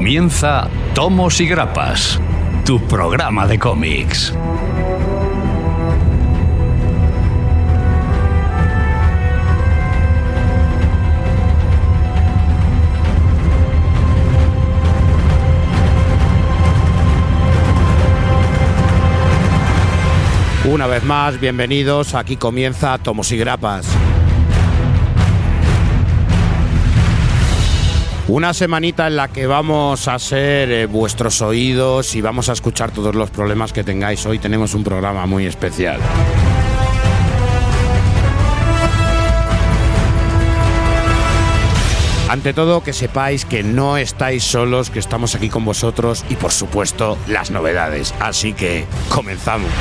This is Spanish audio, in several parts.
Comienza Tomos y Grapas, tu programa de cómics. Una vez más, bienvenidos. Aquí comienza Tomos y Grapas. Una semanita en la que vamos a ser eh, vuestros oídos y vamos a escuchar todos los problemas que tengáis. Hoy tenemos un programa muy especial. Ante todo, que sepáis que no estáis solos, que estamos aquí con vosotros y por supuesto las novedades. Así que comenzamos.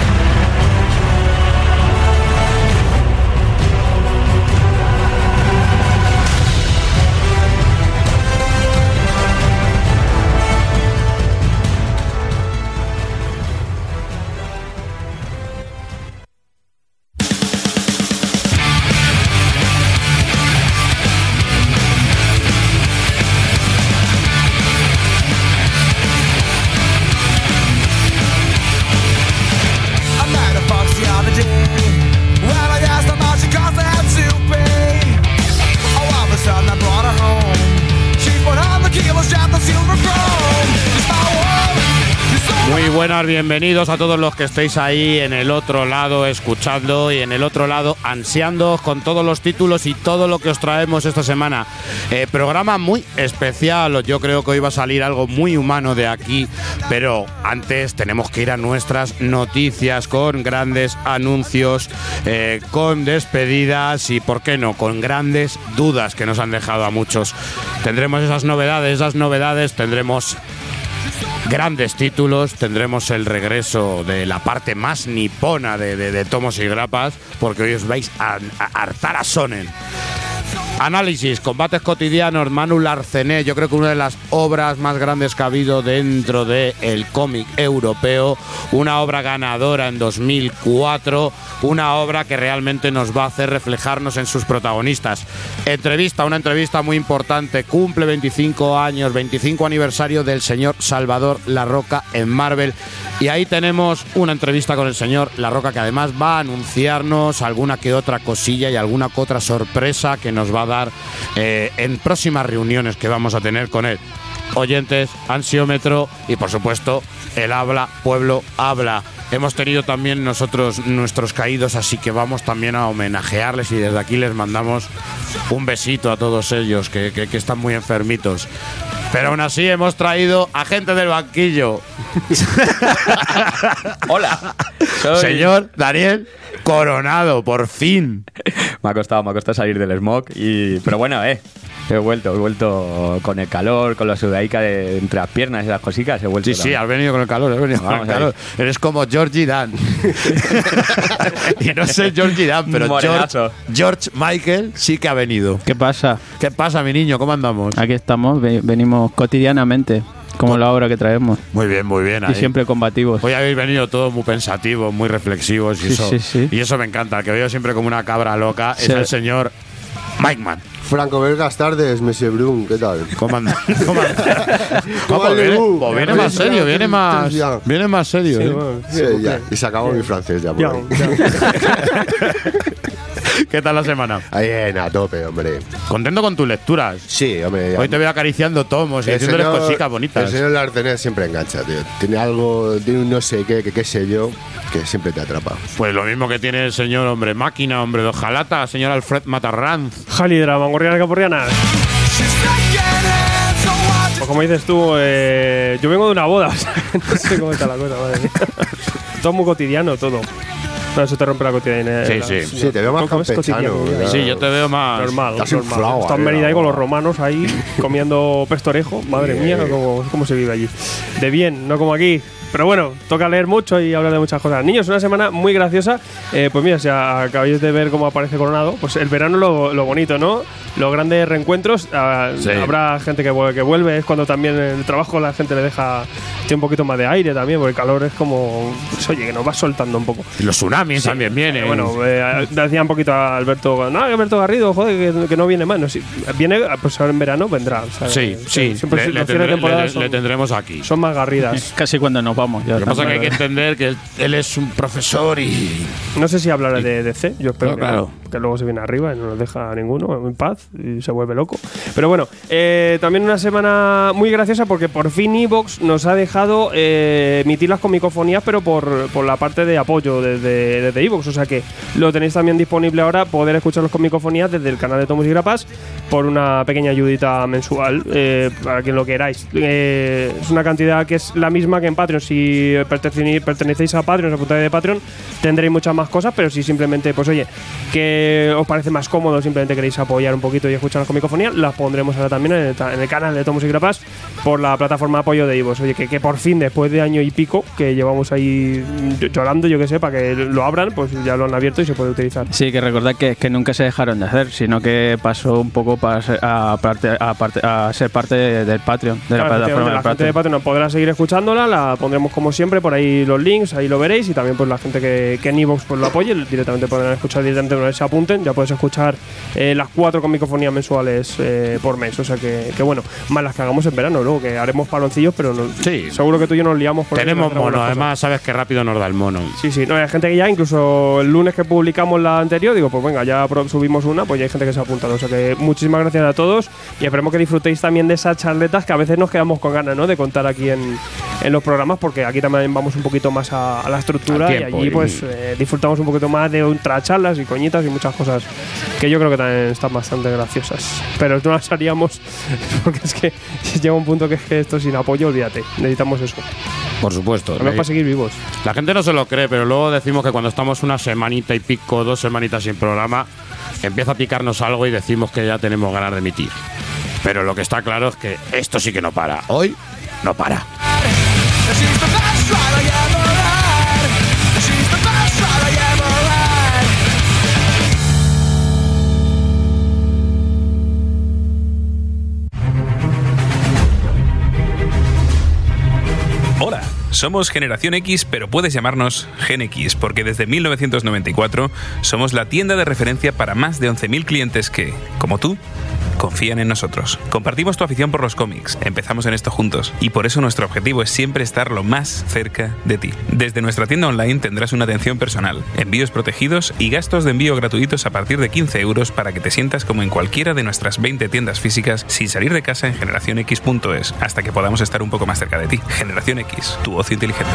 Bienvenidos a todos los que estéis ahí en el otro lado escuchando y en el otro lado ansiando con todos los títulos y todo lo que os traemos esta semana. Eh, programa muy especial, yo creo que hoy va a salir algo muy humano de aquí, pero antes tenemos que ir a nuestras noticias con grandes anuncios, eh, con despedidas y, ¿por qué no?, con grandes dudas que nos han dejado a muchos. Tendremos esas novedades, esas novedades tendremos grandes títulos. Tendremos el regreso de la parte más nipona de, de- tomos y grapas, porque hoy os vais a, a hartar a Sonen. Análisis, combates cotidianos, Manu Larcené, yo creo que una de las obras más grandes que ha habido dentro del cómic europeo, una obra ganadora en 2004, una obra que realmente nos va a hacer reflejarnos en sus protagonistas. Entrevista, una entrevista muy importante, cumple 25 años, 25 aniversario del señor Salvador La Roca en Marvel, y ahí tenemos una entrevista con el señor La Roca que además va a anunciarnos alguna que otra cosilla y alguna que otra sorpresa que nos va a eh, en próximas reuniones que vamos a tener con él. Oyentes, ansiómetro y por supuesto el habla, pueblo habla. Hemos tenido también nosotros nuestros caídos, así que vamos también a homenajearles y desde aquí les mandamos un besito a todos ellos que- que están muy enfermitos. Pero aún así hemos traído a gente del banquillo. Hola. Soy- Señor Daniel Coronado, por fin. Me ha costado, me ha costado salir del smog y pero bueno, eh. He vuelto, he vuelto con el calor, con la sudaica de entre las piernas y las cositas, he vuelto. Sí, sí, también. has venido con el calor, has venido con Vamos el ahí. calor. Eres como Georgie Dan. y no sé Georgie Dan, pero George. George Michael sí que ha venido. ¿Qué pasa? ¿Qué pasa, mi niño? ¿Cómo andamos? Aquí estamos, ve- venimos cotidianamente, como la obra que traemos. Muy bien, muy bien. Y siempre combativos. Hoy habéis venido todos muy pensativos, muy reflexivos y, Sí, eso, sí, sí. y eso me encanta. El que veo siempre como una cabra loca es Sí. el señor Mike Man. Franco Vergas tardes, Monsieur Brun, ¿qué tal? ¿Cómo anda? ¿Cómo viene, pues más serio, viene más, viene más serio. ¿eh? Sí, ya, y se acabó mi francés ya por ahí. ¿Qué tal la semana? Ahí en a tope, hombre. ¿Contento con tus lecturas? Sí, hombre. Hoy te veo acariciando tomos y diciéndoles cositas bonitas. El señor Larcenet siempre engancha, tío. Tiene algo, tiene un no sé qué, que qué sé yo, que siempre te atrapa. Pues lo mismo que tiene el señor hombre máquina, hombre de hojalata, señor Alfred Matarranz. Jalidra, Mangorriana watch Pues como dices tú, eh, yo vengo de una boda. o sea, no sé cómo está la cosa, madre mía. Todo muy cotidiano, todo. No, eso te rompe la cotidianidad. Sí, sí. Sí, te veo más ¿Cómo es campechano. Sí, yo te veo más. Normal, Estás normal. inflado, Está en ahí, venida ahí con los romanos ahí comiendo pestorejo. Madre mía, cómo, cómo se vive allí. De bien, no como aquí. Pero bueno, toca leer mucho y hablar de muchas cosas. Niños, una semana muy graciosa. Eh, pues mira, si acabáis de ver cómo aparece Coronado, pues el verano lo, lo bonito, ¿no? Los grandes reencuentros. ah, Sí. Habrá gente que, que vuelve, es cuando también el trabajo la gente le deja tiene un poquito más de aire también, porque el calor es como. pues, oye, que nos va soltando un poco. Y los tsunamis también vienen. Eh, Bueno, eh, decía un poquito a Alberto, no, Alberto Garrido, joder, que, que no viene más. No, si viene, pues ahora en verano vendrá. o sea, sí, sí. Siempre le, le tendré- temporada le- son, le tendremos aquí. son más garridas. Casi cuando nos vamos. Ya Lo que pasa es que hay que entender que él, él es un profesor y. No sé si hablará de DC, yo espero No, que, claro. Que luego se viene arriba y no nos deja ninguno en paz y se vuelve loco. Pero bueno, eh, también una semana muy graciosa porque por fin Evox nos ha dejado eh, emitir las comicofonías, pero por, por la parte de apoyo desde, desde Evox. O sea que lo tenéis también disponible ahora, poder escuchar las comicofonías desde el canal de Tomos y Grapas por una pequeña ayudita mensual, eh, para quien lo queráis. Eh, es una cantidad que es la misma que en Patreon. Si pertenecéis, a Patreon, a la puntualidad de Patreon, tendréis muchas más cosas, pero si simplemente, pues oye, que os parece más cómodo, simplemente queréis apoyar un poquito y escuchar las comicofonías, las pondremos ahora también en el, ta- en el canal de Tomos y Grapas por la plataforma de apoyo de Ivos. Oye, que, que por fin, después de año y pico, que llevamos ahí mm, llorando, yo que sé, para que lo abran, pues ya lo han abierto y se puede utilizar. Sí, que recordad que, que nunca se dejaron de hacer, sino que pasó un poco para ser, a, parte, a, parte- a ser parte del Patreon, de la plataforma la gente de Patreon. Podrá seguir escuchándola, la pondremos como siempre por ahí los links, ahí lo veréis y también pues la gente que, que en Evox pues, lo apoye, directamente podrán escuchar directamente se apunten, ya puedes escuchar eh, las cuatro comicofonías mensuales eh, por mes, o sea que, que bueno, más las que hagamos en verano, luego que haremos paloncillos, pero no, Sí. seguro que tú y yo nos liamos por Tenemos mono, además, sabes que rápido nos da el mono. Sí, sí, no, hay gente que ya, incluso el lunes que publicamos la anterior, digo, pues venga, ya subimos una, pues ya hay gente que se ha apuntado. O sea que muchísimas gracias a todos y esperemos que disfrutéis también de esas charletas que a veces nos quedamos con ganas, ¿no? De contar aquí en, en los programas, porque aquí también vamos un poquito más a, a la estructura Al y tiempo, allí y- pues eh, disfrutamos un poquito más de ultracharlas y coñitas y muchas cosas que yo creo que también están bastante graciosas. Pero no las haríamos porque es que llega un punto que es que esto sin apoyo, olvídate, necesitamos eso. Por supuesto. Además Le- para seguir vivos. La gente no se lo cree, pero luego decimos que cuando estamos una semanita y pico, dos semanitas sin programa, empieza a picarnos algo y decimos que ya tenemos ganas de emitir. Pero lo que está claro es que esto sí que no para. Hoy no para. Somos Generación X, pero puedes llamarnos Gen X, porque desde 1994 somos la tienda de referencia para más de 11.000 clientes que, como tú, confían en nosotros. Compartimos tu afición por los cómics, empezamos en esto juntos, y por eso nuestro objetivo es siempre estar lo más cerca de ti. Desde nuestra tienda online tendrás una atención personal, envíos protegidos y gastos de envío gratuitos a partir de 15 euros para que te sientas como en cualquiera de nuestras 20 tiendas físicas sin salir de casa en generacionx.es, hasta que podamos estar un poco más cerca de ti. Generación X, tu ocio inteligente.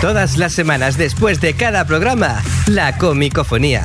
Todas las semanas después de cada programa, la comicofonía.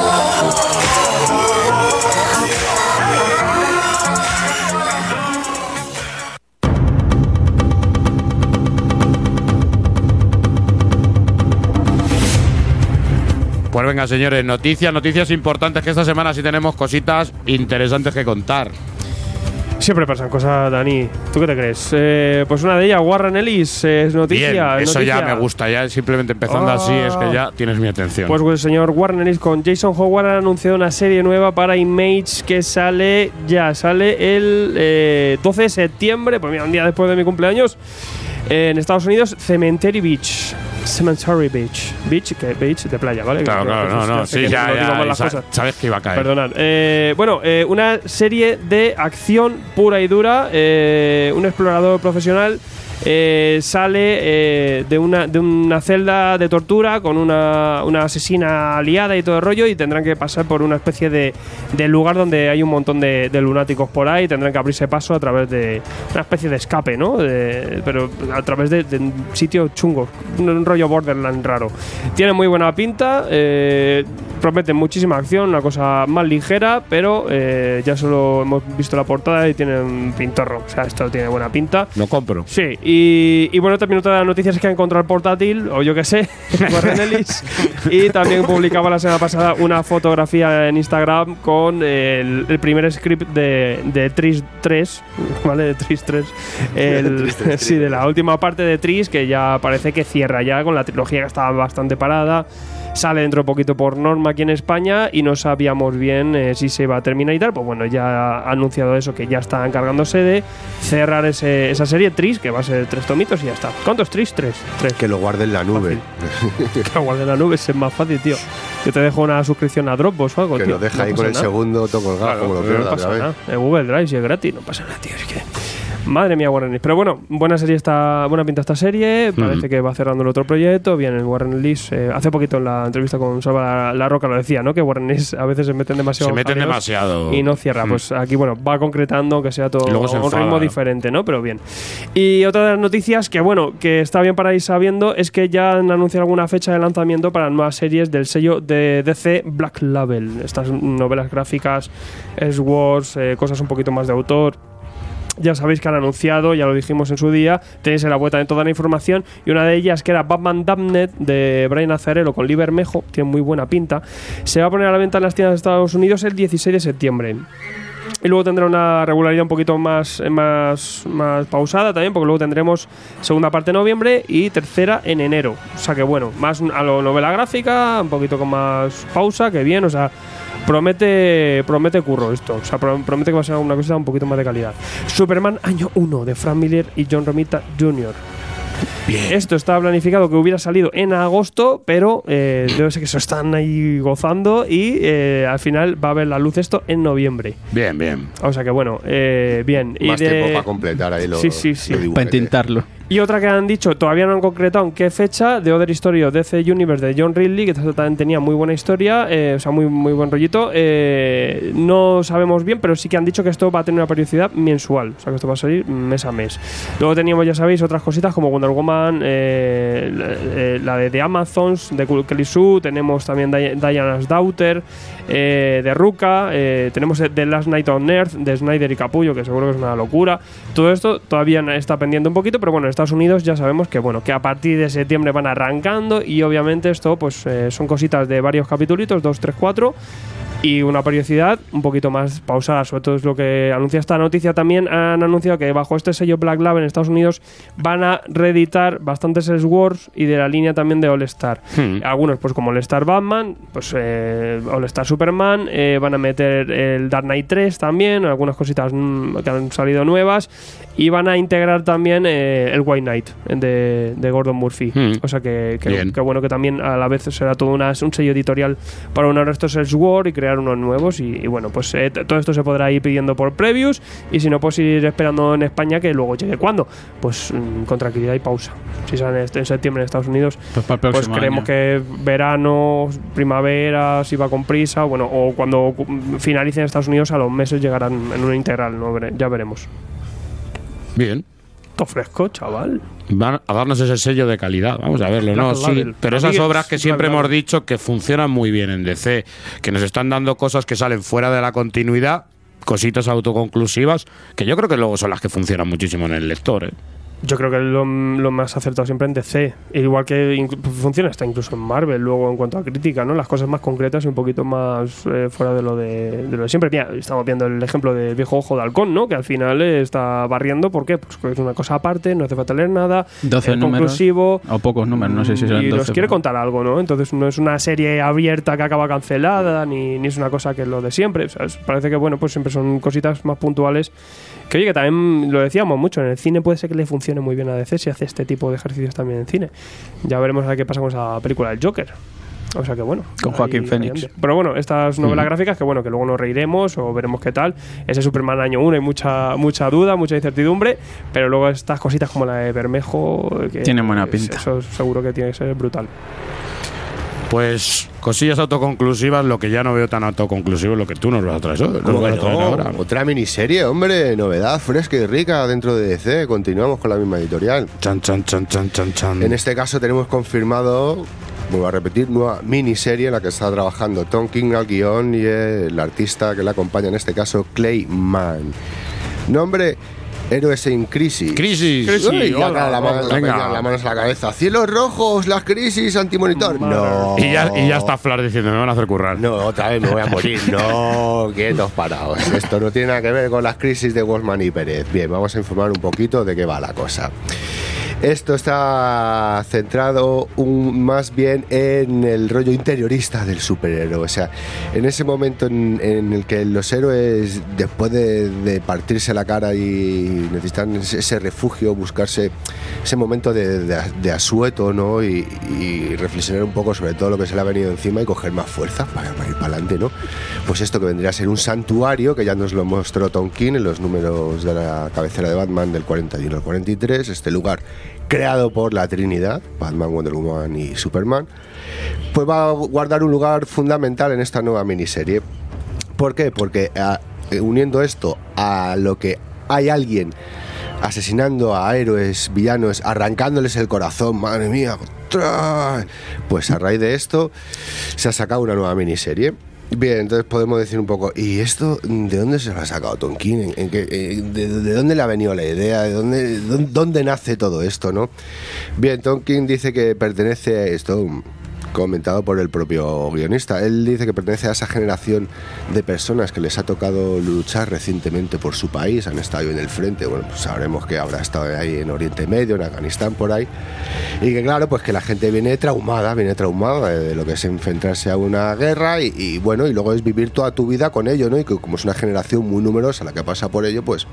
Pues venga, señores, noticias, noticias importantes que esta semana sí tenemos cositas interesantes que contar. Siempre pasan cosas, Dani. ¿Tú qué te crees? Eh, pues una de ellas, Warren Ellis, eh, es noticia. Bien, es eso ya me gusta, ya simplemente empezando Ah. así es que ya tienes mi atención. Pues el señor Warren Ellis con Jason Howard ha anunciado una serie nueva para Image que sale ya, sale el eh, 12 de septiembre, pues mira, un día después de mi cumpleaños, en Estados Unidos, Cemetery Beach. Cemetery Beach. Beach, que beach de playa, ¿vale? claro, Que- claro, que- no, no, sí, ya, no sa- sabes que iba a caer. Perdonad. Eh, bueno, eh, una serie de acción pura y dura. eh, un explorador profesional eh, sale eh, de, una, de una celda de tortura con una, una asesina aliada y todo el rollo y tendrán que pasar por una especie de, de lugar donde hay un montón de, de lunáticos por ahí, tendrán que abrirse paso a través de una especie de escape, ¿no? De- pero a través de, de un sitio chungo, un, rollo borderland raro. Tiene muy buena pinta, eh, promete muchísima acción, una cosa más ligera, pero eh, ya solo hemos visto la portada y tiene un pintorro, o sea, esto tiene buena pinta. Lo compro. Sí, y, y bueno, también otra de las noticias es que ha encontrado el portátil, o yo qué sé, Warren Ellis. y también publicaba la semana pasada una fotografía en Instagram con el, el primer script de, de Tris 3, ¿vale? De Tris 3. El, Tris 3, sí, de la última parte de Tris, que ya parece que cierra ya con la trilogía que estaba bastante parada. Sale dentro de poquito por norma aquí en España y no sabíamos bien eh, si se iba a terminar y tal. Pues bueno, ya ha anunciado eso, que ya está encargándose de cerrar ese- esa serie Tris, que va a ser tres tomitos y ya está. ¿Cuántos Tris? Tres. Tres. Que lo guarde en la nube. Que lo guarde en la nube es más fácil, tío. Yo te dejo una suscripción a Dropbox o algo, que tío. lo deja No ahí con el nada. segundo todo colgado, Claro, como lo no pierda pasa nada. En Google Drive, si es gratis, no pasa nada, tío. Es que. Madre mía, Warren Ellis. Pero bueno, buena serie está, buena pinta esta serie. Parece que va cerrando el otro proyecto. Bien, el Warren Ellis. eh, hace poquito en la entrevista con Salva la, La Roca lo decía, ¿no? Que Warren Ellis a veces se meten demasiado. Se meten demasiado. Y no cierra. Mm. Pues aquí, bueno, va concretando que sea todo se un enfada, ritmo ¿no? diferente, ¿no? Pero bien. Y otra de las noticias que, bueno, que está bien para ir sabiendo es que ya han anunciado alguna fecha de lanzamiento para nuevas series del sello de DC Black Label. Estas novelas gráficas, Swords, eh, cosas un poquito más de autor. Ya sabéis que han anunciado, ya lo dijimos en su día, tenéis en la vuelta de toda la información. Y una de ellas, que era Batman Damned de Brian Azzarello con Lee tiene muy buena pinta, se va a poner a la venta en las tiendas de Estados Unidos el 16 de septiembre. Y luego tendrá una regularidad un poquito más, más, más pausada también, porque luego tendremos segunda parte en noviembre y tercera en enero. O sea que bueno, más a lo novela gráfica, un poquito con más pausa, que bien, o sea, promete promete curro esto. O sea, pro- promete que va a ser una cosa un poquito más de calidad. Superman año 1 de Frank Miller y John Romita Jr. Esto está planificado que hubiera salido en agosto, pero eh, debe ser que se están ahí gozando y eh, al final va a ver la luz esto en noviembre. Bien, bien. O sea que bueno, eh, bien. Y Más de- tiempo para completar ahí los, Sí, sí, sí. Para intentarlo. Y otra que han dicho, todavía no han concretado en qué fecha, de Other Story o DC Universe de John Ridley, que también tenía muy buena historia, eh, o sea, muy, muy buen rollito. eh, no sabemos bien, pero sí que han dicho que esto va a tener una periodicidad mensual, o sea, que esto va a salir mes a mes. Luego teníamos, ya sabéis, otras cositas como Wonder Woman, eh, la, de The Amazons, de Kelly Sue, tenemos también Di- Diana's Daughter, de Ruka, tenemos The Last Night on Earth, de Snyder y Capullo, que seguro que es una locura. Todo esto todavía está pendiente un poquito, pero bueno, en Estados Unidos ya sabemos que bueno, que a partir de septiembre van arrancando y obviamente esto pues eh, son cositas de varios capítulos, 2, 3, 4 y una periodicidad un poquito más pausada. Sobre todo es lo que anuncia esta noticia. También han anunciado que bajo este sello Black Label en Estados Unidos van a reeditar bastantes Wars y de la línea también de All Star. Hmm. Algunos, pues como All Star Batman, pues eh, All Star Superman, eh, van a meter el Dark Knight 3 también, algunas cositas mm, que han salido nuevas. Y van a integrar también eh, el White Knight de, de Gordon Murphy. Hmm. O sea que, que, bueno que también a la vez será todo una- un sello editorial para unir estos Elseworld y crear unos nuevos. Y, y bueno, pues eh, todo esto se podrá ir pidiendo por previews. Y si no, pues ir esperando en España que luego llegue. ¿Cuándo? Pues mm, con tranquilidad y pausa. Si sale en septiembre en Estados Unidos, Pues pues creemos año. que verano, primavera, si va con prisa, bueno, o cuando cu- finalice en Estados Unidos a los meses llegarán en una integral, ¿no? Ya veremos. Bien. Todo fresco, chaval. Van a darnos ese sello de calidad. Vamos a verlo, ¿no? Sí, pero esas obras que siempre hemos dicho que funcionan muy bien en DC, que nos están dando cosas que salen fuera de la continuidad, cositas autoconclusivas, que yo creo que luego son las que funcionan muchísimo en el lector, ¿eh? Yo creo que lo, lo más acertado siempre en DC. Igual que funciona hasta incluso en Marvel, luego en cuanto a crítica, ¿no? Las cosas más concretas y un poquito más eh, fuera de lo de, de lo de siempre. Mira, estamos viendo el ejemplo del viejo ojo de halcón, ¿no? Que al final eh, está barriendo. ¿Por qué? Pues es una cosa aparte, no hace falta leer nada. 12 es números. conclusivo. O pocos números, no sé si serán y 12. nos quiere pero- contar algo, ¿no? Entonces no es una serie abierta que acaba cancelada, ni, ni es una cosa que es lo de siempre. Parece que, bueno, pues siempre son cositas más puntuales. Que oye, que también lo decíamos mucho, en el cine puede ser que le funcione muy bien a DC si hace este tipo de ejercicios también en cine. Ya veremos a ver qué pasa con esa película del Joker. O sea que bueno. Con Joaquín anda. Pero bueno, estas novelas gráficas que bueno, que luego nos reiremos o veremos qué tal. Ese Superman año 1 hay mucha, mucha duda, mucha incertidumbre, pero luego estas cositas como la de Bermejo. Que Tienen buena pinta. Eso seguro que tiene que ser brutal. Pues cosillas autoconclusivas, lo que ya no veo tan autoconclusivo es lo que tú nos vas a traer, ¿no? ¿Cómo Nos vas que a traer no? ahora. Otra miniserie, hombre, novedad fresca y rica dentro de DC. Continuamos con la misma editorial. Chan, chan, chan, chan, chan, chan. En este caso tenemos confirmado, vuelvo a repetir, nueva miniserie en la que está trabajando Tom King al guion y el artista que le acompaña en este caso, Clay Mann. Nombre, Héroes en Crisis. Crisis. Uy, la, Hola, la mano, la venga. peña, la mano en la cabeza. Cielos rojos, las crisis, antimonitor. No. Y ya, y ya está Flash diciendo, me van a hacer currar. No, otra vez me voy a morir. No, quietos parados. Esto no tiene nada que ver con las crisis de Wolfman y Pérez. Bien, vamos a informar un poquito de qué va la cosa. Esto está centrado un- más bien en el rollo interiorista del superhéroe. O sea, en ese momento en, en el que los héroes, después de, de partirse la cara y necesitan ese, refugio, buscarse ese momento de, de- de asueto, ¿no? Y, y reflexionar un poco sobre todo lo que se le ha venido encima y coger más fuerza para, para ir para adelante, ¿no? Pues esto que vendría a ser un santuario, que ya nos lo mostró Tom King en los números de la cabecera de Batman del 41 al 43, este lugar creado por la Trinidad, Batman, Wonder Woman y Superman, pues va a guardar un lugar fundamental en esta nueva miniserie. ¿Por qué? Porque ah, eh, uniendo esto a lo que hay alguien asesinando a héroes, villanos, arrancándoles el corazón, madre mía, pues a raíz de esto se ha sacado una nueva miniserie. Bien, entonces podemos decir un poco, ¿y esto de dónde se lo ha sacado Tonkin? ¿En, en eh, de, de dónde le ha venido la idea? ¿De dónde, dónde, dónde nace todo esto? ¿no? Bien, Tonkin dice que pertenece a esto, comentado por el propio guionista. Él dice que pertenece a esa generación de personas que les ha tocado luchar recientemente por su país, han estado en el frente, bueno, pues sabremos que habrá estado ahí en Oriente Medio, en Afganistán, por ahí, y que claro, pues que la gente viene traumada, viene traumada de, lo que es enfrentarse a una guerra y, y, bueno, y luego es vivir toda tu vida con ello, ¿no? Y que como es una generación muy numerosa la que pasa por ello, pues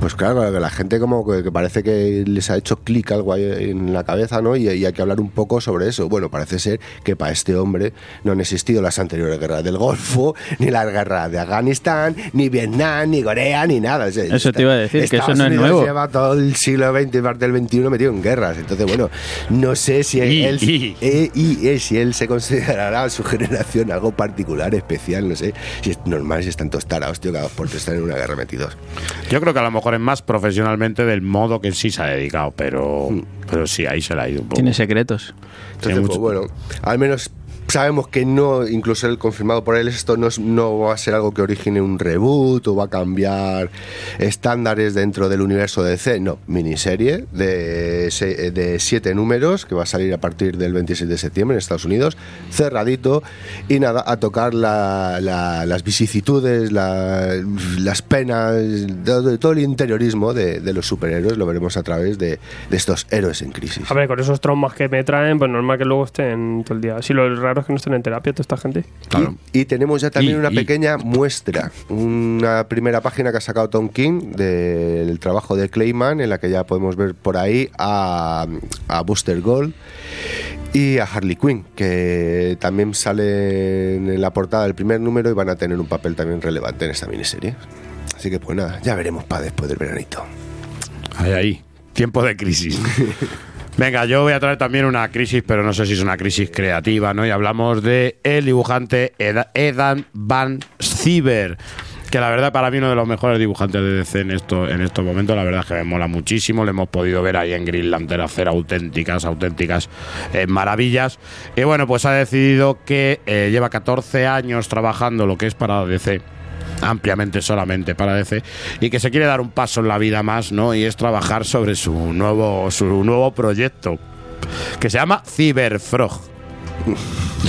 pues claro, que la gente como que parece que les ha hecho clic algo ahí en la cabeza, ¿no? Y, y hay que hablar un poco sobre eso. Bueno, parece ser que para este hombre no han existido las anteriores guerras del Golfo, ni las guerras de Afganistán, ni Vietnam, ni Corea, ni nada. O sea, Eso te iba a decir, que eso Estados no es Unidos nuevo. lleva todo el siglo XX y parte del XXI metido en guerras. Entonces, bueno, no sé si Y- él, y- eh, y, eh, si él se considerará a su generación algo particular, especial, no sé. Si es normal, si están todos tarados, tío, cada dos por están en una guerra metidos. Yo creo que a lo mejor es más profesionalmente del modo que sí se ha dedicado, pero, pero sí, ahí se la ha ido un poco. Tiene secretos. Entonces, Tiene pues mucho- bueno, al menos sabemos que no, incluso el confirmado por él, esto no, es- no va a ser algo que origine un reboot o va a cambiar estándares dentro del universo de DC. No, miniserie de, de siete números que va a salir a partir del 26 de septiembre en Estados Unidos, cerradito y nada, a tocar la- la- las vicisitudes, la- las penas, todo, todo el interiorismo de, de los superhéroes, lo veremos a través de, de estos héroes en crisis. A ver, con esos traumas que me traen, pues normal que luego estén todo el día. Si lo raro es que no estén en terapia toda esta gente. Claro. Y, y tenemos ya también Y- una y- pequeña muestra, una primera página que ha sacado Tom King del trabajo de Clayman, en la que ya podemos ver por ahí a, a Booster Gold y a Harley Quinn, que también salen en la portada del primer número y van a tener un papel también relevante en esta miniserie. Así que pues nada, ya veremos para después del veranito. Ahí, ahí. Tiempo de crisis. Venga, yo voy a traer también una crisis, pero no sé si es una crisis creativa, ¿no? Y hablamos de el dibujante Ed- Edan Van Siever. Que la verdad para mí uno de los mejores dibujantes de DC en, esto, en estos momentos, la verdad es que me mola muchísimo, le hemos podido ver ahí en Green Lantern hacer auténticas, auténticas eh, maravillas. Y bueno, pues ha decidido que eh, lleva 14 años trabajando lo que es para DC ampliamente solamente para DC y que se quiere dar un paso en la vida más, ¿no? Y es trabajar sobre su nuevo su nuevo proyecto que se llama Cyberfrog.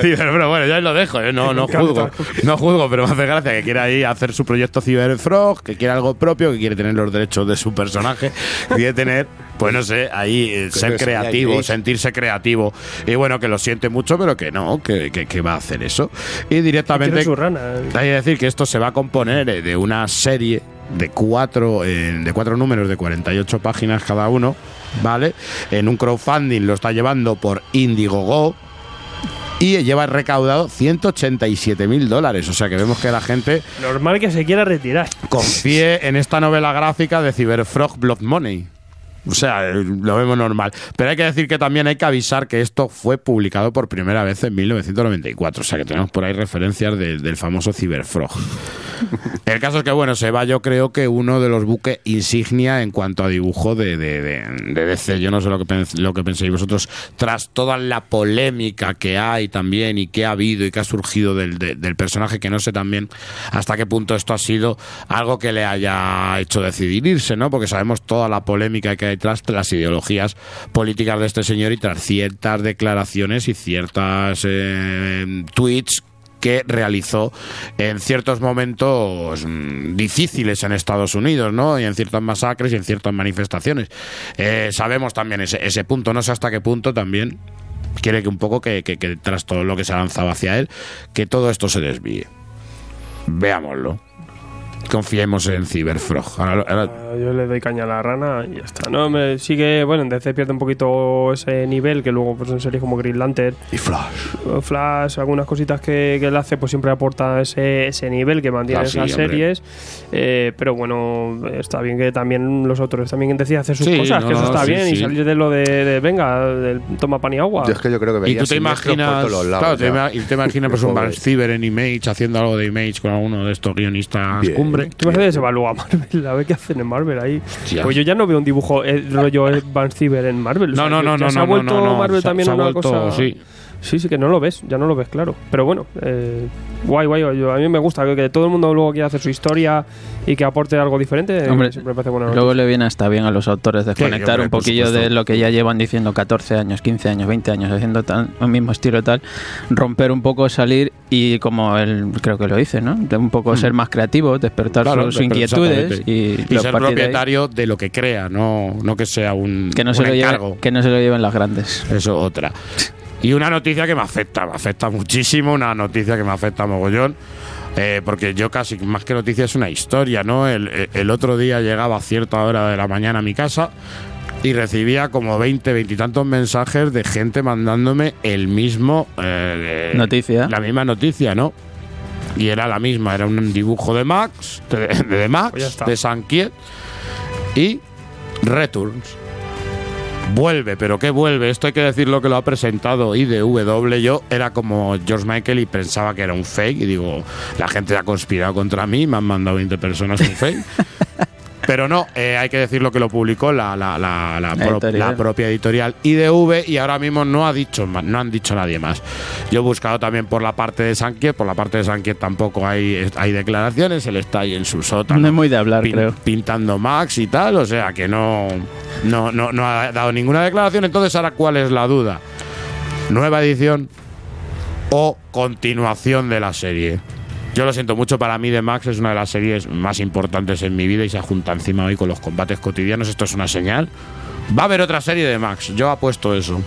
Ciberfrog, bueno, ya lo dejo, ¿eh? no, no juzgo, no juzgo, pero me hace gracia que quiera ahí hacer su proyecto Cyberfrog, que quiere algo propio, que quiere tener los derechos de su personaje, que quiere tener, pues no sé, ahí eh, ser creativo, sentirse creativo, y bueno, que lo siente mucho, pero que no, que, que- que va a hacer eso. Y directamente rana. hay que decir que esto se va a componer eh, de una serie de cuatro, eh, de cuatro números de 48 páginas cada uno, ¿vale? En un crowdfunding lo está llevando por Indiegogo y lleva recaudado 187 mil dólares. O sea que vemos que la gente Normal que se quiera retirar. confíe en esta novela gráfica de Cyberfrog Blood Money. O sea, eh, lo vemos normal. Pero hay que decir que también hay que avisar que esto fue publicado por primera vez en 1994. O sea, que tenemos por ahí referencias de- del famoso Cyberfrog. El caso es que, bueno, se va yo creo que uno de los buques insignia en cuanto a dibujo de, de, de- de DC. Yo no sé lo que, lo que penséis vosotros. Tras toda la polémica que hay también y que ha habido y que ha surgido del, de- del personaje, que no sé también hasta qué punto esto ha sido algo que le haya hecho decidir irse, ¿no? Porque sabemos toda la polémica que hay tras las ideologías políticas de este señor y tras ciertas declaraciones y ciertas eh, tweets que realizó en ciertos momentos mm, difíciles en Estados Unidos, ¿no? Y en ciertas masacres y en ciertas manifestaciones. Eh, sabemos también ese, ese punto, no sé hasta qué punto también quiere que un poco que, tras todo lo que se ha lanzado hacia él, que todo esto se desvíe. Veámoslo. Confiemos en Cyberfrog. Ahora- Ah, Yo le doy caña a la rana y ya está. No, me sigue, bueno, en DC pierde un poquito ese nivel que luego pues en series como Green Lantern Y Flash. Flash, algunas cositas que, que él hace, pues siempre aporta ese, ese nivel que mantiene Ah, sí, esas hombre. series. Eh, pero bueno, está bien que también los otros también deciden hacer sus Sí, cosas, no, que eso está sí, bien, y salir de lo de, de, venga, del toma pan y agua. Yo es que yo creo que y tú te imaginas, por todos lados, claro, te, ima- y te imaginas pues un. Vance Ciber en Image haciendo algo de Image con alguno de estos guionistas Bien. cumbre. ¿Tú va luego a Marvel? A ver qué hacen en Marvel ahí. Hostia. Pues yo ya no veo un dibujo eh, rollo Van Ciber en Marvel. O No, sea, no, no, ya no, Se ha no, vuelto no, no, Marvel también una cosa. sí. Sí, sí, que no lo ves, ya no lo ves claro. Pero bueno, eh, guay, guay. yo- a mí me gusta que, que todo el mundo luego quiera hacer su historia y que aporte algo diferente. Hombre, siempre me parece buena Luego le viene hasta bien a los autores desconectar hombre, un poquillo supuesto. de lo que ya llevan diciendo 14 años, 15 años, 20 años, haciendo tan, el mismo estilo y tal, romper un poco, salir y como él creo que lo dice, ¿no? De un poco ser más creativo, despertar Mm. Claro, sus inquietudes y, Y lo- ser partir de propietario de, lo que crea, no, no que sea un, que no, un se lo encargo. lleven, que no se lo lleven las grandes. Eso otra. Y una noticia que me afecta, me afecta muchísimo, una noticia que me afecta mogollón. eh, porque yo casi más que noticia es una historia, ¿no? El, el- el otro día llegaba a cierta hora de la mañana a mi casa y recibía como 20, 20 y tantos mensajes de gente mandándome el mismo. eh, Noticia. La misma noticia, ¿no? Y era la misma, era un dibujo de Max, de, de Max, Pues de Sankiet y Returns. Vuelve, pero ¿qué vuelve? Esto hay que decirlo que lo ha presentado IDW. Yo era como George Michael y pensaba que era un fake. Y digo, la gente ha conspirado contra mí, me han mandado 20 personas un fake. Pero no, eh, hay que decirlo que lo publicó la, la, la, la pro- la propia editorial IDV y ahora mismo no ha dicho no han dicho nadie más. Yo he buscado también por la parte de Sankiet, por la parte de Sankiet tampoco hay, hay declaraciones, él está ahí en su sótano No es muy de hablar, pin- creo. pintando Max y tal, o sea que no, no, no, no ha dado ninguna declaración. Entonces, ahora, ¿cuál es la duda? ¿Nueva edición o continuación de la serie? Yo lo siento mucho, para mí The Max es una de las series más importantes en mi vida y se junta encima hoy con los combates cotidianos. Esto es una señal. Va a haber otra serie de Max, yo apuesto eso.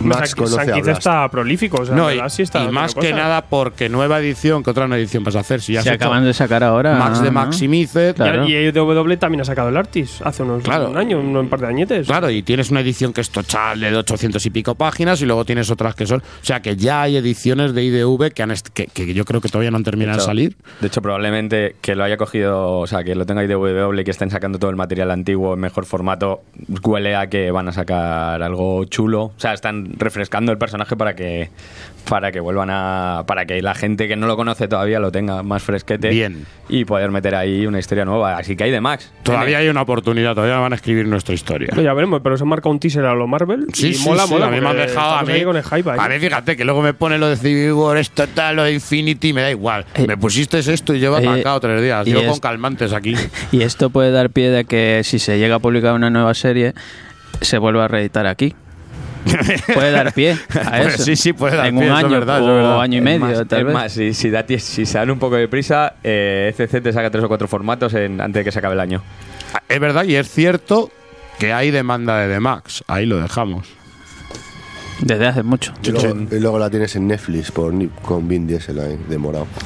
Max San- conoce a Sankiz Blast. está prolífico, o sea, No, en y, verdad sí está y haciendo más que nada porque nueva edición, ¿qué otra nueva edición vas a hacer? Si ya Se acaban de sacar ahora. Max de ¿no? Maximized, Claro. Y IDW también ha sacado el Artis hace unos Claro. un año, un, par de añetes. Claro, y tienes una edición que es total de 800 y pico páginas y luego tienes otras que son... O sea, que ya hay ediciones de IDV que, han que, que yo creo que todavía no han terminado de, hecho, salir. De hecho, probablemente que lo haya cogido, o sea, que lo tenga IDW y que estén sacando todo el material antiguo en mejor formato, huele a que van a sacar algo chulo. O sea, están refrescando el personaje para que para que vuelvan a para que la gente que no lo conoce todavía lo tenga más fresquete Bien. y poder meter ahí una historia nueva. Así que hay de Max. Todavía hay una oportunidad, todavía van a escribir nuestra historia. Ya veremos, pero se marca un teaser a lo Marvel. Sí, y sí, mola, sí, mola. a mí me han dejado a mí, con el hype ahí. a mí fíjate que luego me pone lo de Civil War, esto tal, lo de Infinity, me da igual. Eh, me pusiste esto y llevo eh, atacado tres días. es- con calmantes aquí. Y esto puede dar pie de que si se llega a publicar una nueva serie, se vuelva a reeditar aquí. Puede dar pie a Pues eso. sí, sí, puede dar en pie, un es año verdad, o es verdad. año y Es medio, más, tal es vez. más, si, si, da si se dan un poco de prisa, eh, ECC te saca tres o cuatro formatos en- antes de que se acabe el año. Es verdad y es cierto que hay demanda de The Max. Ahí lo dejamos. Desde hace mucho. Y luego, y luego la tienes en Netflix por, ni- con Vin Diesel ahí, de morado.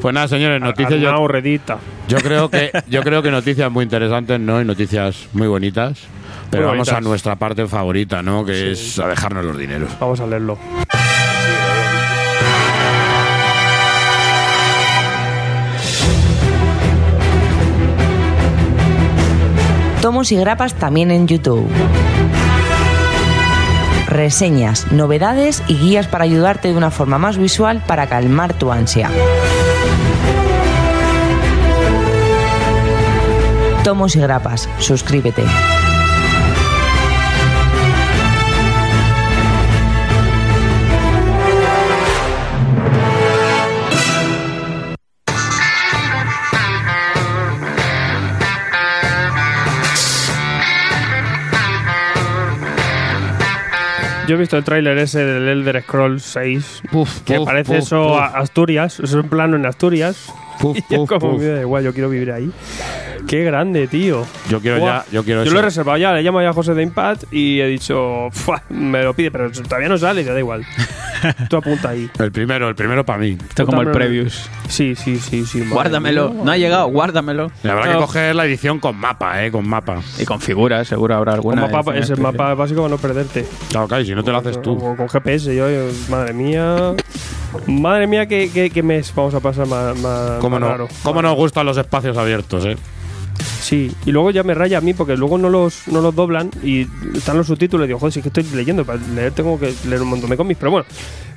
Pues nada, señores, noticias. Yo, yo creo que yo creo que noticias muy interesantes, ¿no? Y noticias muy bonitas. Pero vamos a nuestra parte favorita, ¿no? Que es a dejarnos los dineros. Vamos a leerlo. Tomos y grapas también en YouTube. Reseñas, novedades y guías para ayudarte de una forma más visual para calmar tu ansia. Tomos y grapas, suscríbete. Yo he visto el tráiler ese del Elder Scrolls 6, Puf, que puf, parece puf, eso puf. a Asturias, eso en plano en Asturias. Puf, y es puf, como puf. me da igual, yo quiero vivir ahí. Qué grande, tío. Yo quiero Buah. ya, yo quiero Yo ese- lo he reservado ya, le llamo ya a José de Impact y he dicho, "Fua, me lo pide, pero todavía no sale, y da igual. Tú apunta ahí. El primero, el primero para mí. Esto es como el Totalmente. Previous. Sí, sí, sí, sí. madre Guárdamelo. mía. No ha llegado, guárdamelo. Y habrá que No. coger la edición con mapa, ¿eh? Con mapa. Y con figuras, seguro habrá Con alguna. mapa, edición es el especial. mapa básico para no perderte. Claro, claro, y si no te lo haces tú. Con, con GPS, yo, yo- madre mía. Madre mía, qué mes vamos a pasar más, más, ¿Cómo más no? raro. ¿Cómo nos gustan los espacios abiertos, eh? Sí, y luego ya me raya a mí porque luego no los, no los doblan y están los subtítulos y digo, joder, si es que estoy leyendo, para leer tengo que leer un montón de cómics, pero bueno,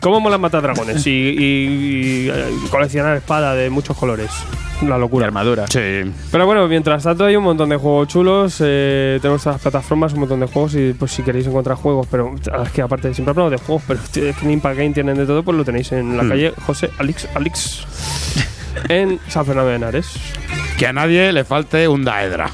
¿cómo mola matar dragones y, y- y, eh, coleccionar espada de muchos colores? Una Y locura. armadura. Sí. Pero bueno, mientras tanto hay un montón de juegos chulos, eh, tenemos estas plataformas, un montón de juegos y pues si queréis encontrar juegos, pero ah, es que aparte siempre hablamos de juegos, pero es que en Impact Game tienen de todo, pues lo tenéis en la Hmm. calle José Alix Alix en San Fernando de Henares. Que a nadie le falte un Daedra.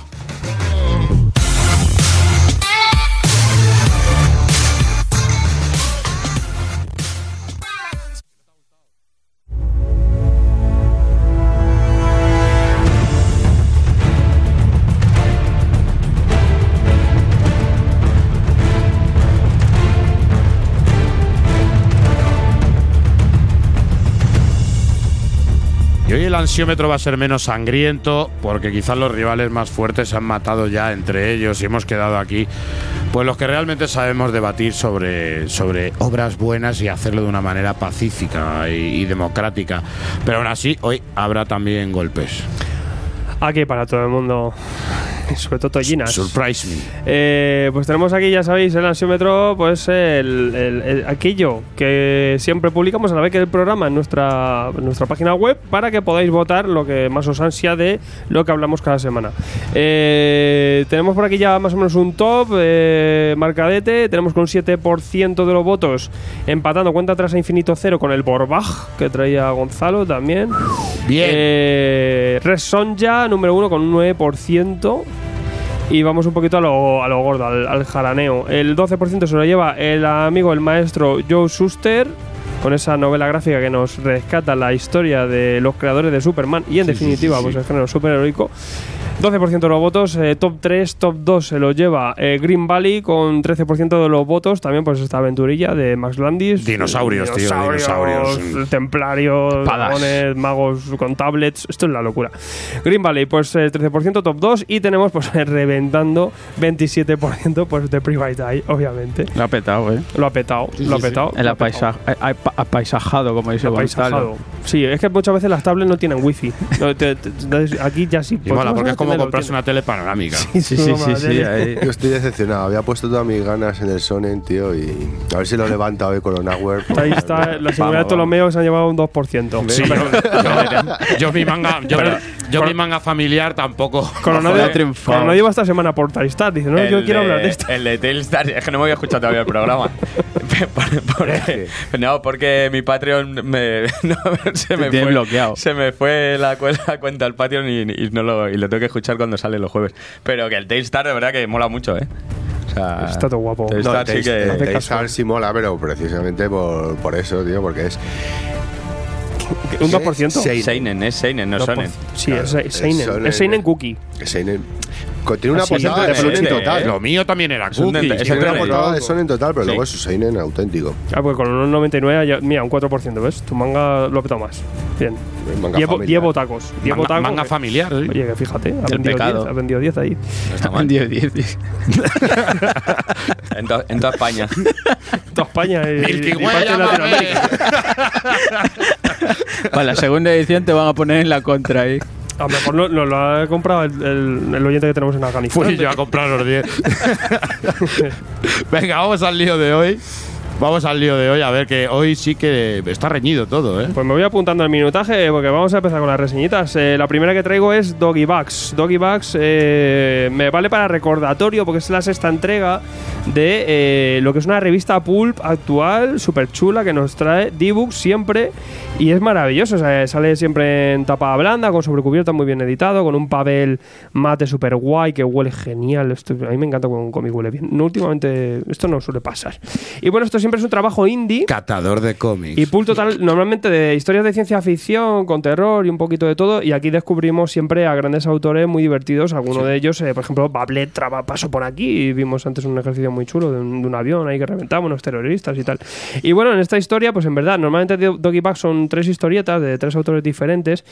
El ansiómetro va a ser menos sangriento porque quizás los rivales más fuertes se han matado ya entre ellos y hemos quedado aquí pues los que realmente sabemos debatir sobre, sobre obras buenas y hacerlo de una manera pacífica y, y democrática. Pero aún así, hoy habrá también golpes. Aquí para todo el mundo, sobre todo tollinas. Surprise me. Eh, pues tenemos aquí, ya sabéis, el ansiómetro, pues el, el- el- aquello que siempre publicamos a la vez que el programa en nuestra, en nuestra página web para que podáis votar lo que más os ansia de lo que hablamos cada semana. Eh, tenemos por aquí ya más o menos un top eh, marcadete, tenemos con un 7% de los votos empatando cuenta atrás a infinito cero con el Borbaj que traía Gonzalo también. Bien. Eh, Red Sonja, número uno con un 9%. Y vamos un poquito a lo, a lo gordo, al, al jaraneo. El 12% se lo lleva el amigo, el maestro Joe Shuster, con esa novela gráfica que nos rescata la historia de los creadores de Superman y en definitiva, pues el género superheroico. 12% de los votos, eh, top 3, top 2 se lo lleva eh, Green Valley con 13% de los votos, también pues esta aventurilla de Max Landis. Dinosaurios, tío, dinosaurios. templarios, dragones, magos con tablets, esto es la locura. Green Valley, pues eh, 13% top 2 y tenemos pues reventando 27% pues de Private Eye, obviamente. Lo ha petado, ¿eh? Lo ha petado, lo ha petado. El lo ha petado. apaisa- eh, apa- apaisajado, como dice Apaisajado. Gonzalo. Sí, es que muchas veces las tablets no tienen wifi. No, te- te- te- aquí ya sí. Y mola, porque es como comprarse una tele panorámica. Sí, sí, sí, sí, sí, ahí. Yo estoy decepcionado. Había puesto todas mis ganas en el Sonen, tío, y a ver si lo levanta hoy con los Nowhere. Ahí está, la seguridad de Ptolomeo se han llevado un 2%. Sí, yo, yo- yo mi manga, yo, Pero- yo mi manga familiar tampoco. Coronado. Coronado lleva esta semana por Taristar. Dice, no, yo quiero de- hablar de esto. El de Telstar, es que no me había escuchado todavía el programa. Por- no, porque mi Patreon me, no, se me fue bloqueado. Se me fue la, cu- la cuenta al Patreon y, y no lo, y lo tengo que escuchar cuando sale los jueves. Pero que el Telstar de verdad que mola mucho, ¿eh? O sea, Está todo guapo. No, Telstar sí que... hace caso. Taystar sí mola, pero precisamente por, por eso, tío, porque es Un 2%. Seinen. Seinen, es Seinen, no Sonen. Sí, es, es Seinen. Sonen. Es Seinen Cookie. Seinen. Con- Tiene una es, portada de es Sonen total. Lo mío también era Es un cookie. es Tiene el una de- portada de Sonen total, pero Sí. luego es un Seinen auténtico. Ah, pues con unos 99, ya- mira, un 4%, ¿ves? Tu manga lo ha petado más. Bien. Manga Llevo, familiar. llevo tacos. Llevo Manga, tacos. manga que- familiar. sí. Oye, que fíjate, ha El vendido, pecado. 10, ha vendido 10 ahí. No está mal. 10, 10, 10. En, to- en toda España. Toda España y, Milky y Way, parte de. Latinoamérica. Para la segunda edición te van a poner en la contra ahí. A lo mejor no, no lo ha comprado el, el- el oyente que tenemos en Afganistán. Fui yo a comprar los 10. Venga, vamos al lío de hoy. Vamos al lío de hoy, a ver que hoy sí que está reñido todo, ¿eh? Pues me voy apuntando el minutaje porque vamos a empezar con las reseñitas. Eh, la primera que traigo es Doggy Bugs. Doggy Bugs eh, me vale para recordatorio porque es la sexta entrega de eh, lo que es una revista pulp actual, súper chula, que nos trae D-Books siempre y es maravilloso. O sea, sale siempre en tapa blanda, con sobrecubierta muy bien editado, con un papel mate súper guay que huele genial. A mí me encanta cuando un cómic huele bien. Últimamente esto no suele pasar. Y bueno, esto siempre es un trabajo indie. Catador de cómics. Y pool total, normalmente de historias de ciencia ficción, con terror y un poquito de todo. Y aquí descubrimos siempre a grandes autores muy divertidos. Alguno de ellos, eh, por ejemplo, Bablet traba- pasó por aquí y vimos antes un ejercicio muy chulo de un, de un avión ahí que reventaba unos terroristas y tal. Y bueno, en esta historia, pues en verdad, normalmente Do- Doggy Bag son tres historietas de tres autores diferentes.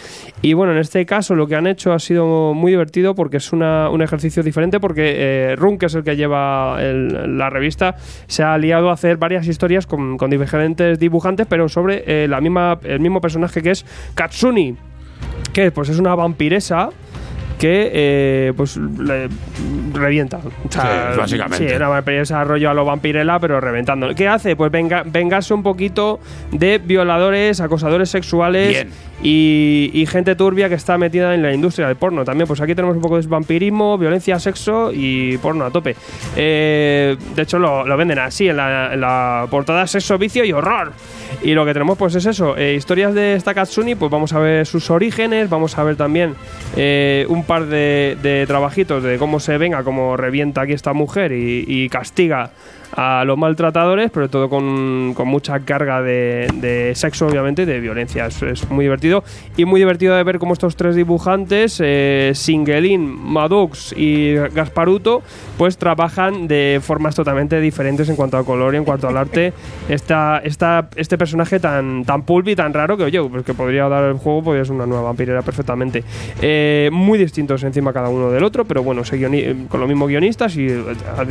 Y bueno, en este caso lo que han hecho ha sido muy divertido porque es una- un ejercicio diferente. Porque eh, Run, que es el que lleva el- la revista, se ha aliado a hacer varias historias con, diferentes dibujantes, pero sobre eh, la misma, el mismo personaje que es Katsuni, que pues es una vampiresa que eh, pues le revienta. O sea, Sí, básicamente. Sí, una rollo a lo vampirela, pero reventando. ¿Qué hace? Pues venga, vengarse un poquito de violadores, acosadores sexuales y, y gente turbia que está metida en la industria del porno también. Pues aquí tenemos un poco de vampirismo, violencia, sexo y porno a tope. Eh, de hecho, lo, lo venden así en la, en la portada: sexo, vicio y horror. Y lo que tenemos, pues es eso: eh, historias de esta Katsuni. Pues vamos a ver sus orígenes, vamos a ver también eh, un de, trabajitos de cómo se venga, cómo revienta aquí esta mujer y castiga a los maltratadores, pero todo con, con mucha carga de, de sexo, obviamente, de violencia. Es, es muy divertido. Y muy divertido de ver cómo estos tres dibujantes, eh, Singelin, Madux y Gasparuto, pues trabajan de formas totalmente diferentes en cuanto al color y en cuanto al arte. Esta, esta, este personaje tan, tan pulp y tan raro que, oye, pues que podría dar el juego, podría ser una nueva vampirera perfectamente. Eh, muy distintos encima cada uno del otro, pero bueno, con los mismos guionistas y eh,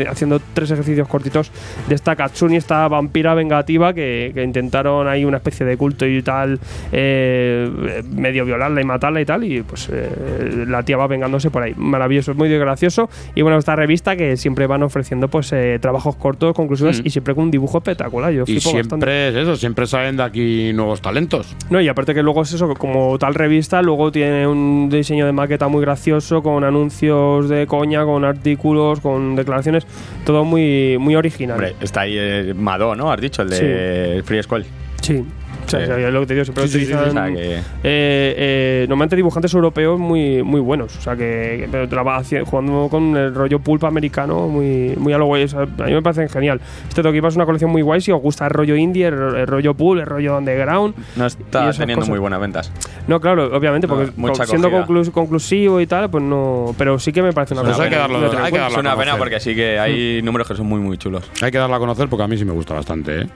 haciendo tres ejercicios cortitos de esta Katsuni, esta vampira vengativa que, que intentaron ahí una especie de culto y tal, eh, medio violarla y matarla y tal, y pues eh, la tía va vengándose por ahí. Maravilloso, muy gracioso. Y bueno, esta revista que siempre van ofreciendo pues eh, trabajos cortos, conclusivos Mm. y siempre con un dibujo espectacular. Yo Y siempre bastante. es eso, siempre salen de aquí nuevos talentos. No, y aparte que luego es eso, como tal revista, luego tiene un diseño de maqueta muy gracioso, con anuncios de coña, con artículos, con declaraciones, todo muy, muy original. Hombre, está ahí eh, Mado, ¿no? Has dicho, el de Free School. Sí. O sea, Sí. es lo que te digo, siempre Sí, sí, sí, utilizan o sea que- eh, eh, normalmente dibujantes europeos muy, muy buenos. O sea, que, que- pero traba- haci- jugando con el rollo pulp americano muy, muy a lo guay. O sea, a mí me parece genial. Este Tokipa es una colección muy guay si os gusta el rollo indie, el, el rollo pulp, el rollo underground. No está teniendo cosas. muy buenas ventas. No, claro, obviamente, No, porque siendo conclu- conclusivo y tal, pues no. Pero sí que me parece una Pues cosa hay que darlo- en hay que darlo Es una pena porque sí que hay números que son muy, muy chulos. Hay que darla a conocer porque a mí sí me gusta bastante, ¿eh?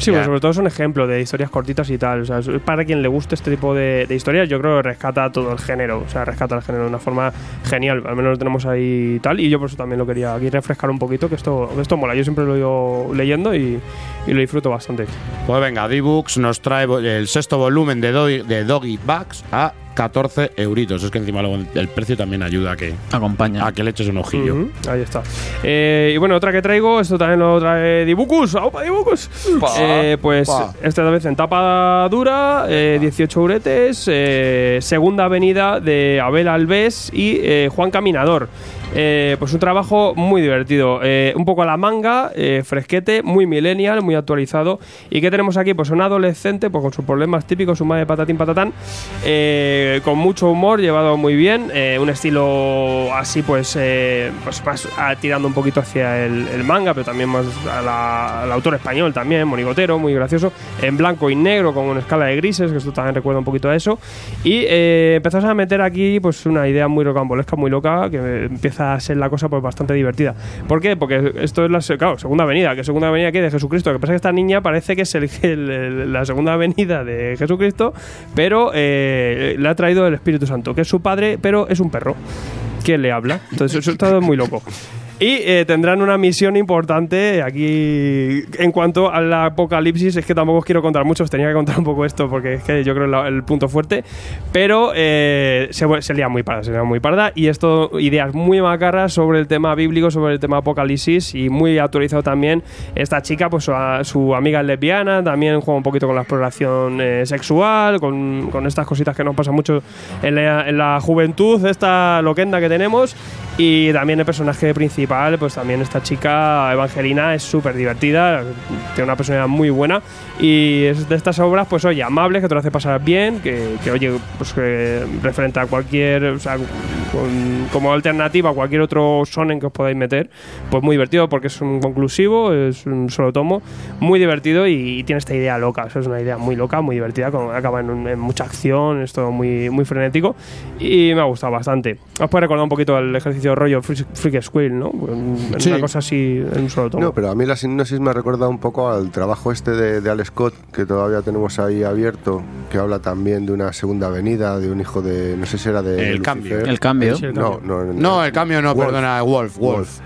Sí, pues sobre todo es un ejemplo de historias cortitas y tal. O sea, para quien le guste este tipo de, de historias, yo creo que rescata todo el género. O sea, rescata el género de una forma genial. Al menos lo tenemos ahí y tal. Y yo por eso también lo quería aquí refrescar un poquito, que esto, que esto mola. Yo siempre lo he ido leyendo y, y lo disfruto bastante. Pues venga, D-Books nos trae el sexto volumen de, Doggy- de Doggy Bugs a 14 euritos. Es que encima luego el precio también ayuda a que, Acompaña. a que le eches un ojillo. Ahí está. Eh, y bueno, otra que traigo, esto también lo trae Dibucus. ¡Aupa, Dibucus! Eh, pues Pa. esta vez en tapa dura, eh, 18 uretes, eh, segunda avenida de Abel Alves y eh, Juan Caminador. Eh, pues un trabajo muy divertido. Eh, un poco a la manga, eh, fresquete, muy millennial, muy actualizado. ¿Y qué tenemos aquí? Pues un adolescente pues, con sus problemas típicos, su madre patatín patatán, con mucho humor, llevado muy bien, un estilo así pues, pues más ah, tirando un poquito hacia el, manga, pero también más al autor español también, monigotero, muy gracioso, en blanco y negro con una escala de grises, que esto también recuerda un poquito a eso, y empezamos a meter aquí pues una idea muy rocambolesca, muy loca, que empieza a ser la cosa pues bastante divertida. ¿Por qué? Porque esto es la segunda venida, que segunda venida aquí de Jesucristo, lo que pasa es que esta niña parece que es el- la segunda venida de Jesucristo, pero eh, le ha traído el Espíritu Santo, que es su padre, pero es un perro que le habla. Entonces eso está muy loco. Y eh, tendrán una misión importante aquí en cuanto al apocalipsis. Es que tampoco os quiero contar mucho, os tenía que contar un poco esto porque es que yo creo es el punto fuerte. Pero eh, se, lía muy parda, se lía muy parda. Y esto, ideas muy macarras sobre el tema bíblico, sobre el tema apocalipsis y muy actualizado también. Esta chica, pues su, amiga es lesbiana, también juega un poquito con la exploración eh, sexual, con, con estas cositas que nos pasan mucho en la juventud, esta loquenda que tenemos. Y también el personaje principal, pues también esta chica Evangelina es súper divertida, tiene una personalidad muy buena y es de estas obras, pues oye, amables, que te lo hace pasar bien, que, que, oye, pues que referente a cualquier, o sea, con- como alternativa a cualquier otro sonen que os podáis meter, pues muy divertido porque es un conclusivo, es un solo tomo, muy divertido y, tiene esta idea loca, o sea, es una idea muy loca, muy divertida, con- acaba en, un- en mucha acción, es todo muy, muy frenético y me ha gustado bastante. Os puede recordar un poquito el ejercicio rollo Freak, Freak Squill, ¿no? En, en Sí. Una cosa así en un solo tomo. No, pero a mí la sinopsis me recuerda un poco al trabajo este de, de Al Scott, que todavía tenemos ahí abierto, que habla también de una segunda venida, de un hijo de, no sé si era de El Lucifer. cambio. El cambio. El No, cambio. no, No, el cambio no, Wolf. perdona, Wolf, Wolf.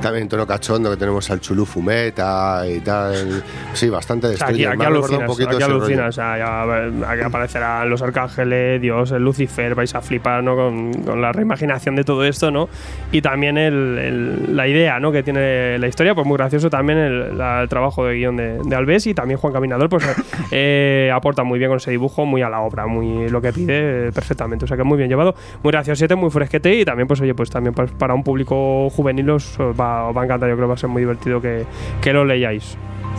También en tono cachondo que tenemos al Chulú Fumeta y tal. Sí, bastante O sea, aquí, aquí alucinas, un poquito aquí alucinas, o sea, ya- aquí aparecerán los arcángeles, Dios, el Lucifer, vais a flipar, ¿no? Con, con la reimaginación de todo esto, ¿no? Y también el- el- la idea, ¿no? Que tiene la historia, pues muy gracioso también el, la- el trabajo de guion de, de Alves y también Juan Caminador, pues eh, aporta muy bien con ese dibujo, muy a la obra, muy lo que pide eh, perfectamente, o sea que muy bien llevado, muy graciosete, muy fresquete y también, pues oye, pues también para un público juvenil os va, os va a encantar, yo creo que va a ser muy divertido que, que lo leáis.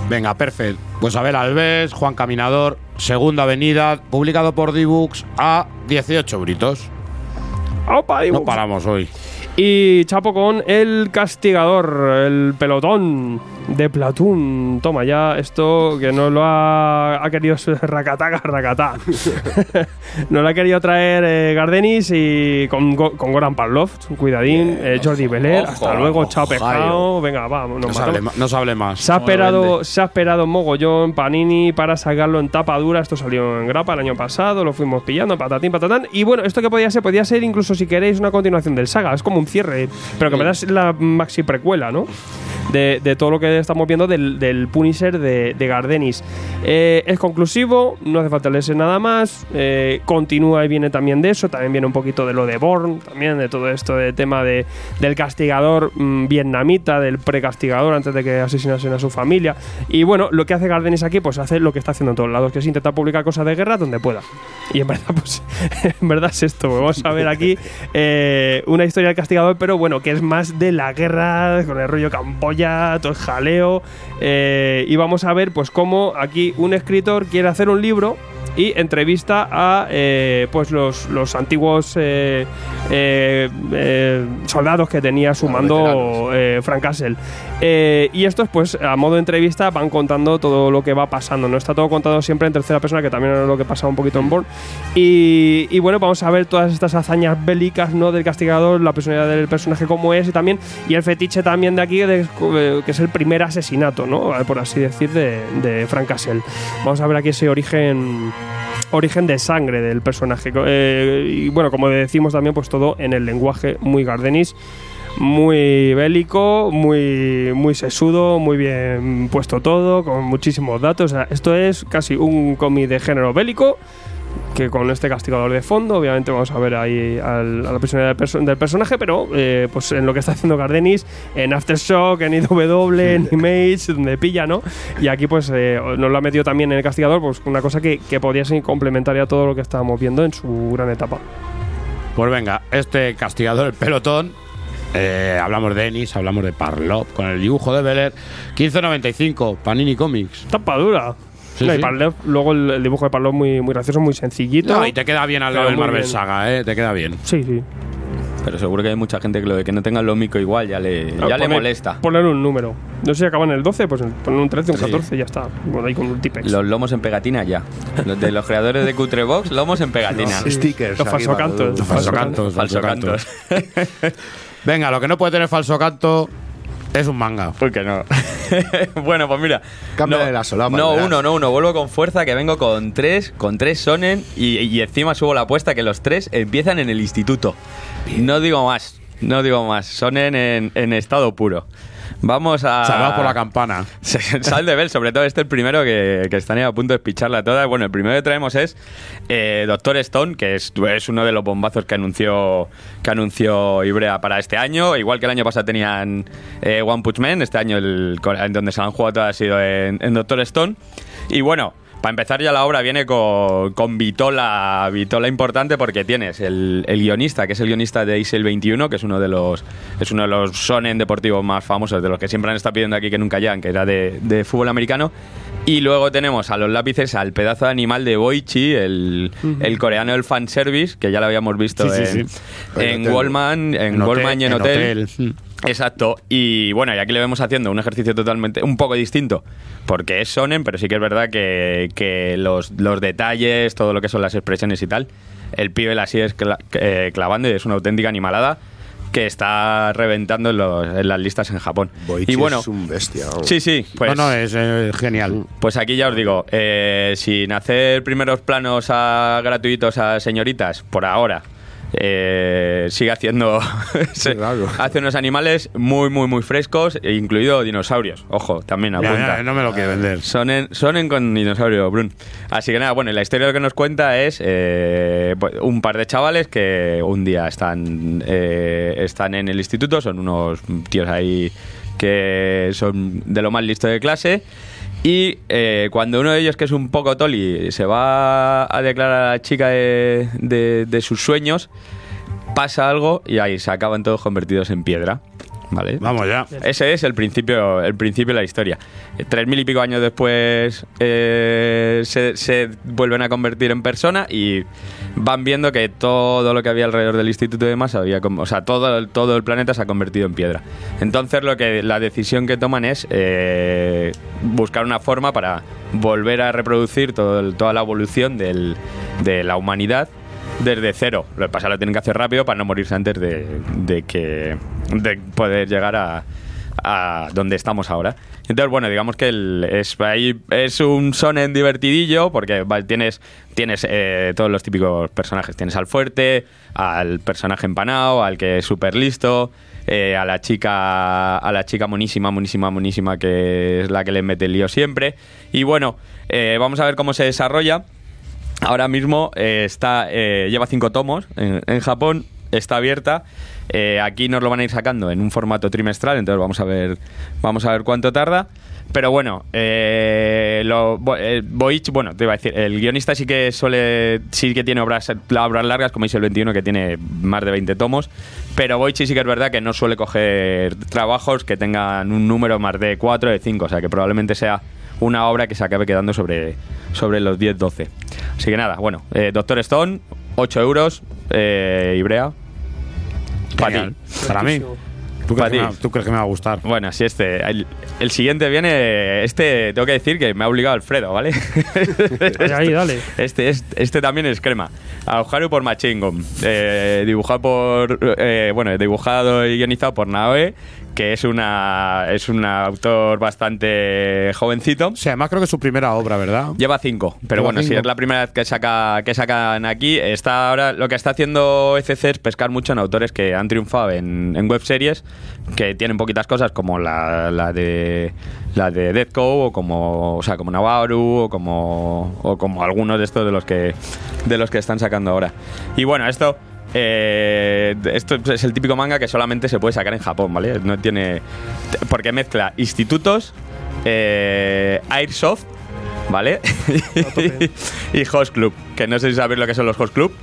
Venga, perfecto. Pues a ver, Alves, Juan Caminador, Segunda Avenida, publicado por D-Books a 18 britos. ¡Opa, No Dibu! paramos hoy. Y chapo con el castigador, el pelotón de Platoon. Toma ya esto que no lo ha, ha querido racataga, racatá. no lo ha querido traer eh, Gardenis y con, con Goran Pavlov, cuidadín, eh, Jordi Beler. Ojo, hasta luego, chao pescado. Venga, vamos, No nos se, hable, no se hable más. Se ha, ¿Cómo lo esperado, se ha esperado mogollón Panini para sacarlo en tapa dura. Esto salió en grapa el año pasado, lo fuimos pillando, patatín, patatán. Y bueno, esto que podía ser, podía ser incluso si queréis una continuación del saga. Es como un cierre, pero que me das la maxi precuela, ¿no? De, de todo lo que estamos viendo del, Punisher de, de Gardenis. Eh, es conclusivo, no hace falta leerse nada más. eh, continúa y viene también de eso. También viene un poquito de lo de Born, también de todo esto de tema de, del castigador mm, vietnamita, del precastigador antes de que asesinasen a su familia. Y bueno, lo que hace Gardenis aquí, pues hace lo que está haciendo en todos lados, que es intentar publicar cosas de guerra donde pueda. Y en verdad, pues, en verdad es esto. Vamos a ver aquí eh, una historia del castigador, pero bueno, que es más de la guerra, con el rollo Camboya, todo el jaleo. eh, y vamos a ver, pues, cómo aquí un escritor quiere hacer un libro y entrevista a eh, pues los, los antiguos eh, eh, eh, soldados que tenía su mando eh, Frank Castle. Eh, y estos, pues, a modo de entrevista, van contando todo lo que va pasando. No está todo contado siempre en tercera persona, que también es lo que pasa un poquito en Born. Y, y bueno, vamos a ver todas estas hazañas bélicas ¿no? del castigador, la personalidad del personaje como es y también y el fetiche también de aquí, de- que es el primer asesinato, ¿no? por así decir, de, de Frank Castle. Vamos a ver aquí ese origen origen de sangre del personaje. Eh, y bueno, como decimos también, pues todo en el lenguaje muy Gardenis, muy bélico, muy, muy sesudo, muy bien puesto todo, con muchísimos datos. O sea, esto es casi un cómic de género bélico. Que con este castigador de fondo, obviamente vamos a ver ahí al- a la personalidad del, perso- del personaje, pero eh, pues en lo que está haciendo Gardenis, en Aftershock, en IW, en Image, donde pilla, ¿no? Y aquí pues eh, nos lo ha metido también en el castigador, pues una cosa que, que podría ser complementaria a todo lo que estábamos viendo en su gran etapa. Pues venga, este castigador, el pelotón. eh, hablamos de Ennis, hablamos de Parlop con el dibujo de Beler. 15.95, Panini Comics. Tapa dura. Sí, No, y luego el, el dibujo de Pavlov muy, muy gracioso, muy sencillito. No, y te queda bien al lado del Marvel bien. Saga, ¿eh? Te queda bien. Sí, sí. Pero seguro que hay mucha gente que lo de que no tengan lomico igual ya le, ya le Poner- molesta. Poner un número. No sé si acaban el 12, pues poner un 13, un Sí. 14 y ya está. Bueno, ahí con un tipex. Los lomos en pegatina ya. Los de los creadores de Cutrebox, lomos en pegatina. Sí. Stickers. Los falsocantos. Los Falso falsocantos. cantos, Falso cantos. Venga, lo que no puede tener falso canto es un manga. ¿Por qué no? bueno, pues mira. Cámbiale no, la solapa, No, verás. uno, no, uno. Vuelvo con fuerza que vengo con tres, con tres sonen y, y encima subo la apuesta que los tres empiezan en el instituto. No digo más, no digo más. Sonen en, en estado puro. Vamos a... Salvado por la campana. Sal de Bell, sobre todo este el primero que, que están a punto de picharla toda. Bueno, el primero que traemos es eh, Doctor Stone, que es, es uno de los bombazos que anunció que anunció Ibrea para este año. Igual que el año pasado tenían eh, One Punch Man, este año el, en donde se han jugado todas ha sido en, en Doctor Stone. Y bueno, para empezar ya la obra viene con, con Vitola, Vitola importante porque tienes el, el guionista, que es el guionista de Isel 21, que es uno de los es uno de los sonen deportivos más famosos, de los que siempre han estado pidiendo aquí que nunca llegan, que era de, de fútbol americano. Y luego tenemos a los lápices al pedazo de animal de Boichi, el, el coreano del fanservice, que ya lo habíamos visto Sí, en, sí. en. Wallman, en, Wallman y en, en hotel. hotel. Exacto. Y bueno, y aquí le vemos haciendo un ejercicio totalmente, un poco distinto, porque es Sonen, pero sí que es verdad que, que los, los detalles, todo lo que son las expresiones y tal, el pibe la sigue cla- eh, clavando y es una auténtica animalada que está reventando en, los- en las listas en Japón. Boichi y bueno, es un bestia. sí, sí, pues, no, no, es eh, genial. pues aquí ya os digo, eh, sin hacer primeros planos a, gratuitos a señoritas, por ahora, eh, sigue haciendo se- hace unos animales muy muy muy frescos incluido dinosaurios ojo también apunta ya, no me lo quiere vender. Sonen, sonen con dinosaurio, Brun. Así que nada, bueno, la historia que nos cuenta es eh, pues, un par de chavales que un día están, eh, están en el instituto, son unos tíos ahí que son de lo más listo de clase. Y eh, cuando uno de ellos, que es un poco toli, se va a declarar a la chica de, de- de sus sueños, pasa algo y ahí se acaban todos convertidos en piedra. ¿Vale? Vamos ya. Ese es el principio, el principio de la historia. Tres mil y pico años después eh, se, se vuelven a convertir en persona y van viendo que todo lo que había alrededor del instituto y demás había, o sea, todo, el- todo el planeta se ha convertido en piedra. Entonces lo que la decisión que toman es eh, buscar una forma para volver a reproducir todo el- toda la evolución del- de la humanidad desde cero. Lo que pasa lo tienen que hacer rápido para no morirse antes de, de que de poder llegar a, a donde estamos ahora. Entonces, bueno, digamos que el- es, ahí es un sonen divertidillo porque tienes, tienes eh, todos los típicos personajes. Tienes al fuerte, al personaje empanado, al que es súper listo, eh, a la chica a la chica monísima, monísima, monísima que es la que le mete el lío siempre. Y bueno, eh, vamos a ver cómo se desarrolla. Ahora mismo eh, está eh, lleva cinco tomos en, en Japón, está abierta. Eh, aquí nos lo van a ir sacando en un formato trimestral, entonces vamos a ver, vamos a ver cuánto tarda. Pero bueno, eh, lo, eh, Boich, bueno, te iba a decir, el guionista sí que suele, sí que tiene obras, obras largas, como dice el 21, que tiene más de 20 tomos, pero Boichi sí que es verdad que no suele coger trabajos que tengan un número más de 4 o de 5, o sea que probablemente sea una obra que se acabe quedando sobre, sobre los 10-12. Así que nada, bueno, eh, Doctor Stone, 8 euros, eh, Ibrea. Para ti. Para mí. ¿Tú crees, que ti. me, va- tú crees que me va a gustar? Bueno, así este. El, el siguiente viene. Este, tengo que decir que me ha obligado Alfredo, ¿vale? Ahí, ahí, dale. Este, este, este también es crema. Aoharu por Machingom. Eh, dibujado por. eh, bueno, dibujado y guionizado por Naoe, que es una es un autor bastante jovencito. Sí, además creo que es su primera obra, ¿verdad? Lleva cinco, pero Lleva bueno, si es la primera vez que saca que sacan aquí, está ahora lo que está haciendo ECC es pescar mucho en autores que han triunfado en, en webseries, que tienen poquitas cosas como la, la de la de Deathco o como o sea como Navarro o como o como algunos de estos de los que de los que están sacando ahora. Y bueno, esto eh, esto es el típico manga que solamente se puede sacar en Japón, ¿vale? No tiene porque mezcla institutos, eh, airsoft ¿vale? y Host Club, que no sé si sabéis lo que son los Host Club.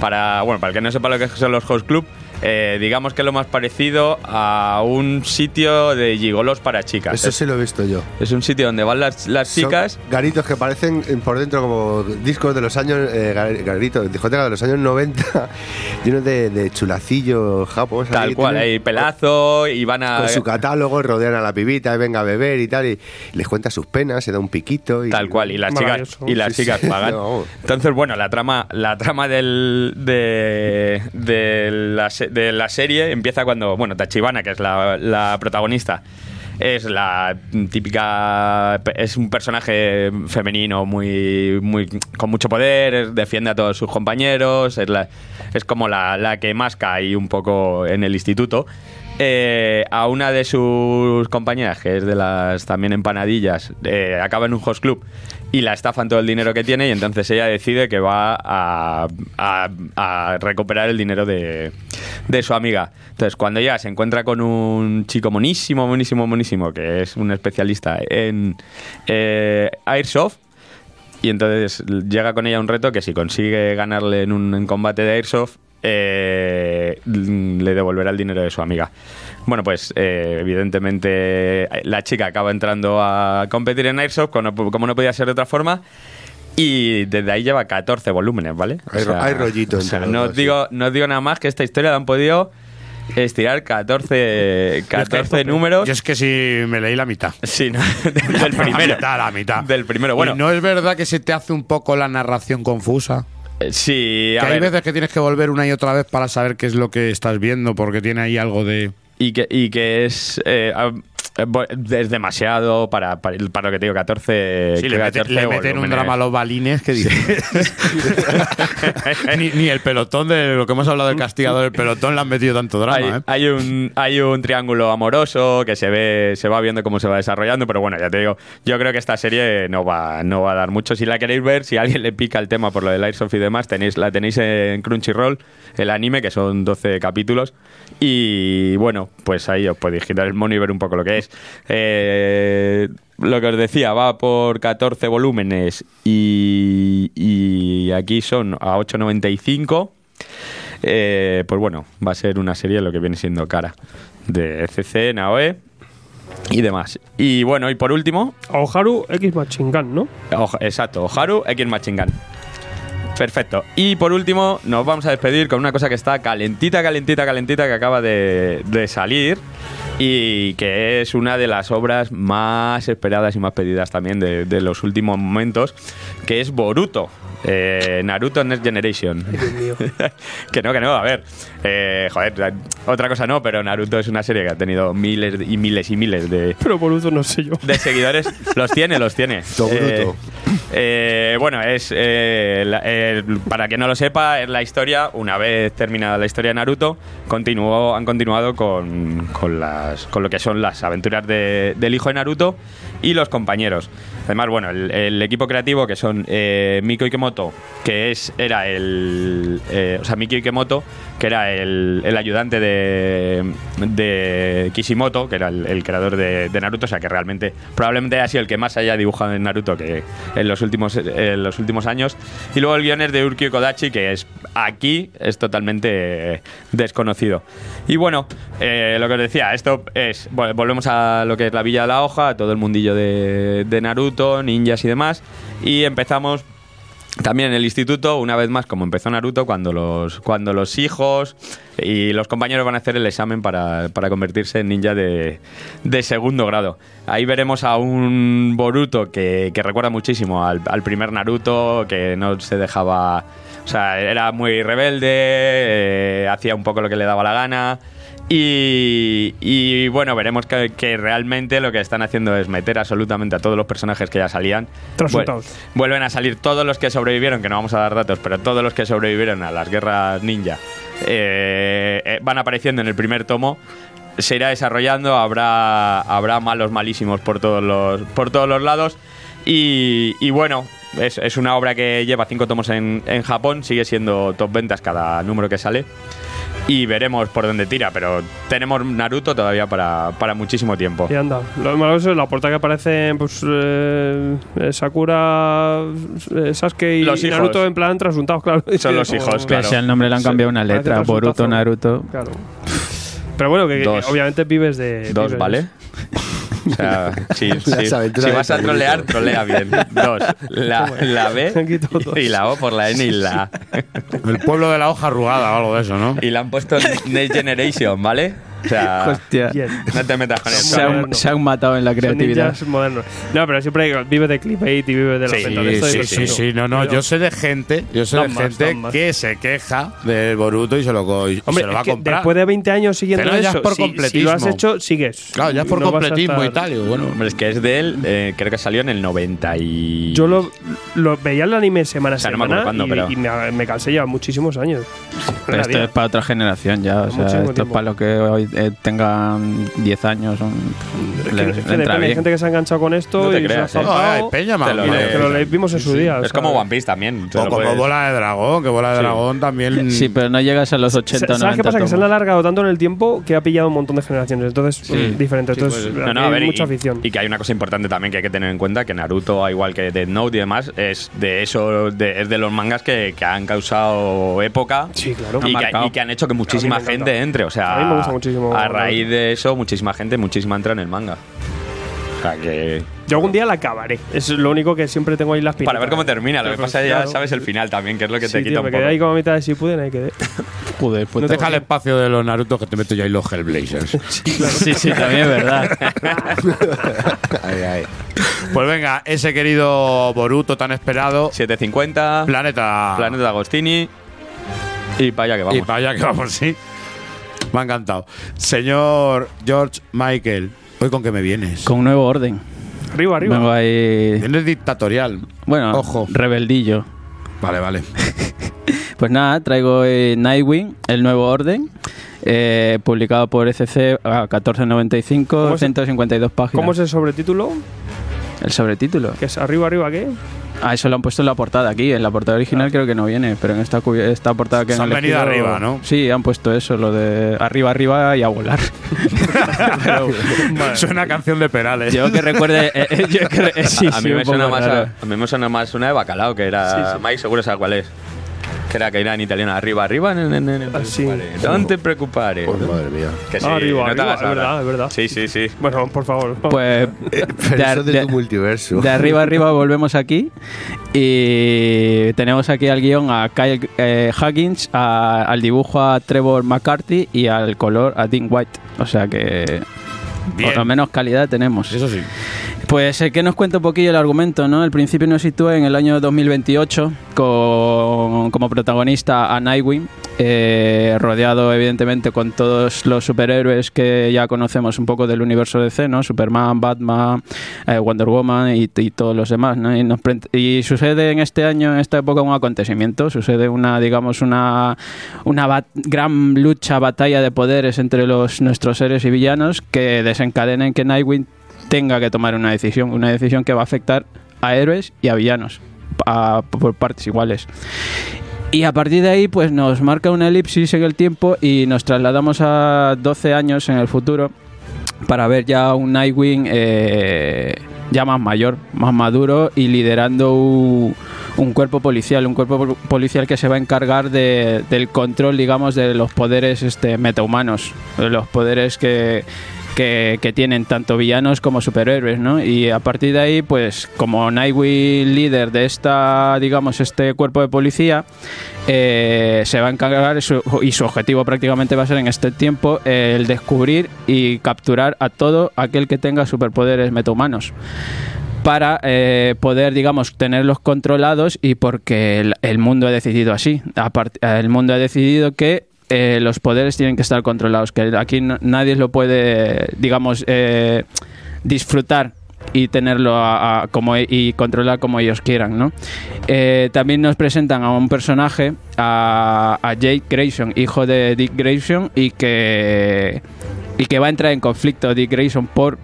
Para, bueno, para el que no sepa lo que son los Host Club, eh, digamos que lo más parecido a un sitio de gigolos para chicas. Eso es, sí lo he visto yo. es un sitio donde van las, las Son chicas. garitos que parecen eh, por dentro como discos de los años. Eh, gar- garitos, discotecas de los años 90, llenos de, de chulacillos japos. Tal ahí, cual, hay pelazo y van a. Con su catálogo, rodean a la pibita, y venga a beber y tal, y les cuenta sus penas, se da un piquito. Y, Tal cual, y las chicas, y las Sí, chicas sí. pagan. No. Entonces, bueno, la trama, la trama del, de, de, la, se- de la serie empieza cuando, bueno, Tachibana, que es la, la protagonista, es la típica. Es un personaje femenino muy, muy con mucho poder, defiende a todos sus compañeros, es, la, es como la, la que más cae un poco en el instituto. Eh, a una de sus compañeras, que es de las también empanadillas, eh, acaba en un host club y la estafan todo el dinero que tiene y entonces ella decide que va a, recuperar el dinero de, de su amiga. Entonces cuando ella se encuentra con un chico monísimo, monísimo, monísimo, que es un especialista en eh, Airsoft, y entonces llega con ella un reto que si consigue ganarle en un combate de Airsoft, eh, le devolverá el dinero de su amiga. Bueno, pues eh, evidentemente la chica acaba entrando a competir en Airsoft, como no, podía ser de otra forma. Y desde ahí lleva 14 volúmenes, ¿vale? Hay ro- hay rollito o sea, no, os digo, no os digo nada más que esta historia la han podido estirar 14, 14 números. Yo es que sí me leí la mitad. Sí, ¿no? del La primero. mitad, la mitad. Del primero. Bueno, ¿Y no es verdad que se te hace un poco la narración confusa? Eh, sí, a Que hay veces que tienes que volver una y otra vez para saber qué es lo que estás viendo, porque tiene ahí algo de. y que, y que es, eh, es demasiado para, para, para lo que te digo, 14. Sí, le, mete- 14 le meten un drama a los balines que dice. ni, ni el pelotón de lo que hemos hablado del castigador del pelotón le han metido tanto drama, Hay, ¿eh? hay un, hay un triángulo amoroso que se ve, se va viendo cómo se va desarrollando, pero bueno, ya te digo, yo creo que esta serie no va, no va a dar mucho. Si la queréis ver, si a alguien le pica el tema por lo del Airsoft y demás, tenéis, la tenéis en Crunchyroll, el anime, que son 12 capítulos. Y bueno, pues ahí os podéis quitar el mono y ver un poco lo que es. Eh, lo que os decía, va por 14 volúmenes y, y aquí son a 8.95. Eh, pues bueno, va a ser una serie lo que viene siendo cara de CC, Naoe y demás. Y bueno, y por último, Oharu X Machingan, ¿no? Exacto, Oharu X Machingan. Perfecto. Y por último, nos vamos a despedir con una cosa que está calentita, calentita, calentita, que acaba de, de salir y que es una de las obras más esperadas y más pedidas también de, los últimos momentos, que es Boruto. Eh, Naruto Next Generation. que no, que no, a ver. eh, joder, otra cosa no, pero Naruto es una serie que ha tenido miles y miles y miles de, Pero por eso no sé yo. de seguidores. Los tiene, los tiene. Togruto. Eh, eh, bueno, es eh, la- eh, para que no lo sepa, es la historia, una vez terminada la historia de Naruto, continuó, han continuado con, con, las, con lo que son las aventuras de- del hijo de Naruto y los compañeros. Además, bueno, el, el equipo creativo que son eh, Miko Ikemoto, que es, era el. eh, o sea, Miki Ikemoto, que era el, el ayudante de, de Kishimoto, que era el, creador de, Naruto, o sea que realmente probablemente haya sido el que más haya dibujado en Naruto que en los últimos, en los últimos años. Y luego el guion es de Urkio Kodachi, que es aquí es totalmente desconocido. Y bueno, eh, lo que os decía, esto es. vol- Volvemos a lo que es la Villa de la Hoja, todo el mundillo de, de Naruto, ninjas y demás. Y empezamos también en el instituto, una vez más, como empezó Naruto, cuando los, cuando los hijos y los compañeros van a hacer el examen para, para convertirse en ninja de, de segundo grado. Ahí veremos a un Boruto que, que recuerda muchísimo al, primer Naruto, que no se dejaba... O sea, era muy rebelde, eh, hacía un poco lo que le daba la gana. Y, y, bueno, veremos que, que realmente lo que están haciendo es meter absolutamente a todos los personajes que ya salían. Vuel- vuelven a salir todos los que sobrevivieron, que no vamos a dar datos, pero todos los que sobrevivieron a las guerras ninja eh, eh, van apareciendo en el primer tomo. Se irá desarrollando, habrá, habrá malos malísimos por todos los, por todos los lados. Y, y bueno, es, es una obra que lleva cinco tomos en, en Japón, sigue siendo top ventas cada número que sale. Y veremos por dónde tira, pero tenemos Naruto todavía para, para muchísimo tiempo. Y anda. Lo malo es la puerta que aparecen pues, eh, eh, Sakura, eh, Sasuke y Los hijos. Naruto en plan trasuntados, claro. Son los hijos, Como- claro. Pese al nombre le han Sí, cambiado una letra. Boruto, Naruto. Claro. Pero bueno, que, obviamente vives de. Dos, vives- ¿vale? O sea, si, vas a trolear, trolea bien. Dos. La, la B y la O por la N y la A. El pueblo de la hoja arrugada o algo de eso, ¿no? Y le han puesto Next Generation, ¿vale? O sea, Hostia. No te metas con Se eso. han, se han matado en la creatividad. modernos. No, pero siempre vive de clickbait y vive de la Sí, venta. de sí, sí, sí, no, no, Pero- yo sé de gente, yo sé de más, gente más. que se queja del Boruto y se lo, y Hombre, se lo va a comprar. después de 20 años siguiendo Pero ya es eso, por si- si, completismo. lo has hecho, sigues. Claro, ya es por No completismo y tal, y bueno, Hombre, es que es de él, eh, creo que salió en el 90 y... Yo lo, lo veía el anime semana a O sea, no me semana cuándo, y, pero- y me, me cansé ya muchísimos años. Pero esto es para otra generación ya. O sea, esto es para los que hoy eh, tengan 10 años. son- Es que, le- es que le entra depende, hay gente que se ha enganchado con esto No te y creas, se ha ¿eh? zampado, No, hay peña, Te lo mamá. lees. que lo le- vimos en su día. o Es sea, como One Piece también. O como puedes- Bola de Dragón, que Bola de Sí. Dragón también. Sí, pero no llegas a los 80 o ¿Sabes 90 qué pasa? Que se han alargado tanto en el tiempo que ha pillado un montón de generaciones. Entonces, mm, diferente. Sí, Entonces, pues, No, no, hay a ver, y- mucha afición. Y que hay una cosa importante también que hay que tener en cuenta, que Naruto, al igual que Death Note y demás, es de eso, de, es de los mangas que, que han causado época Sí, claro. y, que, marcado. y que han hecho que muchísima A mí me gente entre. O sea, Me muchísimo a raíz de eso, muchísima gente, muchísima entra en el manga. O sea, que... Yo algún día la acabaré. Es lo único que siempre tengo ahí las Para ver cómo termina, lo que pasa es ya sabes el final también, que es lo que Sí, te tío, quita me un quedé poco. ahí como a mitad de Shippuden, ahí quedé. Joder, puta. No deja el espacio de los Naruto que te meto yo ahí los Hellblazers. Sí, sí, también es verdad. Ay, ay. pues venga, ese querido Boruto tan esperado. 750, Planeta. Planeta de Agostini y para allá que Y vamos. para allá que vamos, sí. Me ha encantado. Señor George Michael, ¿hoy con qué me vienes? Con un nuevo orden. Arriba, arriba. Vengo ahí. Vienes dictatorial. Bueno, Ojo. rebeldillo. Vale, vale. Pues nada, traigo eh, Nightwing, el nuevo orden, eh, publicado por ECC a 1495, ¿Cómo se- 152 páginas. ¿Cómo es el sobretítulo? el sobretítulo? Que es arriba, arriba, ¿qué? Ah, eso lo han puesto en la portada aquí. En la portada original creo que no viene, pero en esta, esta portada que Se han han venido arriba, ¿no? Sí, han puesto eso, lo de arriba, arriba y a volar. Pero Suena a canción de Perales. yo que recuerde. eh, eh, yo que eh, sí, a, sí, mí me suena más raro. a, a mí me suena más una de bacalao, que era. Mike seguro sabe cuál es. Era que era en italiano, arriba, arriba, en, en, en, Ah, sí. No te preocupes. Pues madre mía. Que sí, arriba, no te arriba, hagas es ahora. verdad, es verdad. Sí, sí, sí. Bueno, por favor. Pues Pero de, eso de, de- tu multiverso. de arriba arriba volvemos aquí y tenemos aquí al guion a Kyle eh, Huggins, a- al dibujo a Trevor McCarthy y al color a Dean White. O sea que Bien. por lo menos calidad tenemos. Eso sí. Pues eh, que nos cuenta un poquillo el argumento, ¿no? El principio nos sitúa en el año 2028 con, como protagonista a Nightwing, eh, rodeado evidentemente con todos los superhéroes que ya conocemos un poco del universo DC, ¿no? Superman, Batman, eh, Wonder Woman y, todos los demás, ¿no? Y, sucede en este año, en esta época, un acontecimiento, sucede una, digamos, una, una bat- gran lucha, batalla de poderes entre los nuestros héroes y villanos que desencadena en que Nightwing tenga que tomar una decisión, una decisión que va a afectar a héroes y a villanos por partes iguales. Y a partir de ahí, pues nos marca una elipsis en el tiempo y nos trasladamos a 12 años en el futuro para ver ya un Nightwing eh, ya más mayor, más maduro y liderando un, un cuerpo policial, un cuerpo pol- policial que se va a encargar de- del control, digamos, de los poderes este, metahumanos, de los poderes que, que, tienen tanto villanos como superhéroes, ¿no? Y a partir de ahí, pues como Nightwing líder de esta, digamos, este cuerpo de policía, eh, se va a encargar y su objetivo prácticamente va a ser en este tiempo eh, el descubrir y capturar a todo aquel que tenga superpoderes metahumanos para eh, poder, digamos, tenerlos controlados y porque el, mundo ha decidido así. El mundo ha decidido que eh, los poderes tienen que estar controlados, que aquí nadie lo puede, digamos, eh, disfrutar y tenerlo a- como y controlar como ellos quieran, ¿no? Eh, también nos presentan a un personaje, a, a Jake Grayson, hijo de Dick Grayson, y que y que va a entrar en conflicto Dick Grayson por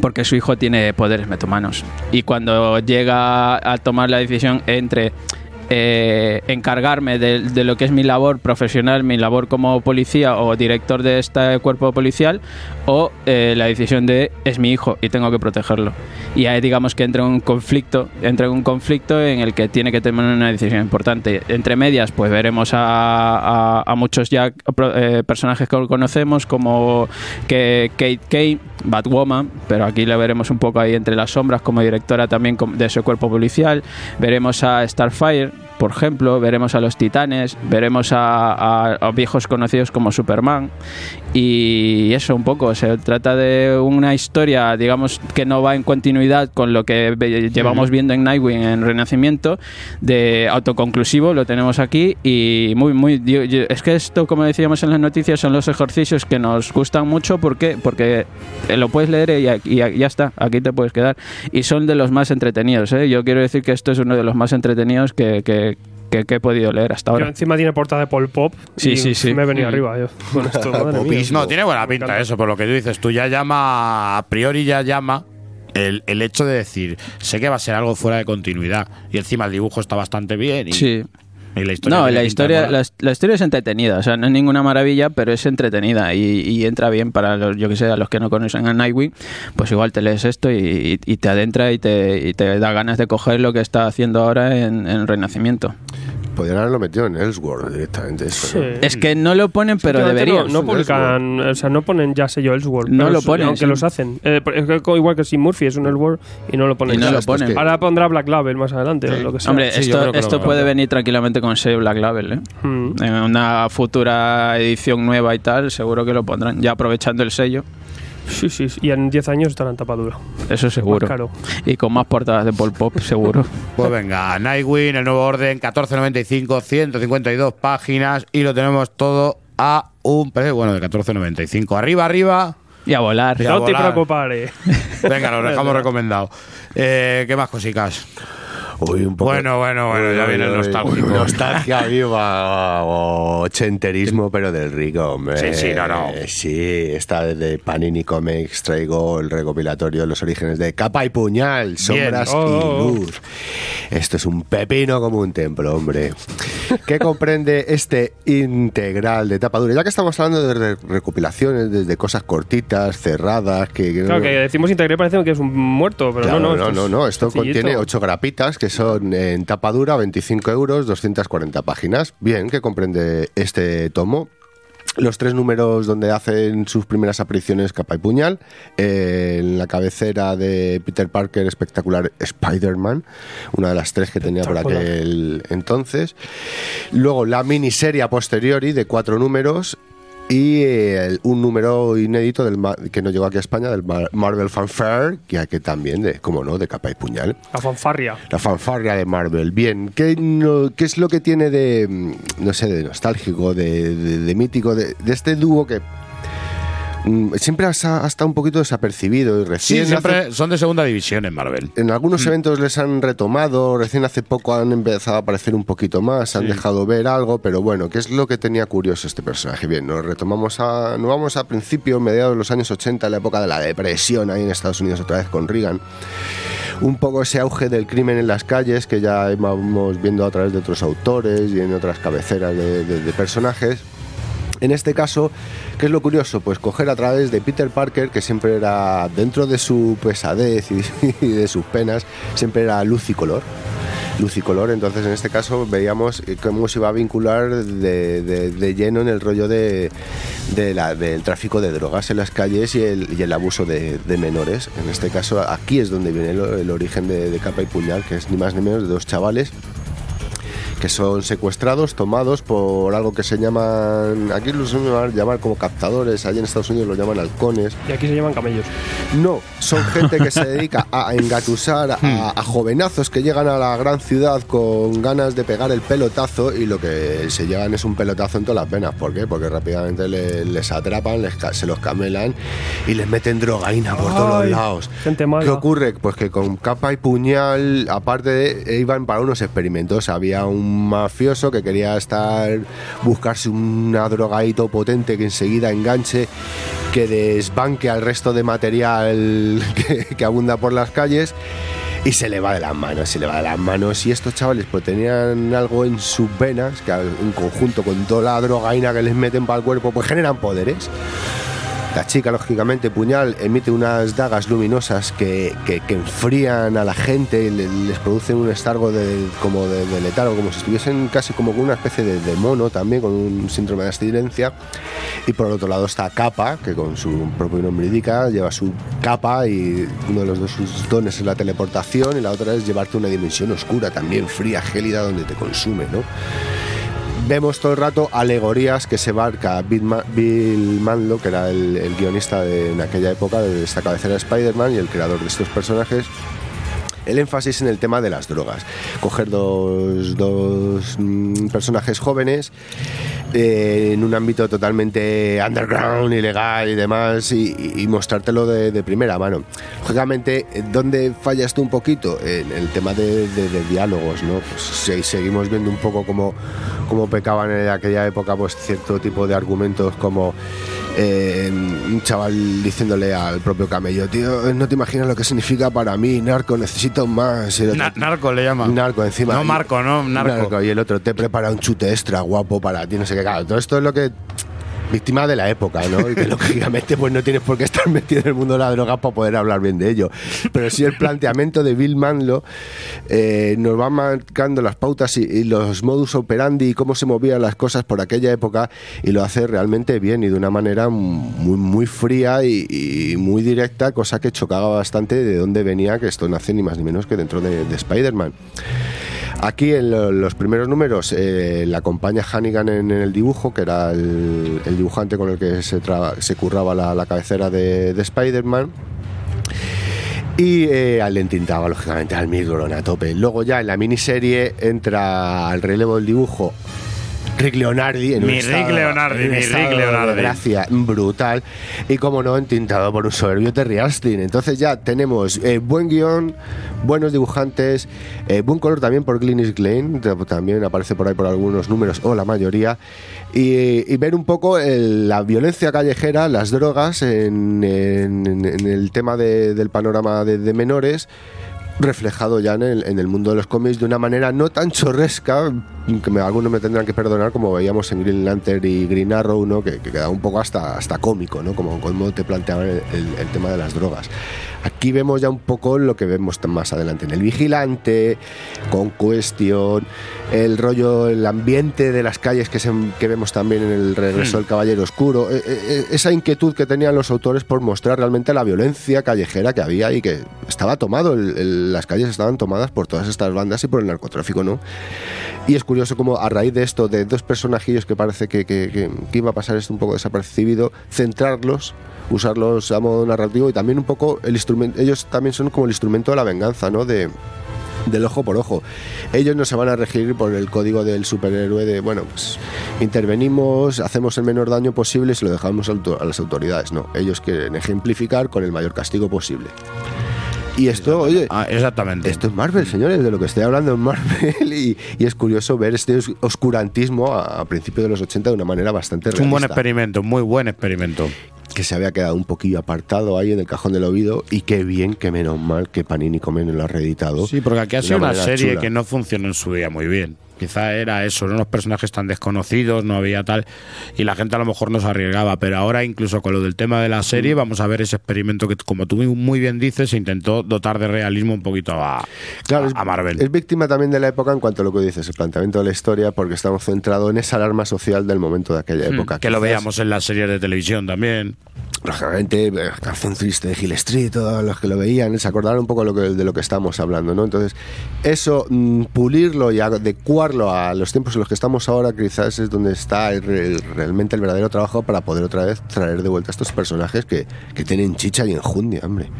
porque su hijo tiene poderes metahumanos. Y cuando llega a tomar la decisión entre eh, encargarme de, lo que es mi labor profesional, mi labor como policía o director de este cuerpo policial, o eh, la decisión de es mi hijo y tengo que protegerlo. Y ahí digamos que entra en un conflicto, entra en un conflicto en el que tiene que tomar una decisión importante. Entre medias, pues veremos a, muchos ya eh, personajes que conocemos como que Kate Kane, Batwoman, pero aquí la veremos un poco ahí entre las sombras como directora también de ese cuerpo policial. Veremos a Starfire, por ejemplo, veremos a los Titanes, veremos a, a- a viejos conocidos como Superman y eso un poco, se trata de una historia, digamos, que no va en continuidad con lo que llevamos viendo en Nightwing en Renacimiento, de autoconclusivo, lo tenemos aquí y muy, muy... es que esto, como decíamos en las noticias, son los ejercicios que nos gustan mucho porque, porque eh, lo puedes leer y, y ya está, aquí te puedes quedar. Y son de los más entretenidos, ¿eh? Yo quiero decir que esto es uno de los más entretenidos que, que- que- que he podido leer hasta Yo ahora. encima tiene portada de Pol Pop. Sí, y sí, sí. Me he venido Mm. arriba yo. Con esto, madre mía. Popismo. No, tiene buena pinta eso, por lo que tú dices. Tú ya llama, a priori ya llama el, el hecho de decir, sé que va a ser algo fuera de continuidad. Y encima el dibujo está bastante bien. Y, Sí. y la historia. No, la historia, la, la historia es entretenida, o sea, no es ninguna maravilla, pero es entretenida y, y entra bien para los, yo que sé, a los que no conocen a Nightwing, pues igual te lees esto y, y te adentra y te, y te da ganas de coger lo que está haciendo ahora en, en Renacimiento. Podrían haberlo metido en Elseworld directamente. Eso, ¿no? Sí. Es que no lo ponen, pero Últimamente deberían. No, no publican, o sea, no ponen ya sello Elseworld. No lo es- ponen, Aunque sí. los hacen. Eh, es que co- igual que si Murphy es un Elseworld y no lo ponen. Y no lo es ponen. que- Ahora pondrá Black Label más adelante o lo que sea. Hombre, Sí, esto, esto puede venir tranquilamente con sello Black Label, ¿eh? Mm. En una futura edición nueva y tal, seguro que lo pondrán, ya aprovechando el sello, Sí, sí, sí. Y en 10 años estará en tapadura. eso seguro. Más caro. Y con más portadas de Pol Pop, seguro. Pues venga, Nightwing, el nuevo orden, 14.95, 152 páginas y lo tenemos todo a un precio, bueno, de 14.95. Arriba, arriba. Y a volar. Y a No te preocupes. Venga, lo dejamos recomendado. Eh, ¿Qué más cositas? Un poco- Bueno, bueno, bueno, ya viene el nostálgico. Nostalgia viva o ochenterismo, pero del rico, hombre. Sí, sí, no, no. Sí, está desde Panini Comics, traigo el recopilatorio de los orígenes de Capa y Puñal, Sombras Oh, y Luz. Esto es un pepino como un templo, hombre. ¿Qué comprende este integral de tapa dura? Ya que estamos hablando de re- recopilaciones, desde cosas cortitas, cerradas, que... Claro no- que decimos integral parece que es un muerto, pero Claro, no, no. no, no, no, Esto sencillito. contiene ocho grapitas que son en tapa dura, 25 euros, 240 páginas. Bien, que comprende este tomo. Los tres números donde hacen sus primeras apariciones capa y puñal. eh, en la cabecera de Peter Parker, espectacular Spider-Man. Una de las tres que tenía por aquel entonces. Luego la miniserie a posteriori de cuatro números. Y eh, un número inédito del que no llegó aquí a España, del Mar- Marvel Fanfare, que, que también, de, como no, de capa y puñal. La fanfarria. La fanfarria de Marvel. Bien, ¿qué, no- qué es lo que tiene de, mm, no sé, de nostálgico, de, de- de mítico, de, de este dúo que siempre ha, ha estado un poquito desapercibido y Sí, recién hace- siempre son de segunda división en Marvel. en algunos eventos les han retomado, recién hace poco han empezado a aparecer un poquito más, han dejado ver algo, pero bueno, ¿qué es lo que tenía curioso este personaje? Bien, nos retomamos a, nos vamos a principios, mediados de los años 80, la época de la depresión ahí en Estados Unidos otra vez con Reagan. Un poco ese auge del crimen en las calles que ya vamos viendo a través de otros autores y en otras cabeceras de- de- de personajes. En este caso, ¿qué es lo curioso? Pues coger a través de Peter Parker, que siempre era, dentro de su pesadez y, de sus penas, siempre era luz y color. Luz y color, entonces en este caso veíamos eh, cómo se iba a vincular de, lleno en el rollo del tráfico de drogas en las calles y el, abuso de, menores. En este caso, aquí es donde viene el, origen de Capa y Puñal, que es ni más ni menos de dos chavales que son secuestrados, tomados por algo que se llaman, aquí los suelen llamar como captadores, allí en Estados Unidos lo llaman halcones. Y aquí se llaman camellos. No, son gente que se dedica a engatusar a, a jovenazos que llegan a la gran ciudad con ganas de pegar el pelotazo y lo que se llevan es un pelotazo en todas las venas. ¿Por qué? Porque rápidamente le- les atrapan, les se los camelan y les meten drogaína por todos los Ay, lados. gente mala. ¿Qué ocurre? Pues que con capa y puñal, aparte de, iban para unos experimentos. Había un mafioso que quería estar, buscarse una drogadito potente que enseguida enganche, que desbanque al resto de material que, que abunda por las calles. y se le va de las manos, se le va de las manos. Y estos chavales pues tenían algo en sus venas, que en conjunto con toda la drogaína que les meten para el cuerpo, pues generan poderes. La chica, lógicamente, puñal, emite unas dagas luminosas que, que- enfrían a la gente, y le- les producen un estargo de, como de, de letargo, como si estuviesen casi como con una especie de, de mono también, con un síndrome de abstinencia. Y por el otro lado está Capa, que con su propio nombre indica, lleva su capa y uno de los dos sus dones es la teleportación y la otra es llevarte a una dimensión oscura, también fría, gélida, donde te consume, ¿no? Vemos todo el rato alegorías que se barca Bill, Ma- Bill Manlo, que era el, el guionista de, en aquella época de esta cabecera de Spider-Man y el creador de estos personajes. El énfasis en el tema de las drogas. Coger dos, dos, mm, personajes jóvenes eh, en un ámbito totalmente underground, ilegal y demás, y, y- mostrártelo de, de primera mano. Lógicamente, ¿dónde fallas tú un poquito? En el tema de, de- de diálogos, ¿no? Pues se- seguimos viendo un poco cómo, cómo pecaban en aquella época pues cierto tipo de argumentos como eh, un chaval diciéndole al propio camello, tío, no te imaginas lo que significa para mí, narco, necesito más. El otro, Na- narco le llaman. Narco encima. No Marco, no, narco. Y el otro te prepara un chute extra guapo para ti, no sé qué. Claro, todo esto es lo que. Víctima de la época, ¿no? Y que lógicamente pues no tienes por qué estar metido en el mundo de la droga para poder hablar bien de ello. Pero sí el planteamiento de Bill Manlo eh, nos va marcando las pautas y, los modus operandi y cómo se movían las cosas por aquella época y lo hace realmente bien y de una manera muy, muy fría y, y muy directa, cosa que chocaba bastante de dónde venía, que esto nace ni más ni menos que dentro de, de Spider-Man. Aquí en lo- los primeros números eh, la acompaña Hannigan en, el dibujo, que era el, el dibujante con el que se, curraba la, cabecera de, de Spider-Man. Y eh, lógicamente, al Milgrom a tope. Luego ya en la miniserie entra al relevo del dibujo Rick Leonardi. En un Mi Rick estado- Leonardi, en un mi Rick de Leonardi. gracia brutal. Y como no, entintado por un soberbio Terry Astin. Entonces ya tenemos eh, buen guion, buenos dibujantes, eh, buen color también por Glynis Glane, t- también aparece por ahí por algunos números o la mayoría. Y, y ver un poco el- la violencia callejera, las drogas en, en- en el tema de- del panorama de, de menores reflejado ya en el, en el mundo de los cómics de una manera no tan chorresca, que me- algunos me tendrán que perdonar, como veíamos en Green Lantern y Green Arrow, ¿no? que, que quedaba un poco hasta, hasta cómico, ¿no? como, como te planteaban el, el- el tema de las drogas. Aquí vemos ya un poco lo que vemos más adelante en El Vigilante, con Cuestión, el rollo, el ambiente de las calles que, se- que vemos también en el regreso del Caballero Oscuro, eh, eh, esa inquietud que tenían los autores por mostrar realmente la violencia callejera que había y que estaba tomado, el- las calles estaban tomadas por todas estas bandas y por el narcotráfico, ¿no? Y es curioso como a raíz de esto, de dos personajillos que parece que, que- que- que iba a pasar esto un poco desapercibido, centrarlos, usarlos a modo narrativo y también un poco el instrumento, ellos también son como el instrumento de la venganza, ¿no? De, del ojo por ojo. Ellos no se van a regir por el código del superhéroe de, bueno, pues intervenimos, hacemos el menor daño posible y se lo dejamos a las autoridades. No, ellos quieren ejemplificar con el mayor castigo posible. Y esto, oye, Ah, exactamente. esto es Marvel, señores, de lo que estoy hablando en Marvel y, y es curioso ver este os- oscurantismo a, a principios de los 80 de una manera bastante es un buen realista, experimento, muy buen experimento. que se había quedado un poquillo apartado ahí en el cajón del oído y qué bien, que menos mal que Panini Comen lo ha reeditado. Sí, porque aquí ha sido una serie chula. que no funcionó en su día muy bien. Quizá era eso, eran unos personajes tan desconocidos, no había tal, y la gente a lo mejor no se arriesgaba, pero ahora incluso con lo del tema de la Mm. serie vamos a ver ese experimento que, como tú muy bien dices, se intentó dotar de realismo un poquito a, Claro, a- es, a Marvel. es víctima también de la época en cuanto a lo que dices, el planteamiento de la historia, porque estamos centrados en esa alarma social del momento de aquella época. Hmm, que lo veíamos en las series de televisión también. Lógicamente, eh, Triste de Hill Street, todos los que lo veían, se acordaron un poco de lo que, estamos hablando, ¿no? Entonces, eso, mm, pulirlo y adecuarlo a los tiempos en los que estamos ahora, quizás es donde está el re- realmente el verdadero trabajo para poder otra vez traer de vuelta a estos personajes que, que tienen chicha y enjundia, hombre.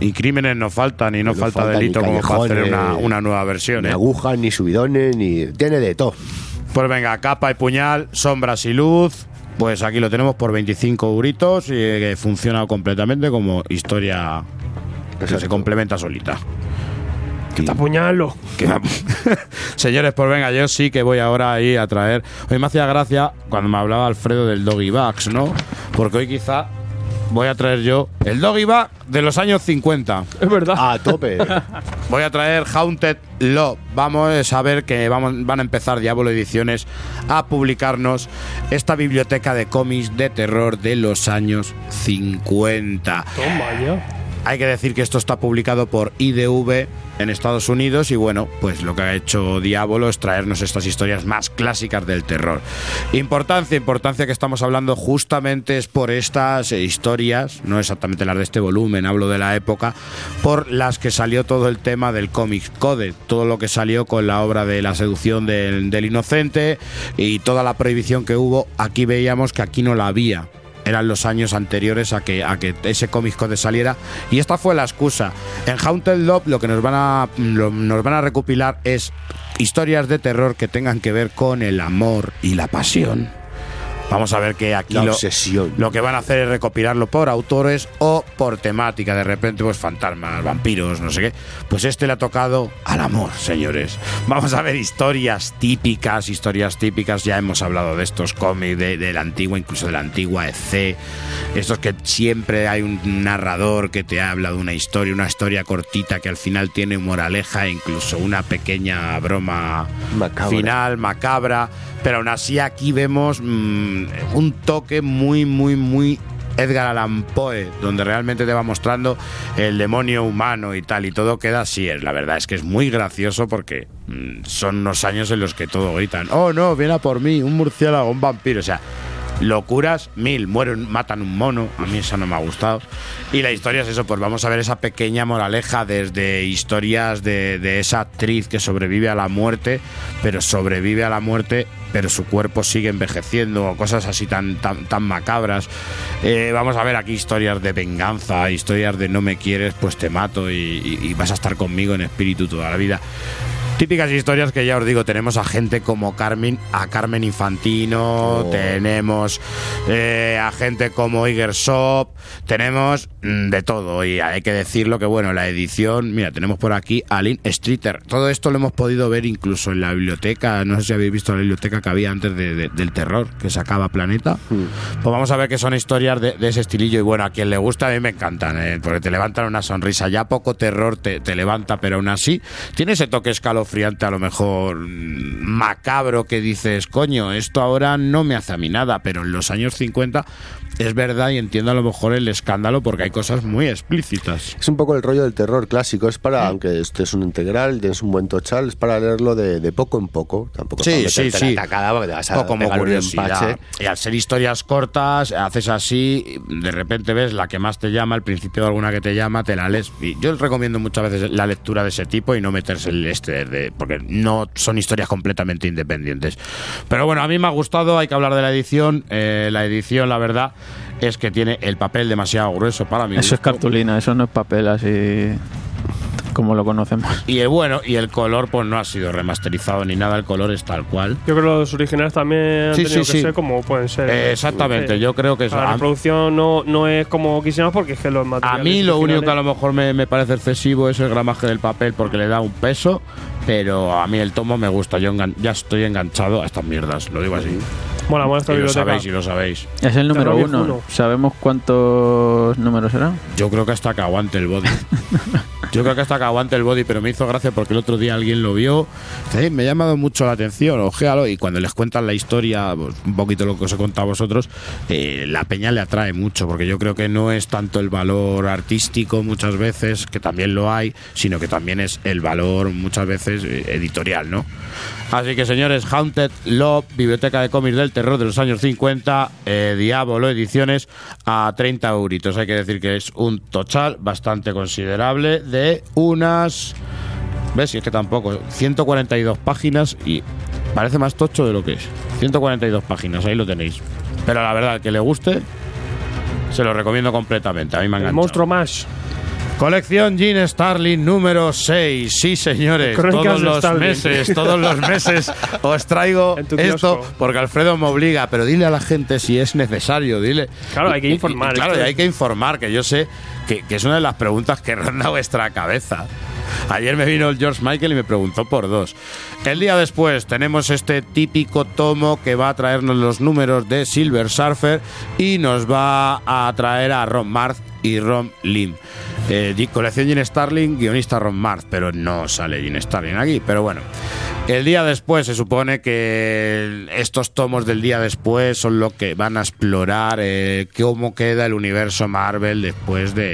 Y crímenes no faltan y no, No falta faltan delito como para hacer una, una nueva versión. Ni ¿eh? agujas, ni subidones, ni. Tiene de todo. Pues venga, capa y puñal, sombras y luz. Pues aquí lo tenemos por 25 euritos y que funciona completamente como historia que se complementa solita. Que te apuñalo. Que- Señores, pues venga, yo sí que voy ahora ahí a traer. Hoy me hacía gracia cuando me hablaba Alfredo del Doggy Bags, ¿no? Porque hoy quizá voy a traer yo el Doggy Bag de los años 50. Es verdad. A tope. Voy a traer Haunted Love. Vamos a ver que vamos, van a empezar Diablo Ediciones a publicarnos esta biblioteca de cómics de terror de los años 50. Toma ya. Hay que decir que esto está publicado por IDV en Estados Unidos y bueno, pues lo que ha hecho Diablo es traernos estas historias más clásicas del terror. Importancia, importancia que estamos hablando justamente es por estas historias, no exactamente las de este volumen, hablo de la época, por las que salió todo el tema del Comics Code, todo lo que salió con la obra de la seducción del inocente y toda la prohibición que hubo, aquí veíamos que aquí no la había eran los años anteriores a que, a que ese cómic code saliera y esta fue la excusa. En Haunted Love lo que nos van a lo- nos van a recopilar es historias de terror que tengan que ver con el amor y la pasión. Vamos a ver que aquí lo, lo que van a hacer es recopilarlo por autores o por temática. De repente, pues fantasmas, vampiros, no sé qué. Pues este le ha tocado al amor, señores. Vamos a ver historias típicas, historias típicas. Ya hemos hablado de estos cómics de, de la antigua, incluso de la antigua EC. Estos que siempre hay un narrador que te habla de una historia, una historia cortita que al final tiene moraleja e incluso una pequeña broma Macabra. final, macabra. Pero aún así aquí vemos mm, un toque muy, muy, muy Edgar Allan Poe, donde realmente te va mostrando el demonio humano y tal, y todo queda así. La verdad es que es muy gracioso porque mm, son unos años en los que todo gritan, oh no, viene a por mí, un murciélago, un vampiro, o sea, locuras mil, mueren, matan un mono, a mí eso no me ha gustado. Y la historia es eso, pues vamos a ver esa pequeña moraleja desde historias de, de esa actriz que sobrevive a la muerte, pero sobrevive a la muerte, pero su cuerpo sigue envejeciendo, o cosas así tan, tan, tan macabras. Eh, vamos a ver aquí historias de venganza, historias de no me quieres, pues te mato y, vas a estar conmigo en espíritu toda la vida. Típicas historias que ya os digo, tenemos a gente como Carmen, a Carmen Infantino, Oh. tenemos eh, a gente como Iger Shop, tenemos mm, de todo. Y hay que decirlo que, bueno, la edición, mira, tenemos por aquí a Lynn Streeter. Todo esto lo hemos podido ver incluso en la biblioteca. No sé si habéis visto la biblioteca que había antes de- de- del terror, que sacaba Planeta. Pues vamos a ver que son historias de, de ese estilillo. Y bueno, a quien le gusta, a mí me encantan, eh, porque te levantan una sonrisa. Ya poco terror te, te levanta, pero aún así tiene ese toque escalofriante, a lo mejor mm, macabro, que dices, coño, esto ahora no me hace a mí nada, pero en los años 50 es verdad y entiendo a lo mejor el escándalo porque hay cosas muy explícitas. Es un poco el rollo del terror clásico. Es para, aunque este es un integral, tienes un buen tochal, es para leerlo de, de poco en poco. Tampoco Sí, sí, sí. la tacada porque te vas a O como pegar un curiosidad. empache. Y al ser historias cortas, haces así, de repente ves la que más te llama, al principio de alguna que te llama, te la lees. Y yo recomiendo muchas veces la lectura de ese tipo y no meterse el este, de, porque no son historias completamente independientes. Pero bueno, a mí me ha gustado, hay que hablar de la edición. Eh, la edición, la verdad, es que tiene el papel demasiado grueso para mí. Eso es cartulina, eso no es papel así como lo conocemos. Y el bueno, y el color, pues no ha sido remasterizado ni nada, el color es tal cual. Yo creo que los originales también han Sí, tenido sí, que sí. ser como pueden ser. Eh, exactamente, yo creo que es- La a- reproducción no, no es como quisiéramos porque es que los A materiales. mí lo único que a lo mejor me, me parece excesivo es el gramaje del papel porque le da un peso, pero a mí el tomo me gusta. Yo ya estoy enganchado a estas mierdas, lo digo así. Mola, mola esta Y lo biblioteca. sabéis y lo sabéis. Es el número uno. ¿Sabemos cuántos números serán? Yo creo que hasta que aguante el body. Yo creo que hasta que aguante el body, pero me hizo gracia porque el otro día alguien lo vio. "Eh, me ha llamado mucho la atención, ojéalo. Y cuando les cuentan la historia, pues, un poquito lo que os he contado a vosotros, eh, la peña le atrae mucho, porque yo creo que no es tanto el valor artístico muchas veces, que también lo hay, sino que también es el valor muchas veces eh, editorial, ¿no? Así que señores, Haunted Love, Biblioteca de cómics del terror de los años 50, eh, Diablo Ediciones, a 30 euritos. Hay que decir que es un total bastante considerable de unas... ¿Ves? Si es que tampoco. 142 páginas y parece más tocho de lo que es. 142 páginas, ahí lo tenéis. Pero la verdad, que le guste, se lo recomiendo completamente. A mí me ha El monstruo más. Colección Jean Starling número 6. Sí, señores. Todos los Starling. meses, todos los meses os traigo esto porque Alfredo me obliga. Pero dile a la gente si es necesario, dile. Claro, hay que y- informar, y claro, hay que informar, que yo sé que, es una de las preguntas que ronda vuestra cabeza. Ayer me vino el George Michael y me preguntó por dos. El día después tenemos este típico tomo que va a traernos los números de Silver Surfer y nos va a traer a Ron Marth y Ron Lim. Eh, colección Gene Starling, guionista Ron Marth, pero no sale Gene Starling aquí. Pero bueno, el día después se supone que estos tomos del día después son lo que van a explorar eh, cómo queda el universo Marvel después de,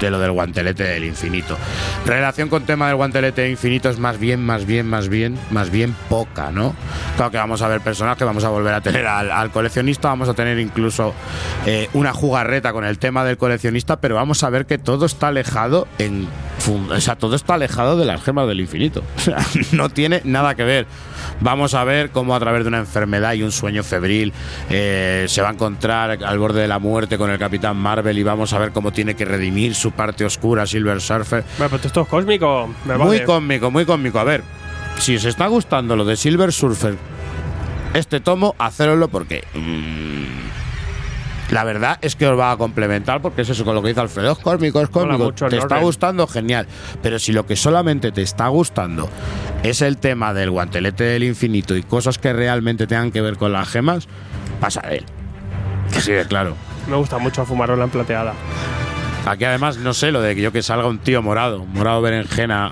de lo del guantelete del infinito. Relación con tema del guantelete infinito es más bien, más bien, más bien, más bien poca, ¿no? Claro que vamos a ver personajes, vamos a volver a tener al, coleccionista, vamos a tener incluso eh, una jugarreta con el tema del coleccionista, pero vamos a ver que todo está alejado en o sea, todo está alejado de las gemas del infinito. No tiene nada que ver. Vamos a ver cómo a través de una enfermedad y un sueño febril eh, se va a encontrar al borde de la muerte con el Capitán Marvel y vamos a ver cómo tiene que redimir su parte oscura Silver Surfer. Bueno, pues esto es cósmico. Me Muy vale. cómico, muy cómico. A ver, si os está gustando lo de Silver Surfer, este tomo, hacéroslo porque. mm, la verdad es que os va a complementar porque es eso con lo que dice Alfredo. Es cómico, es mucho te está gustando, genial. Pero si lo que solamente te está gustando es el tema del guantelete del infinito y cosas que realmente tengan que ver con las gemas, pasa de él. Que sí, claro. Me gusta mucho fumarola en plateada. Aquí además, no sé, lo de que yo que salga un tío morado, morado berenjena,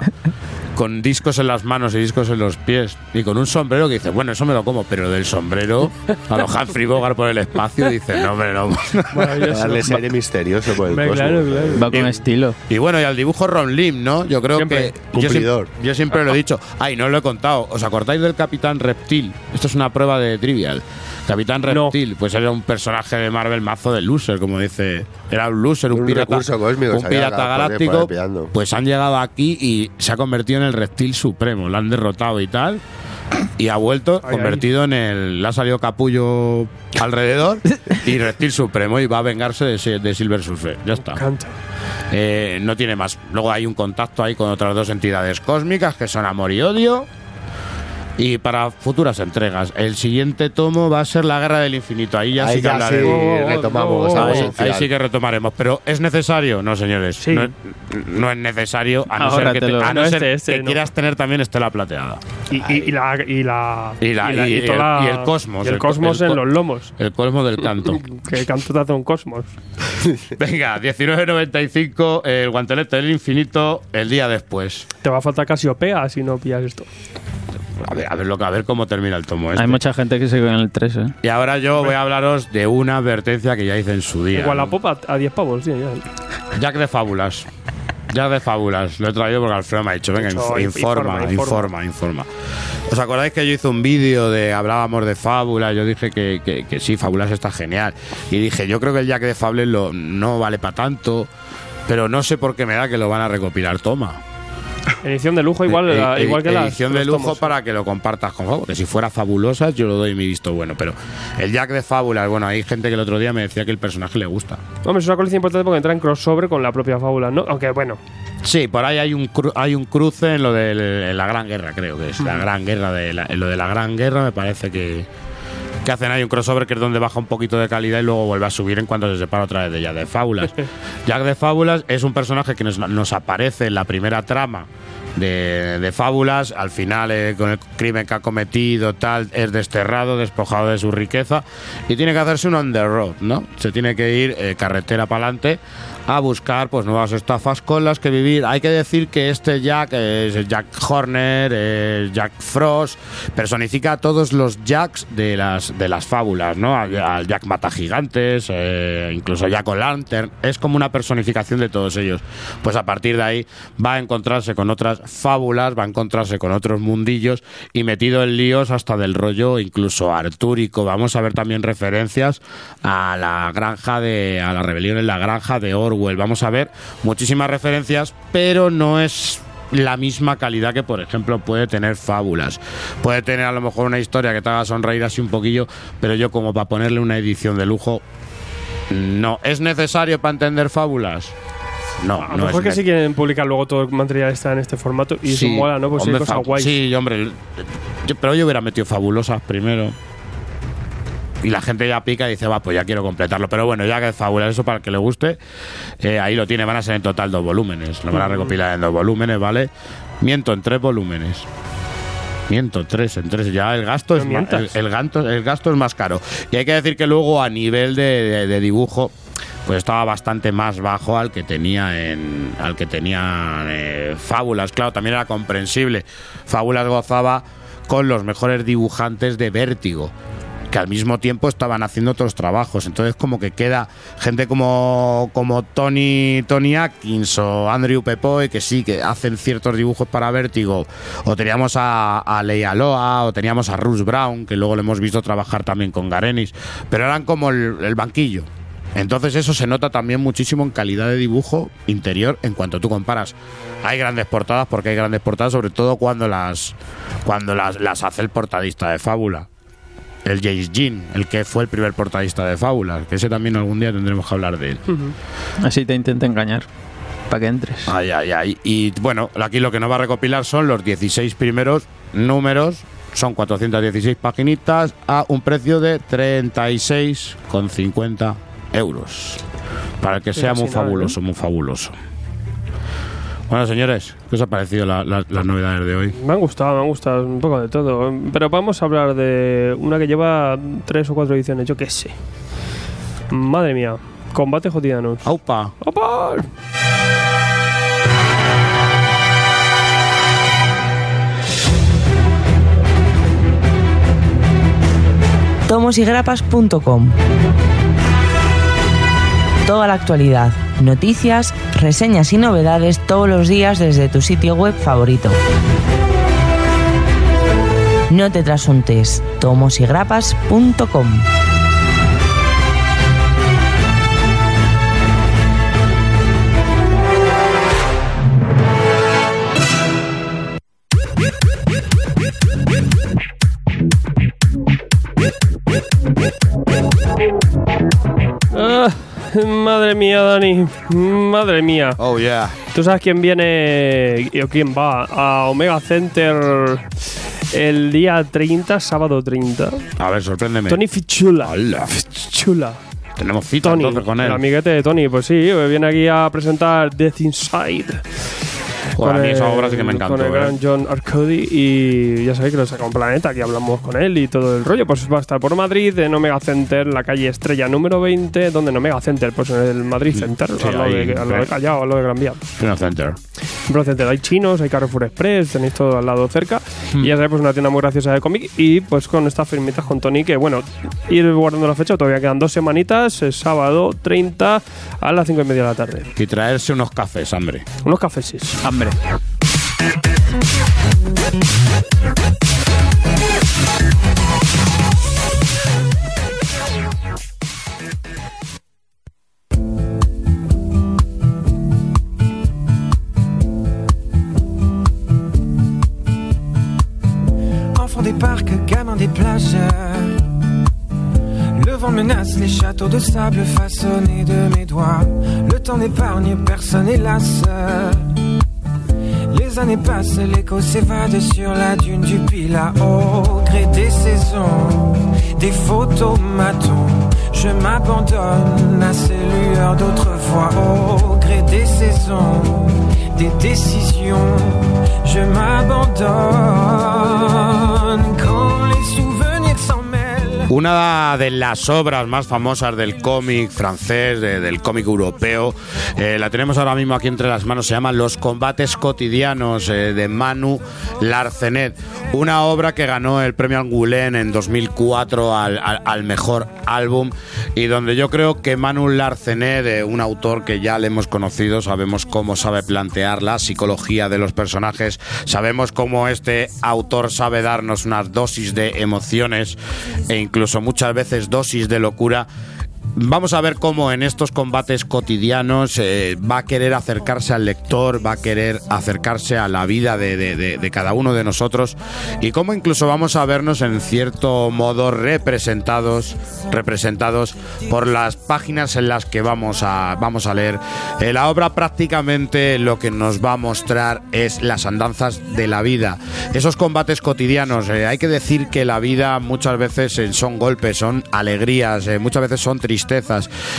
con discos en las manos y discos en los pies, y con un sombrero que dice, bueno, eso me lo como, pero del sombrero a lo Humphrey Bogart por el espacio, dice, no, hombre, no. Para darle ese aire misterioso por el claro, claro. Va con estilo. Y bueno, y al dibujo Ron Lim, ¿no? Yo creo Siempre. que. Yo, Cumplidor. siempre- yo siempre lo he dicho. Ay, no lo he contado. ¿Os acordáis del Capitán Reptil? Esto es una prueba de trivial. Capitán No. Reptil, pues era un personaje de Marvel mazo de loser, como dice. Era un loser, un, Un pirata. cósmico, un pirata galáctico. Pues han llegado aquí y se ha convertido en el reptil supremo. Lo han derrotado y tal. Y ha vuelto Ay, convertido en el. Le ha salido capullo alrededor y reptil supremo y va a vengarse de, Silver Surfer. Ya está. Eh, no tiene más. Luego hay un contacto ahí con otras dos entidades cósmicas que son Amor y Odio. Y para futuras entregas, el siguiente tomo va a ser La Guerra del Infinito. Ahí ya Ahí sí que ya sí retomamos Ahí, sí que retomaremos. Pero ¿es necesario? No, señores. Sí. No, no es necesario, a no ser que, te- Ahórratelo. a no No, ser este, este, que no. quieras tener también Estela Plateada. Y, y, y la, y la. Y la- y toda el- la- y el cosmos, y el, el co- cosmos el en los lomos. El colmo del canto. Que canto te hace un cosmos. Venga, 19.95, el guantelete del infinito, el día después. Te va a faltar Casiopea si no pillas esto. A ver, a ver, lo que- a ver cómo termina el tomo este. Hay mucha gente que se queda en el 3, ¿eh? Y ahora yo voy a hablaros de una advertencia que ya hice en su día. Igual la popa a 10 pavos, sí, ya. Jack de Fábulas. Jack de Fábulas. Lo he traído porque Alfredo me ha dicho, venga, Mucho, informa, informa, informa, informa, ¿Os acordáis que yo hice un vídeo de hablábamos de Fábulas? Yo dije que, que- que sí, Fábulas está genial. Y dije, yo creo que el Jack de lo, no vale para tanto, pero no sé por qué me da que lo van a recopilar. Toma. Edición de lujo, igual, Eh, la- eh, igual que la. edición de lujo para que lo compartas con Fábulas. Que si fuera fabulosa, yo lo doy mi visto bueno. Pero el Jack de Fábulas, bueno, hay gente que el otro día me decía que el personaje le gusta. Hombre, es una colección importante porque entra en crossover con la propia fábula, ¿no? Aunque bueno, Sí, por ahí hay un, cru- hay un cruce en lo de la Gran Guerra, creo que es. La Gran Guerra, de la- en lo de la Gran Guerra me parece que, que hacen ahí un crossover que es donde baja un poquito de calidad y luego vuelve a subir en cuanto se separa otra vez de Jack de Fábulas. Jack de Fábulas es un personaje que nos, nos aparece en la primera trama de, de Fábulas, al final eh, con el crimen que ha cometido tal, es desterrado, despojado de su riqueza y tiene que hacerse un on the road, ¿no? Se tiene que ir eh, carretera para adelante a buscar pues nuevas estafas con las que vivir. Hay que decir que este Jack es el Jack Horner, es Jack Frost, personifica a todos los Jacks de las de las fábulas, ¿no? Al, Jack Mata Gigantes, eh, incluso Jack O'Lantern, es como una personificación de todos ellos. Pues a partir de ahí va a encontrarse con otras fábulas, va a encontrarse con otros mundillos y metido en líos hasta del rollo incluso artúrico. Vamos a ver también referencias a la granja de a la rebelión en la granja de Orwell. Vamos a ver muchísimas referencias, pero no es la misma calidad que, por ejemplo, puede tener Fábulas. Puede tener a lo mejor una historia que te haga sonreír así un poquillo, pero yo como para ponerle una edición de lujo, no. ¿Es necesario para entender Fábulas? No, a lo no mejor es que si quieren publicar luego todo el material está en este formato y Sí, eso mola, ¿no? Pues hay hombre, cosas fa- guays. Sí, hombre. yo- pero yo hubiera metido fabulosas primero. Y la gente ya pica y dice, va, pues ya quiero completarlo. Pero bueno, ya que es fabuloso, eso para el que le guste, eh, ahí lo tiene. Van a ser en total dos volúmenes. Lo van a recopilar en dos volúmenes, ¿vale? Miento, en tres volúmenes. Miento, tres, en tres. Ya el gasto, es ma- el, el gasto, el gasto es más caro. Y hay que decir que luego a nivel de, de- de dibujo pues estaba bastante más bajo al que tenía en al que tenía eh, Fábulas. Claro, también era comprensible. Fábulas gozaba con los mejores dibujantes de Vértigo que al mismo tiempo estaban haciendo otros trabajos. Entonces como que queda gente como, como Tony, Tony Atkins o Andrew Pepoy, que sí, que hacen ciertos dibujos para Vértigo. O teníamos a, a Leia Loa, o teníamos a Russ Brown, que luego lo hemos visto trabajar también con Garenis. Pero eran como el, banquillo. Entonces eso se nota también muchísimo en calidad de dibujo interior en cuanto tú comparas. Hay grandes portadas porque hay grandes portadas, sobre todo cuando las cuando las hace el portadista de Fábula. El James Jean, el que fue el primer portadista de Fábulas, que ese también algún día tendremos que hablar de él. Así te intenta engañar. Para que entres. Ay, ay, ay. Y bueno, aquí lo que nos va a recopilar son los 16 primeros números. Son 416 paginitas a un precio de 36,50 euros. Para que sea Casi muy fabuloso, muy fabuloso. Bueno, señores, ¿qué os ha parecido la- la- las novedades de hoy? Me han gustado, me han gustado un poco de todo. Pero vamos a hablar de una que lleva tres o cuatro ediciones, yo qué sé. Madre mía, combate cotidianos. ¡Aupa! ¡Opa! tomosygrapas.com Toda la actualidad, noticias, reseñas y novedades todos los días desde tu sitio web favorito. No te trasuntes, tomosygrapas.com madre mía, Dani. Madre mía. Oh, yeah. ¿Tú sabes quién viene o quién va a Omega Center el día 30, sábado 30? A ver, sorpréndeme. Tony Fichula. Hola. Chula. Tenemos cita Tony, entonces con él. el amiguete de Tony, pues sí, viene aquí a presentar Death Inside. Joder, a mí el- esa obra sí que me encantó. Con el ¿eh? gran John Arcudi y ya sabéis que lo saca un planeta, aquí hablamos con él y todo el rollo. Pues va a estar por Madrid, en Omega Center, la calle Estrella número 20. ¿Dónde en Omega Center? Pues en el Madrid Center, sí, al, lado de, al lado de sí. Callao, al lado de Gran Vía. Final Center. En Pro Center hay chinos, hay Carrefour Express, tenéis todo al lado cerca. Hmm. Y ya sabéis, pues una tienda muy graciosa de cómic. Y pues con estas firmitas con Tony, que bueno, ir guardando la fecha, todavía quedan dos semanitas, es sábado 30 a las 5 y media de la tarde. Y traerse unos cafés, hombre. Unos cafés. Hambre. Enfants des parcs, gamins des plages. Le vent menace les châteaux de sable façonnés de mes doigts. Le temps n'épargne personne, hélas. Les années passent, l'écho s'évade sur la dune du Pila. Au gré des saisons, des photomatons, je m'abandonne à ces lueurs d'autrefois. Au gré des saisons, des décisions, je m'abandonne Una de las obras más famosas del cómic francés, de- del cómic europeo, eh, la tenemos ahora mismo aquí entre las manos, se llama Los combates cotidianos eh, de Manu Larcenet. Una obra que ganó el premio Angoulême en 2004 al, al- al mejor álbum y donde yo creo que Manu Larcenet, eh, un autor que ya le hemos conocido, sabemos cómo sabe plantear la psicología de los personajes, sabemos cómo este autor sabe darnos unas dosis de emociones e incluso muchas veces dosis de locura. Vamos a ver cómo en estos combates cotidianos eh, va a querer acercarse al lector, va a querer acercarse a la vida de, de- cada uno de nosotros y cómo incluso vamos a vernos en cierto modo representados, representados por las páginas en las que vamos a, vamos a leer. Eh, la obra prácticamente lo que nos va a mostrar es las andanzas de la vida, esos combates cotidianos. eh, hay que decir que la vida muchas veces eh, son golpes, son alegrías, muchas veces son tristezas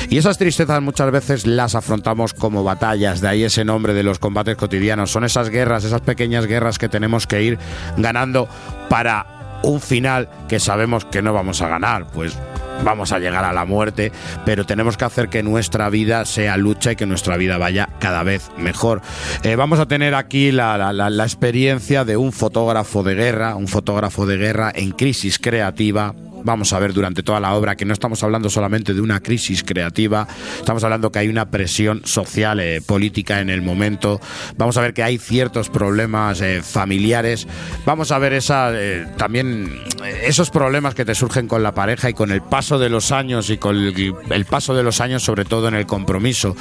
y esas tristezas muchas veces las afrontamos como batallas, de ahí ese nombre de los combates cotidianos. Son esas guerras, esas pequeñas guerras que tenemos que ir ganando para un final que sabemos que no vamos a ganar, pues vamos a llegar a la muerte, pero tenemos que hacer que nuestra vida sea lucha y que nuestra vida vaya cada vez mejor. Eh, vamos a tener aquí la, la- experiencia de un fotógrafo de guerra, un fotógrafo de guerra en crisis creativa. Vamos a ver durante toda la obra que no estamos hablando solamente de una crisis creativa, estamos hablando que hay una presión social, eh, política en el momento, vamos a ver que hay ciertos problemas eh, familiares, vamos a ver esa, eh, también esos problemas que te surgen con la pareja y con el paso de los años y con el, paso de los años sobre todo en el compromiso,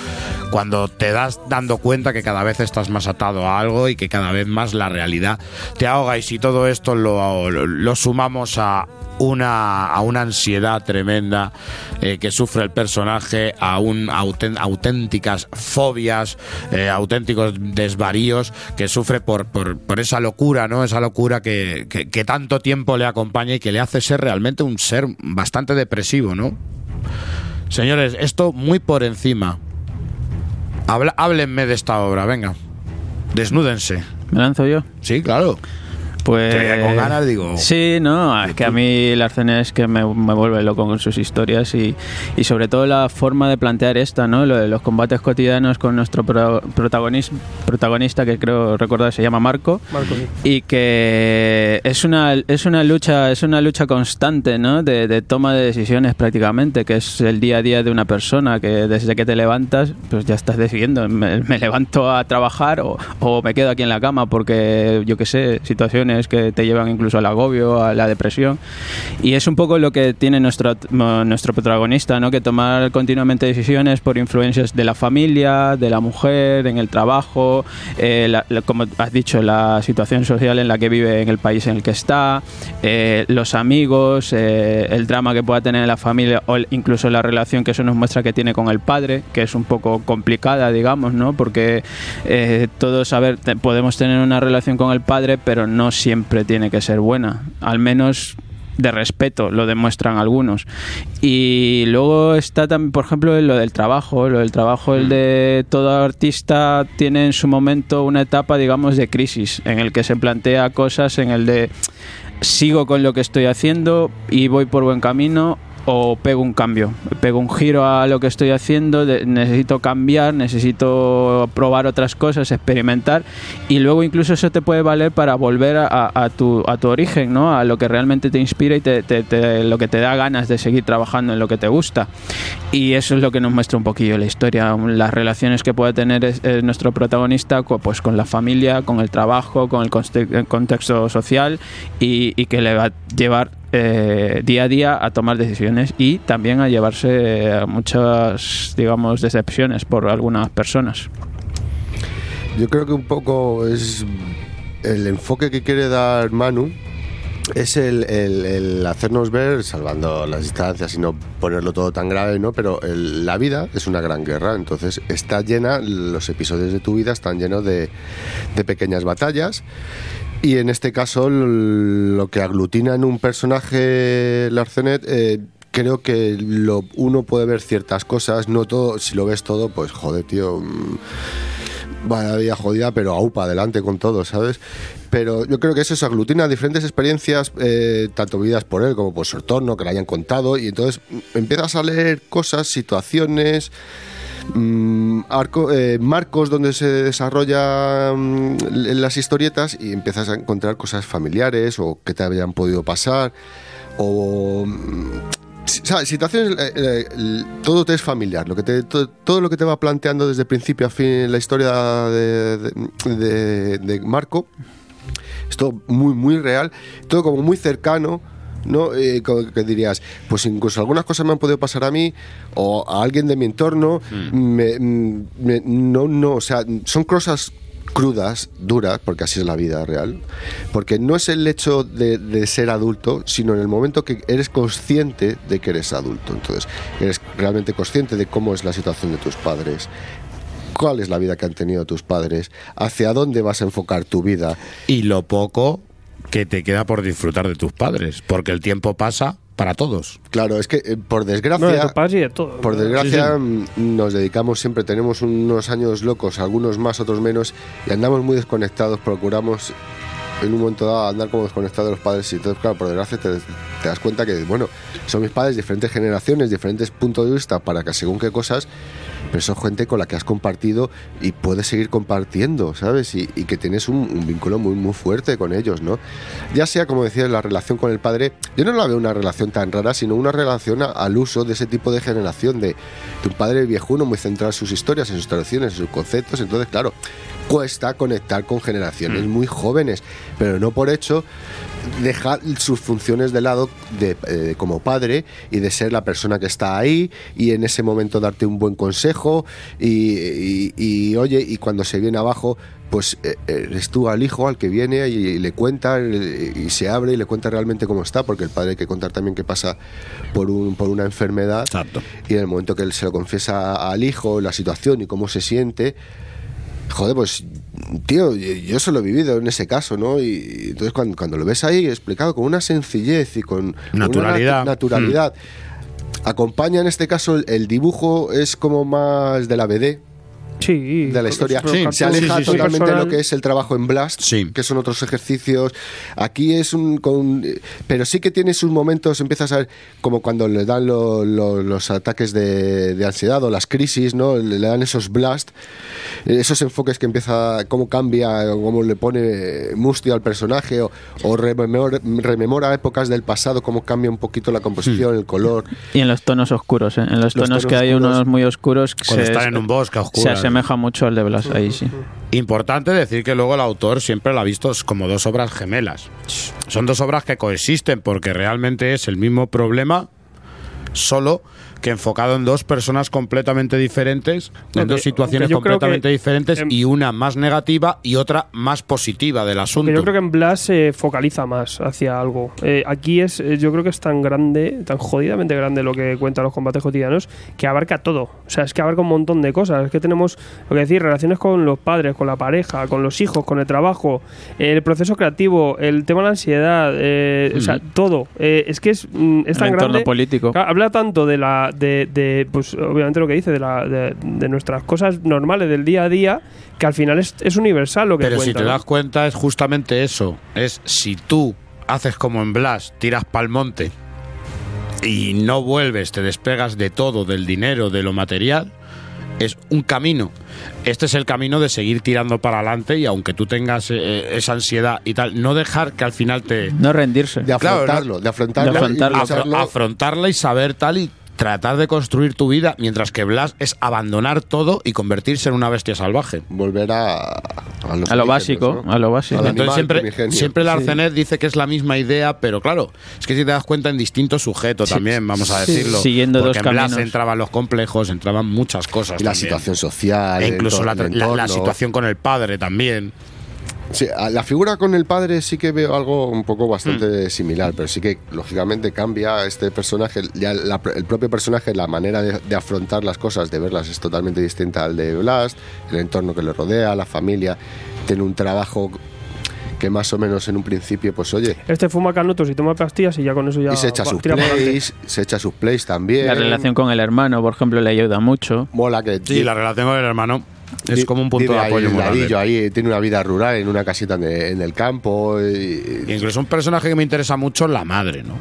cuando te das dando cuenta que cada vez estás más atado a algo y que cada vez más la realidad te ahoga y si todo esto lo sumamos a una, a una ansiedad tremenda eh, que sufre el personaje, a un auténticas fobias, eh, auténticos desvaríos que sufre por, por, por esa locura, ¿no? Esa locura que, que, que tanto tiempo le acompaña y que le hace ser realmente un ser bastante depresivo, ¿no? Señores, esto muy por encima. Habla- háblenme de esta obra, venga. Desnúdense. ¿Me lanzo yo? Sí, claro. Pues. Te veía con ganas, digo. Sí, no, es que a mí Larsen es que me, me vuelve loco con sus historias y, y sobre todo la forma de plantear esta, ¿no? Lo de los combates cotidianos con nuestro pro- protagonis- protagonista, que creo recordar se llama Marco. Marco, sí. y que es una es una lucha es una lucha constante ¿no? de, de toma de decisiones prácticamente que es el día a día de una persona que desde que te levantas pues ya estás decidiendo me, me levanto a trabajar o, o me quedo aquí en la cama porque yo qué sé situaciones que te llevan incluso al agobio a la depresión y es un poco lo que tiene nuestro nuestro protagonista ¿no? que tomar continuamente decisiones por influencias de la familia de la mujer en el trabajo eh, la- la- como has dicho la situación social en la que vive en el país en el que está eh, los amigos eh, el drama que pueda tener en la familia o incluso la relación que eso nos muestra que tiene con el padre que es un poco complicada digamos no porque eh, todos te- podemos tener una relación con el padre pero no siempre tiene que ser buena al menos de respeto, lo demuestran algunos. Y luego está también, por ejemplo, lo del trabajo. Lo del trabajo, el de todo artista tiene en su momento una etapa, digamos, de crisis, en el que se plantea cosas en el de sigo con lo que estoy haciendo y voy por buen camino o pego un cambio, pego un giro a lo que estoy haciendo, necesito cambiar, necesito probar otras cosas, experimentar y luego incluso eso te puede valer para volver a, tu, a tu origen, ¿no? a lo que realmente te inspira y te, lo que te da ganas de seguir trabajando en lo que te gusta. Y eso es lo que nos muestra un poquillo la historia, las relaciones que puede tener eh, nuestro protagonista pues, con la familia, con el trabajo, con el, contexto social y que le va a llevar eh, día a día a tomar decisiones y también a llevarse muchas, digamos, decepciones por algunas personas. Yo creo que un poco es el enfoque que quiere dar Manu es el, el- hacernos ver, salvando las distancias y no ponerlo todo tan grave, ¿no? Pero el- la vida es una gran guerra, entonces está llena, los episodios de tu vida están llenos de, de pequeñas batallas. Y en este caso, lo que aglutina en un personaje Larcenet, eh, creo que lo, uno puede ver ciertas cosas, no todo, si lo ves todo, pues joder, tío. Vaya vida jodida, pero aupa adelante con todo, ¿sabes? Pero yo creo que eso se aglutina diferentes experiencias, eh, tanto vividas por él como por su entorno, que le hayan contado, y entonces mm, empiezas a leer cosas, situaciones, mm, eh, marcos donde se desarrollan mm, las historietas y empiezas a encontrar cosas familiares o que te habían podido pasar o si- ¿sabes? situaciones eh, eh, el- todo te es familiar lo que te, to- todo, lo que te va planteando desde principio a fin la historia de, de- de- de Marco es todo muy muy real todo como muy cercano ¿no? Eh, que dirías, pues incluso algunas cosas me han podido pasar a mí o a alguien de mi entorno, me- me- no, no, o sea, son cosas crudas, duras, porque así es la vida real, porque no es el hecho de, ser adulto, sino en el momento que eres consciente de que eres adulto, entonces eres realmente consciente de cómo es la situación de tus padres, cuál es la vida que han tenido tus padres, hacia dónde vas a enfocar tu vida, y lo poco que te queda por disfrutar de tus padres, porque el tiempo pasa para todos. Claro, es que eh, por No, de desgracia, padres y de todo. por desgracia mm, nos dedicamos siempre, tenemos unos años locos, algunos más, otros menos, y andamos muy desconectados, procuramos en un momento dado andar como desconectado de los padres y entonces, claro, por desgracia te, te das cuenta que, bueno, son mis padres, diferentes generaciones, diferentes puntos de vista para que según qué cosas, pero son gente con la que has compartido y puedes seguir compartiendo, ¿sabes? Y, que tienes un, vínculo muy, muy fuerte con ellos, ¿no? Ya sea, como decías, la relación con el padre, yo no la veo una relación tan rara, sino una relación al uso de ese tipo de generación, de, de un padre viejuno muy centrado en sus historias, en sus tradiciones, en sus conceptos, entonces, claro, cuesta conectar con generaciones muy jóvenes, pero no por hecho dejar sus funciones de lado de, eh, como padre y de ser la persona que está ahí y en ese momento darte un buen consejo y, y- y, oye, y cuando se viene abajo pues eh, eres tú al hijo al que viene y, le cuenta eh, y se abre y le cuenta realmente cómo está porque el padre hay que contar también que pasa por, un, por una enfermedad Exacto. y en el momento que él se lo confiesa al hijo la situación y cómo se siente Joder, pues, tío, yo eso lo he vivido en ese caso, ¿no? Y entonces cuando, cuando lo ves ahí explicado con una sencillez y con una Naturalidad. natu- naturalidad, acompaña en este caso el, el dibujo es como más de la BD, Sí. de la historia. Sí, se aleja sí, sí, sí. totalmente de lo que es el trabajo en Blast, Sí. que son otros ejercicios. Aquí es un. Con, pero sí que tiene sus momentos, empiezas a ver, como cuando le dan lo- lo- los ataques de, de ansiedad o las crisis, ¿no? Le, le dan esos Blast, esos enfoques que empieza, cómo cambia, cómo le pone mustio al personaje, o, o rememora, rememora épocas del pasado, cómo cambia un poquito la composición, el color. Y en los tonos oscuros, ¿eh? en los, Los tonos, tonos que hay oscuros. unos muy oscuros que Cuando se, están en un bosque oscuras. Asemeja mucho al de Blas, ahí sí. Importante decir que luego el autor siempre lo ha visto como dos obras gemelas. Son dos obras que coexisten porque realmente es el mismo problema, solo que enfocado en dos personas completamente diferentes, en dos situaciones completamente diferentes en- y una más negativa y otra más positiva del asunto. Que yo creo que en Blast se focaliza más hacia algo. Eh, aquí es, eh, yo creo que es tan grande, tan jodidamente grande lo que cuentan los combates cotidianos, que abarca todo. O sea, es que abarca un montón de cosas. Es que tenemos, lo que decir, relaciones con los padres, con la pareja, con los hijos, con el trabajo, el proceso creativo, el tema de la ansiedad, eh, o sea, todo. Eh, es que es, mm, es El tan entorno grande. político. Claro, habla tanto de la, de, de, pues obviamente lo que dice, de, la, de, de nuestras cosas normales del día a día, que al final es, es universal lo que Pero si te ¿no? das cuenta es justamente eso. Es si tú haces como en Blas, tiras pa'l monte y no vuelves, te despegas de todo, del dinero, de lo material, es un camino. Este es el camino de seguir tirando para adelante y aunque tú tengas eh, esa ansiedad y tal, no dejar que al final te... No rendirse. De Claro, afrontarlo, no- de afrontarlo, de afrontarlo. y afrontarla y saber tal y tratar de construir tu vida, mientras que Blas es abandonar todo y convertirse en una bestia salvaje. volver a, a, los A lo básico, ¿no? a lo básico. Al Entonces siempre, siempre el Sí. Arcenet dice que es la misma idea, pero claro, es que si te das cuenta en distintos sujetos también, vamos a sí. decirlo. Siguiendo Porque dos en Blas caminos. entraban los complejos, entraban muchas cosas. Y la también. situación social, E incluso la, la- situación con el padre también. Sí, a la figura con el padre sí que veo algo un poco bastante similar, pero sí que lógicamente cambia este personaje, ya la- el propio personaje, la manera de, de afrontar las cosas, de verlas es totalmente distinta al de Blast, el entorno que le rodea, la familia, tiene un trabajo que más o menos en un principio, pues oye, Este fuma canutos y toma pastillas y ya con eso ya y se echa va- sus plays, se echa sus plays también. La relación con el hermano, por ejemplo, le ayuda mucho. mola que Sí, la relación con el hermano es como un punto de ahí apoyo grande. ahí tiene una vida rural en una casita en el, campo y- Y Incluso un personaje que me interesa mucho, la madre, ¿no?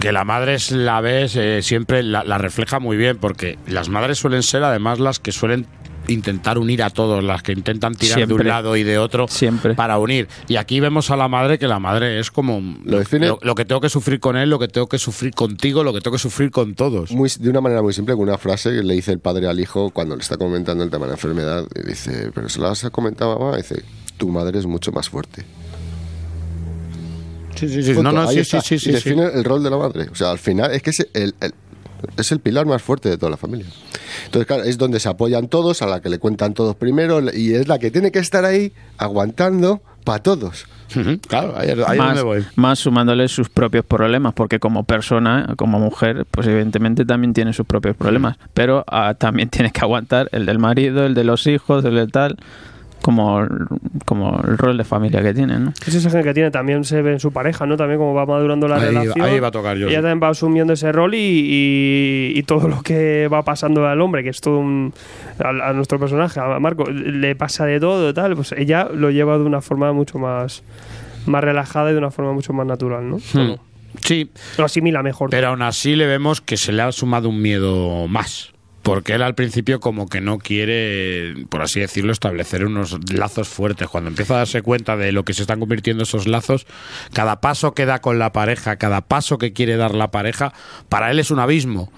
Que la madre es la ves, eh, siempre la, la refleja muy bien, porque las madres suelen ser además las que suelen intentar unir a todos, las que intentan tirar de un lado y de otro Siempre. para unir. Y aquí vemos a la madre que la madre es como Lo define- lo, lo que tengo que sufrir con él, lo que tengo que sufrir contigo, lo que tengo que sufrir con todos. muy, de una manera muy simple, con una frase que le dice el padre al hijo cuando le está comentando el tema de la enfermedad. Y dice, pero se lo has comentado a mamá. Dice, tu madre es mucho más fuerte. Sí, sí, sí. No, no, sí, sí, sí, Y sí, sí. define el rol de la madre. O sea, al final es que es el, el- es el pilar más fuerte de toda la familia. Entonces, claro, es donde se apoyan todos, a la que le cuentan todos primero, y es la que tiene que estar ahí aguantando para todos. Claro, ahí, más, donde voy. más sumándole sus propios problemas, porque como persona, como mujer, pues evidentemente también tiene sus propios problemas, pero ah, también tiene que aguantar el del marido, el de los hijos, el de tal. Como, como el rol de familia que tienen, ¿no? Ese es el que tiene, también se ve en su pareja, ¿no? También como va madurando la Ahí- relación. ahí va a tocar yo, Ella sí. también va asumiendo ese rol y, y- y todo lo que va pasando al hombre, que es todo un. A, a nuestro personaje, a Marco, le pasa de todo y tal, pues ella lo lleva de una forma mucho más. Más relajada y de una forma mucho más natural, ¿no? Todo. Sí, Lo asimila mejor. pero aún así le vemos que se le ha sumado un miedo más. Porque él al principio como que no quiere, por así decirlo, establecer unos lazos fuertes. Cuando empieza a darse cuenta de lo que se están convirtiendo esos lazos, cada paso que da con la pareja, cada paso que quiere dar la pareja, para él es un abismo.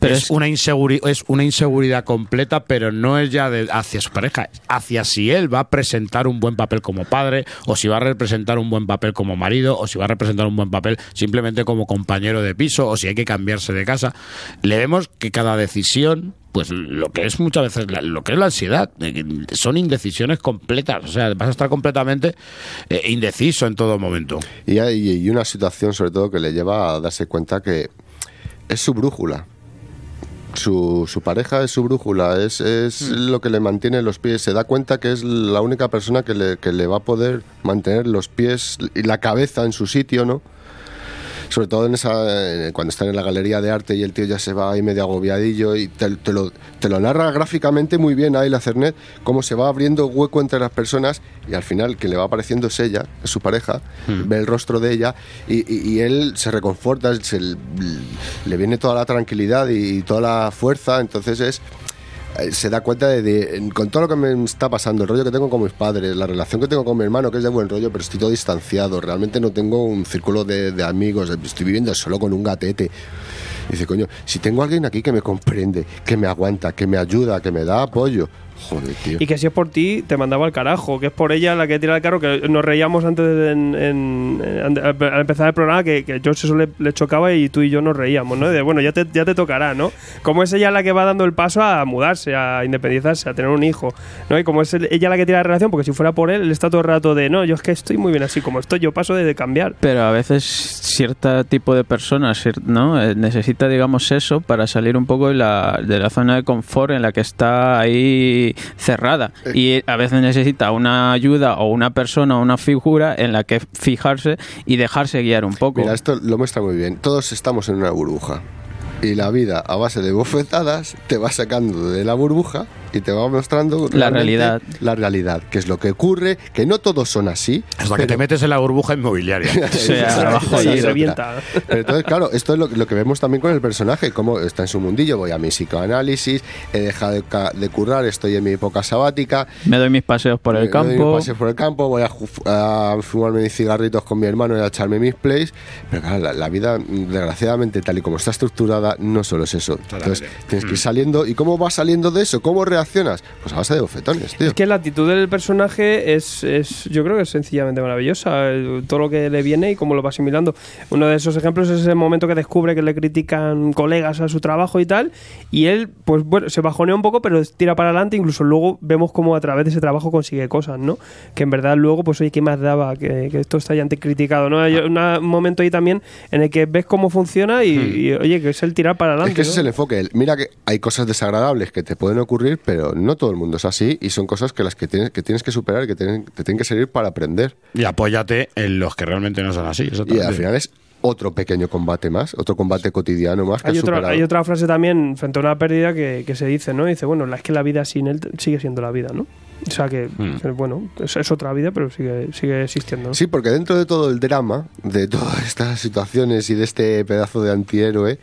Pero es, es- una inseguri- es una inseguridad completa, pero no es ya de- hacia su pareja, hacia si él va a presentar un buen papel como padre, o si va a representar un buen papel como marido, o si va a representar un buen papel simplemente como compañero de piso, o si hay que cambiarse de casa. Le vemos que cada decisión pues lo que es muchas veces la- lo que es la ansiedad son indecisiones completas o sea vas a estar completamente eh, indeciso en todo momento Y hay y una situación, sobre todo, que le lleva a darse cuenta que es su brújula. Su, su pareja es su brújula, es, es lo que le mantiene los pies. Se da cuenta que es la única persona que le, que le va a poder mantener los pies y la cabeza en su sitio, ¿no? Sobre todo en esa, eh, cuando están en la galería de arte y el tío ya se va ahí medio agobiadillo y te, te lo, te lo narra gráficamente muy bien ahí la Cernet, cómo se va abriendo hueco entre las personas y al final que le va apareciendo es ella, es su pareja, ve el rostro de ella y, y- y él se reconforta, se, le viene toda la tranquilidad y toda la fuerza, entonces es se da cuenta de, con todo lo que me está pasando, el rollo que tengo con mis padres, la relación que tengo con mi hermano, que es de buen rollo, pero estoy todo distanciado, realmente no tengo un círculo de, amigos, estoy viviendo solo con un gatete. Dice, coño, si tengo alguien aquí que me comprende, que me aguanta, que me ayuda, que me da apoyo, joder, tío. Y que si es por ti, te mandaba al carajo. Que es por ella la que tira el carro. Que nos reíamos antes de, en- en- en- al empezar el programa que, que George eso le, le chocaba y tú y yo nos reíamos, ¿no? De bueno, ya te, ya te tocará, ¿no? Como es ella la que va dando el paso a mudarse, a independizarse, a tener un hijo, ¿no? Y como es el- ella la que tira la relación, porque si fuera por él, él está todo el rato de no, yo es que estoy muy bien así como estoy, yo paso de, de cambiar. Pero a veces cierto tipo de personas. Eh, necesita, digamos, eso para salir un poco de la, de la zona de confort en la que está ahí cerrada. Y a veces necesita una ayuda o una persona o una figura en la que fijarse y dejarse guiar un poco. Mira, esto lo muestra muy bien. Todos estamos en una burbuja. Y la vida, a base de bofetadas, te va sacando de la burbuja y te va mostrando La realidad. La realidad, que es lo que ocurre, que no todos son así. hasta que te metes en la burbuja inmobiliaria sea, Esa allí, es revienta. Pero entonces, claro, esto es lo, lo que vemos también con el personaje, cómo está en su mundillo, voy a mi psicoanálisis, he dejado de, de currar, estoy en mi época sabática, Me doy mis paseos por el me doy mis campo. paseos por el campo, voy a, a fumarme mis cigarritos con mi hermano y a echarme mis plays. Pero claro, la, la vida, desgraciadamente, tal y como está estructurada, no solo es eso. Entonces, tienes Mm. que ir saliendo. ¿Y cómo vas saliendo de eso? ¿Cómo reaccionas? Pues a base de bofetones, tío. Es que la actitud del personaje es, es yo creo que es sencillamente maravillosa. El- Todo lo que le viene y cómo lo va asimilando. Uno de esos ejemplos es ese momento que descubre que le critican colegas a su trabajo y tal. Y él, pues bueno, se bajonea un poco, pero tira para adelante. Incluso luego vemos cómo a través de ese trabajo consigue cosas, ¿no? Que en verdad luego, pues oye, ¿qué más daba? Que, que esto está ya antes criticado, ¿no? Hay una- un momento ahí también en el que ves cómo funciona y, y, oye, que es el tirar para adelante. Es que ese ¿no? es el enfoque. El- Mira que hay cosas desagradables que te pueden ocurrir, pero no todo el mundo es así y son cosas que las que tienes que, tienes que superar, que tienen- te tienen que servir para aprender. y apóyate en los que realmente no son así Y al final es otro pequeño combate más, otro combate cotidiano más que Hay otra, superado. hay otra frase también frente a una pérdida que, que se dice, ¿no? Dice, bueno, es que la vida sin él sigue siendo la vida, ¿no? O sea que, Hmm. que, bueno, es, es otra vida, pero sigue, sigue existiendo. ¿no? Sí, porque dentro de todo el drama, de todas estas situaciones y de este pedazo de antihéroe,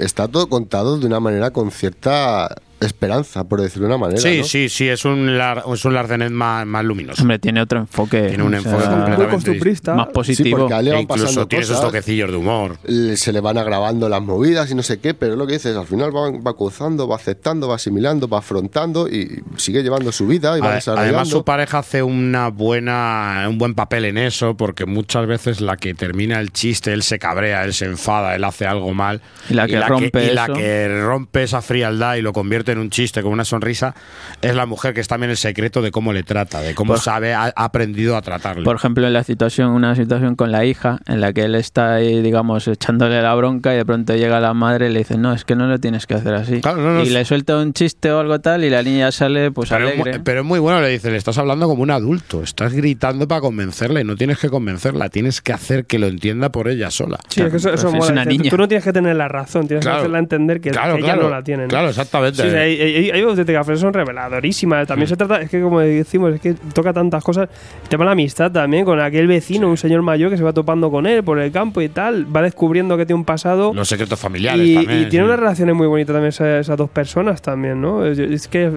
está todo contado de una manera con cierta esperanza, por decirlo de una manera. sí ¿no? sí sí es un lar, es un Larcenet más, más luminoso Hombre, tiene otro enfoque. Tiene un o enfoque sea, completamente costumbrista. más Sí, positivo. porque a él le E incluso pasando tiene esos toquecillos de humor le- se le van agravando las movidas y no sé qué, pero lo que dices, al final va, va cruzando, va aceptando, va asimilando, va afrontando y sigue llevando su vida y va desarrollando. Además, su pareja hace una buena, un buen papel en eso, porque muchas veces la que termina el chiste, él se cabrea, él se enfada, él hace algo mal. Y la que rompe y la que rompe esa frialdad y lo convierte en un chiste con una sonrisa, es la mujer que es también el secreto de cómo le trata, de cómo Por- sabe, ha, aprendido a tratarle. Por ejemplo, en la situación, una situación con la hija, en la que él está ahí, digamos, echándole la bronca y de pronto llega la madre y le dice, no, es que no lo tienes que hacer así. Claro, no, no, y es- le suelta un chiste o algo tal y la niña sale pues pero, es alegre. muy, pero es muy bueno, le dice, le estás hablando como un adulto, estás gritando para convencerle, no tienes que convencerla, tienes que hacer que lo entienda por ella sola. Sí, es que eso, eso Es mola. una niña. Tú no tienes que tener la razón, tienes Claro. que hacerla entender que, Claro, que ella claro. no la tiene. ¿no? Claro, exactamente. Sí, sí, hay, hay, hay auténticas frases son reveladorísimas. También se trata, es que como decimos, es que toca tantas cosas. El tema de la amistad también, con aquel vecino, un señor mayor que se va topando con él por el campo y tal, va descubriendo que tiene un pasado. Los secretos familiares y, también. y tiene unas relaciones muy bonitas también esas, esas dos personas también, ¿no? Es, es que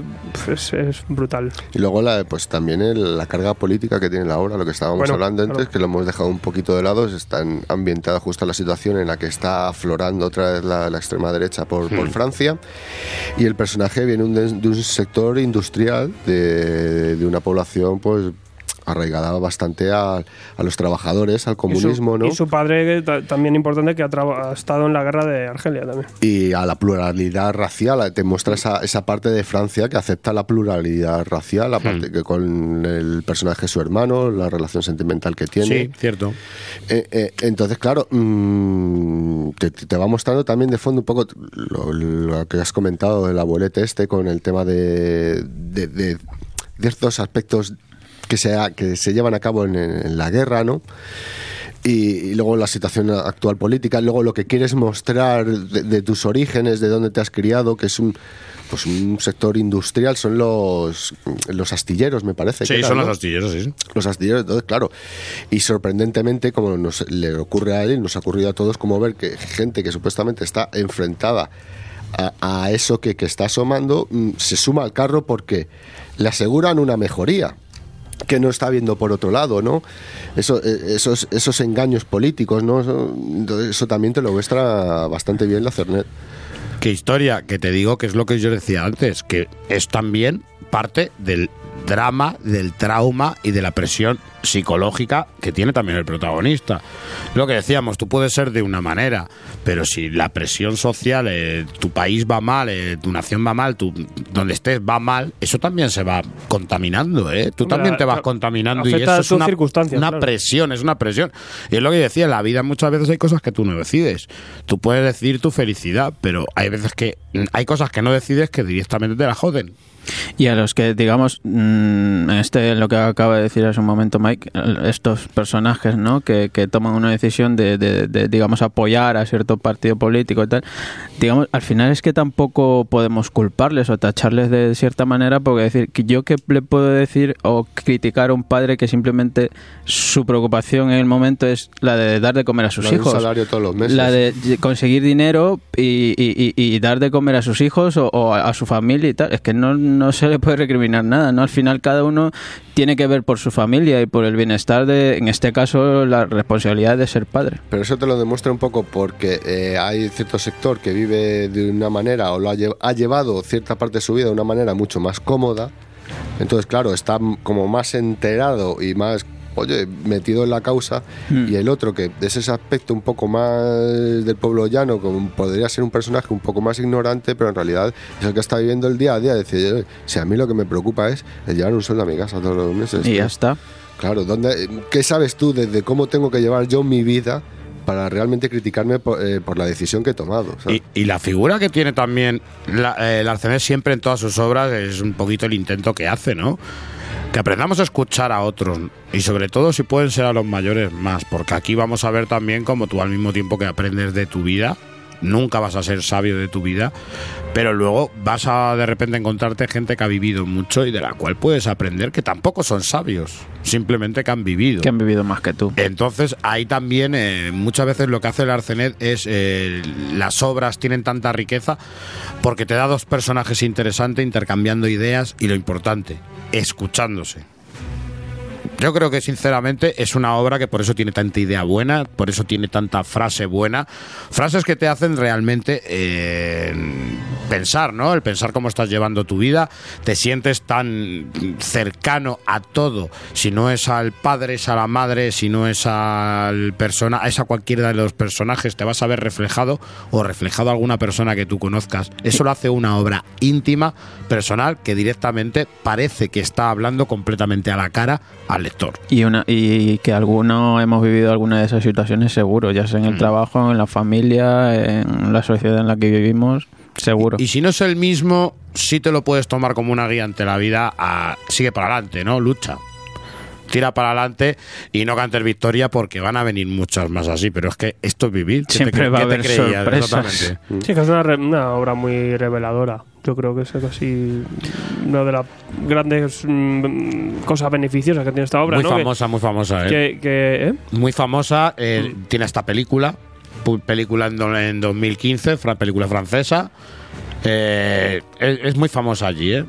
es, es brutal. Y luego la, pues también el- la carga política que tiene la obra, lo que estábamos Bueno, hablando antes, claro. que lo hemos dejado un poquito de lado, está en- ambientada justo la situación en la que está aflorando otra vez la, la extrema derecha por, por Francia. Y el personaje viene un de, de un sector industrial, de una población pues arraigada bastante a, a los trabajadores, al Y su- comunismo, ¿no? Y su padre, también importante, que ha, traba- ha estado en la guerra de Argelia también. y a la pluralidad racial. Te muestra esa, esa parte de Francia que acepta la pluralidad racial, la parte que con el personaje su hermano, la relación sentimental que tiene. Sí, cierto. Eh, eh, entonces, claro, mm, te, te va mostrando también de fondo un poco lo, lo que has comentado del abuelete este con el tema de, de, de ciertos aspectos que se, que se llevan a cabo en, en la guerra, ¿no? Y, y luego la situación actual política, luego lo que quieres mostrar de, de tus orígenes, de dónde te has criado, que es un pues un sector industrial, son los, los astilleros, me parece. Sí, son ¿no? los astilleros, sí. Los astilleros, entonces, claro. Y sorprendentemente, como nos, le ocurre a él, nos ha ocurrido a todos, como ver que gente que supuestamente está enfrentada a, a eso que, que está asomando, mm, se suma al carro porque le aseguran una mejoría que no está viendo por otro lado, ¿no? Eso, eh, esos, esos engaños políticos, ¿no? Eso, eso también te lo muestra bastante bien la Cernet. Qué historia, que te digo que es lo que yo decía antes, que es también parte del drama, del trauma y de la presión psicológica que tiene también el protagonista. Lo que decíamos, tú puedes ser de una manera, pero si la presión social, eh, tu país va mal, eh, tu nación va mal, tu, donde estés va mal, eso también se va contaminando, ¿eh? Tú Hombre, también te vas contaminando y eso es una, una claro. presión, es una presión. Y es lo que decía, en la vida muchas veces hay cosas que tú no decides. Tú puedes decidir tu felicidad, pero hay veces que mm, hay cosas que no decides que directamente te la joden. Y a los que, digamos, mm, este lo que acaba de decir hace un momento Mike, estos personajes, ¿no? Que, que toman una decisión de, de- de, digamos, apoyar a cierto partido político y tal, digamos, al final es que tampoco podemos culparles o tacharles de cierta manera, porque decir, yo que le puedo decir o criticar a un padre que simplemente su preocupación en el momento es la de dar de comer a sus La de un hijos. salario todos los meses. La de conseguir dinero y, y- y- y dar de comer a sus hijos o, o a, a su familia y tal. Es que no, no se le puede recriminar nada, ¿no? Al final cada uno tiene que ver por su familia y por el bienestar de, en este caso, la responsabilidad de ser padre. Pero eso te lo demuestra un poco porque eh, hay cierto sector que vive de una manera o lo ha, ha llevado cierta parte de su vida de una manera mucho más cómoda. Entonces, claro, está como más enterado y más, oye, metido en la causa. Y el otro, que es ese aspecto un poco más del pueblo llano, como podría ser un personaje un poco más ignorante, pero en realidad es el que está viviendo el día a día. Decir, "Oye, si a mí lo que me preocupa es el llevar un sueldo a mi casa todos los meses. Y tío". ya está. Claro, ¿dónde, ¿qué sabes tú de, de cómo tengo que llevar yo mi vida para realmente criticarme por, eh, por la decisión que he tomado? ¿sabes? Y, y la figura que tiene también la, eh, el Arcenet siempre en todas sus obras es un poquito el intento que hace, ¿no? Que aprendamos a escuchar a otros y sobre todo si pueden ser a los mayores más, porque aquí vamos a ver también como tú al mismo tiempo que aprendes de tu vida, nunca vas a ser sabio de tu vida, pero luego vas a de repente encontrarte gente que ha vivido mucho y de la cual puedes aprender que tampoco son sabios, simplemente que han vivido. Que han vivido más que tú. Entonces, ahí también eh, muchas veces lo que hace el Arcenet es eh, las obras tienen tanta riqueza porque te da dos personajes interesantes intercambiando ideas y lo importante, escuchándose. Yo creo que sinceramente es una obra que por eso tiene tanta idea buena, por eso tiene tanta frase buena, frases que te hacen realmente eh, pensar, ¿no? El pensar cómo estás llevando tu vida, te sientes tan cercano a todo, si no es al padre, es a la madre, si no es al persona, es a cualquiera de los personajes, te vas a ver reflejado o reflejado a alguna persona que tú conozcas. Eso lo hace una obra íntima, personal, que directamente parece que está hablando completamente a la cara al Y, una, y que alguno hemos vivido alguna de esas situaciones seguro, ya sea en el Mm. trabajo, en la familia, en la sociedad en la que vivimos, seguro. Y si no es el mismo, sí te lo puedes tomar como una guía ante la vida. A, sigue para adelante, ¿no? Lucha. Tira para adelante y no cantes victoria porque van a venir muchas más así. Pero es que esto es vivir. ¿Qué te Siempre va a haber creías? sorpresas. Exactamente. Sí, que es una, re- una obra muy reveladora. Yo creo que es casi una de las grandes mm, cosas beneficiosas que tiene esta obra. Muy ¿no? Que- famosa, muy famosa, ¿eh? Que, que- ¿eh? Muy famosa. eh, Mm. Tiene esta película. Película en, do- en 2015, fra- película francesa. Eh, es, es muy famosa allí, ¿eh?